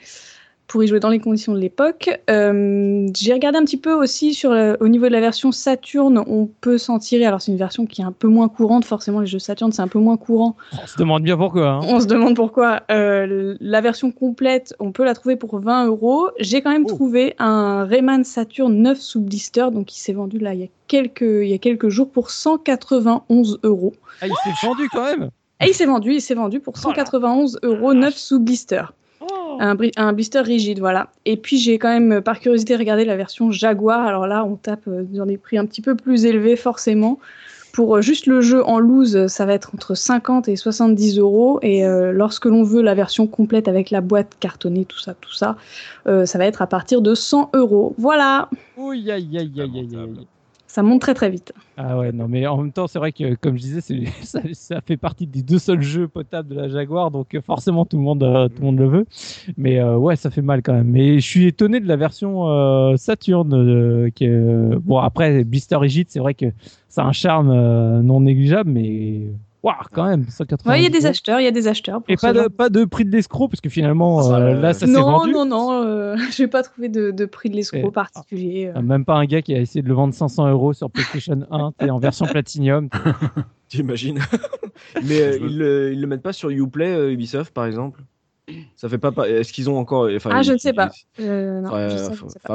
pour y jouer dans les conditions de l'époque. Euh, j'ai regardé un petit peu aussi sur au niveau de la version Saturn, on peut s'en tirer. Alors c'est une version qui est un peu moins courante, forcément les jeux Saturn c'est un peu moins courant. On se demande bien pourquoi. Hein. On se demande pourquoi. Euh, la version complète, on peut la trouver pour 20 euros. J'ai quand même oh. trouvé un Rayman Saturn 9 sous blister, donc il s'est vendu là il y a quelques, il y a quelques jours pour 191 euros. Ah il s'est vendu quand même. Et il s'est vendu, il s'est vendu pour 191 euros 9 sous blister. Un, blister rigide, voilà. Et puis j'ai quand même, par curiosité, regardé la version Jaguar. Alors là, on tape euh, dans des prix un petit peu plus élevés, forcément. Pour euh, juste le jeu en loose, ça va être entre 50 et 70 euros. Et euh, lorsque l'on veut la version complète avec la boîte cartonnée, tout ça, tout ça, ça va être à partir de 100 euros. Voilà. aïe, aïe, aïe, aïe, aïe ça monte très très vite. Ah ouais, non, mais en même temps, c'est vrai que, comme je disais, ça, fait partie des deux seuls jeux potables de la Jaguar, donc euh, forcément tout le monde, euh, tout le, monde le veut. Mais euh, ouais, ça fait mal quand même. Mais je suis étonné de la version Saturn. qui Bon, après, Blister Rigid, c'est vrai que ça a un charme non négligeable, mais quand même, 180 il y a des acheteurs, il y a des acheteurs. et pas de, pas de prix de l'escroc, parce que finalement, euh, là, ça s'est vendu. Non, non, non, euh, je n'ai pas trouvé de, de prix de l'escroc particulier. Euh. Même pas un gars qui a essayé de le vendre 500 euros sur PlayStation 1, es en version Platinum. T'imagines Mais ils, ils le mettent pas sur Uplay, Ubisoft, par exemple? Ça fait pas. Est-ce qu'ils ont encore. ah, je ne sais pas.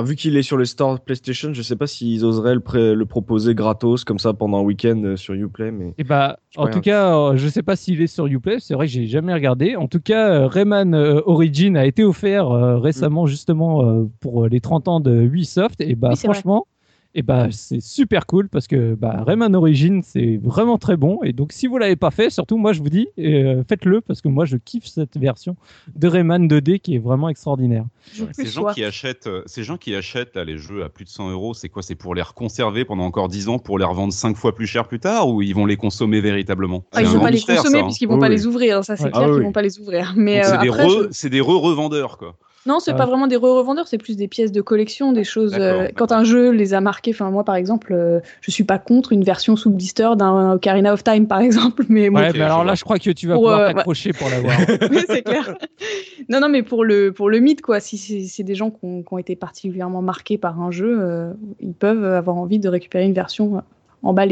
Vu qu'il est sur le store PlayStation, je sais pas s'ils oseraient le, le, proposer gratos comme ça pendant un week-end euh, sur Uplay. Mais... Et eh bah, en tout cas, euh, je sais pas s'il est sur Uplay. C'est vrai que j'ai jamais regardé. En tout cas, euh, Rayman Origin a été offert récemment justement pour les 30 ans de Ubisoft. Et bah, franchement et bah c'est super cool parce que bah, Rayman Origins c'est vraiment très bon et donc si vous l'avez pas fait surtout moi je vous dis euh, faites-le parce que moi je kiffe cette version de Rayman 2D qui est vraiment extraordinaire. ces, gens qui achètent, euh, ces gens qui achètent là, les jeux à plus de 100 euros c'est quoi? C'est pour les reconserver pendant encore 10 ans pour les revendre 5 fois plus cher plus tard ou ils vont les consommer véritablement? Ah, Ils vont pas les consommer hein. puisqu'ils vont pas les ouvrir ça c'est clair qu'ils vont pas les ouvrir. Mais c'est des re-revendeurs quoi. Non, c'est Ah. pas vraiment des re-revendeurs, c'est plus des pièces de collection, des choses. D'accord, euh, d'accord. quand un jeu les a marqués, enfin moi par exemple, euh, je suis pas contre une version sous blister d'un Ocarina of Time par exemple, mais bon, Ouais, mais alors je là, je crois que tu vas Pour, pouvoir euh, bah- t'accrocher pour l'avoir. Oui, c'est clair. non, non, mais pour le, pour le mythe, quoi, si c'est c'est des gens qui ont, qui ont été particulièrement marqués par un jeu, euh, ils peuvent avoir envie de récupérer une version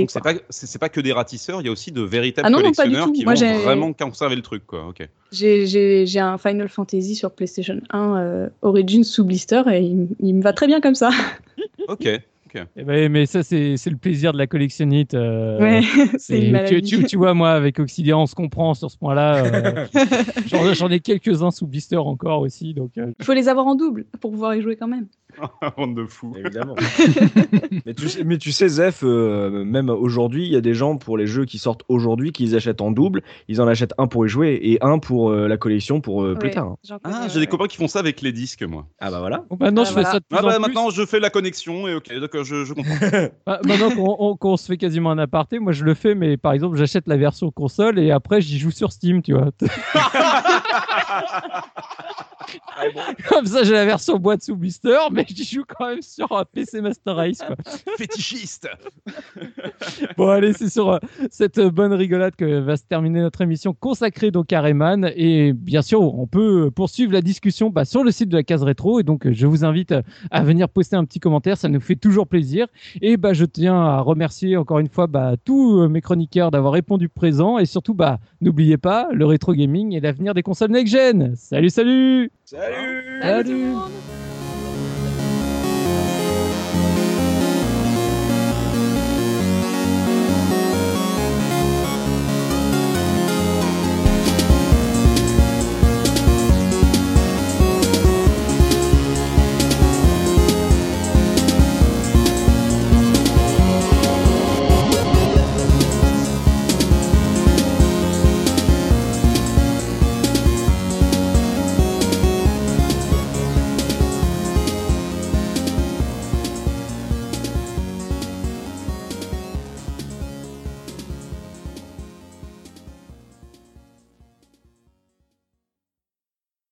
Donc c'est pas c'est c'est pas que des ratisseurs, il y a aussi de véritables Ah non, non, pas du collectionneurs tout. qui Moi, vont j'ai- vraiment conserver le truc quoi. J'ai- un Final Fantasy sur PlayStation 1 euh, Origins sous blister et il, il me va très bien comme ça. OK. Eh ben, mais ça, c'est le plaisir de la collectionnite. euh, ouais, c'est une tu, maladie. tu, tu vois, moi, avec Obsidian, on se comprend sur ce point-là. euh, J'en ai quelques-uns sous blister encore aussi. Donc, euh, Il faut les avoir en double pour pouvoir y jouer quand même. Bande de fous. Évidemment. mais, tu, sais- mais tu sais, Zef, euh, même aujourd'hui, il y a des gens pour les jeux qui sortent aujourd'hui qui les achètent en double. Ils en achètent un pour y jouer et un pour euh, la collection pour euh, plus tard. hein. Ah, j'ai des copains qui font ça avec les disques moi. Ah bah voilà. bon, maintenant, Ah, je fais voilà. ça de plus Ah en bah plus. maintenant je fais la connexion et OK, d'accord, je, je comprends. Bah, maintenant qu'on on- qu'on se fait quasiment un aparté, moi je le fais, mais par exemple j'achète la version console et après j'y joue sur Steam, tu vois. Comme ça j'ai la version boîte sous blister, mais j'y joue quand même sur un PC Master Race. Quoi. Fétichiste. Bon allez, c'est sur euh, cette euh, bonne rigolade que va se terminer notre émission consacrée donc à Rayman. Et bien sûr, on peut poursuivre la discussion bah, sur le site de la case rétro. Et donc euh, je vous invite euh, à venir poster un petit commentaire, ça nous fait toujours plaisir. Et bah, je tiens à remercier encore une fois bah, tous euh, mes chroniqueurs d'avoir répondu présent. Et surtout, bah, n'oubliez pas, le rétro gaming est l'avenir des consoles next-gen. Salut, salut Salut Salut Salut.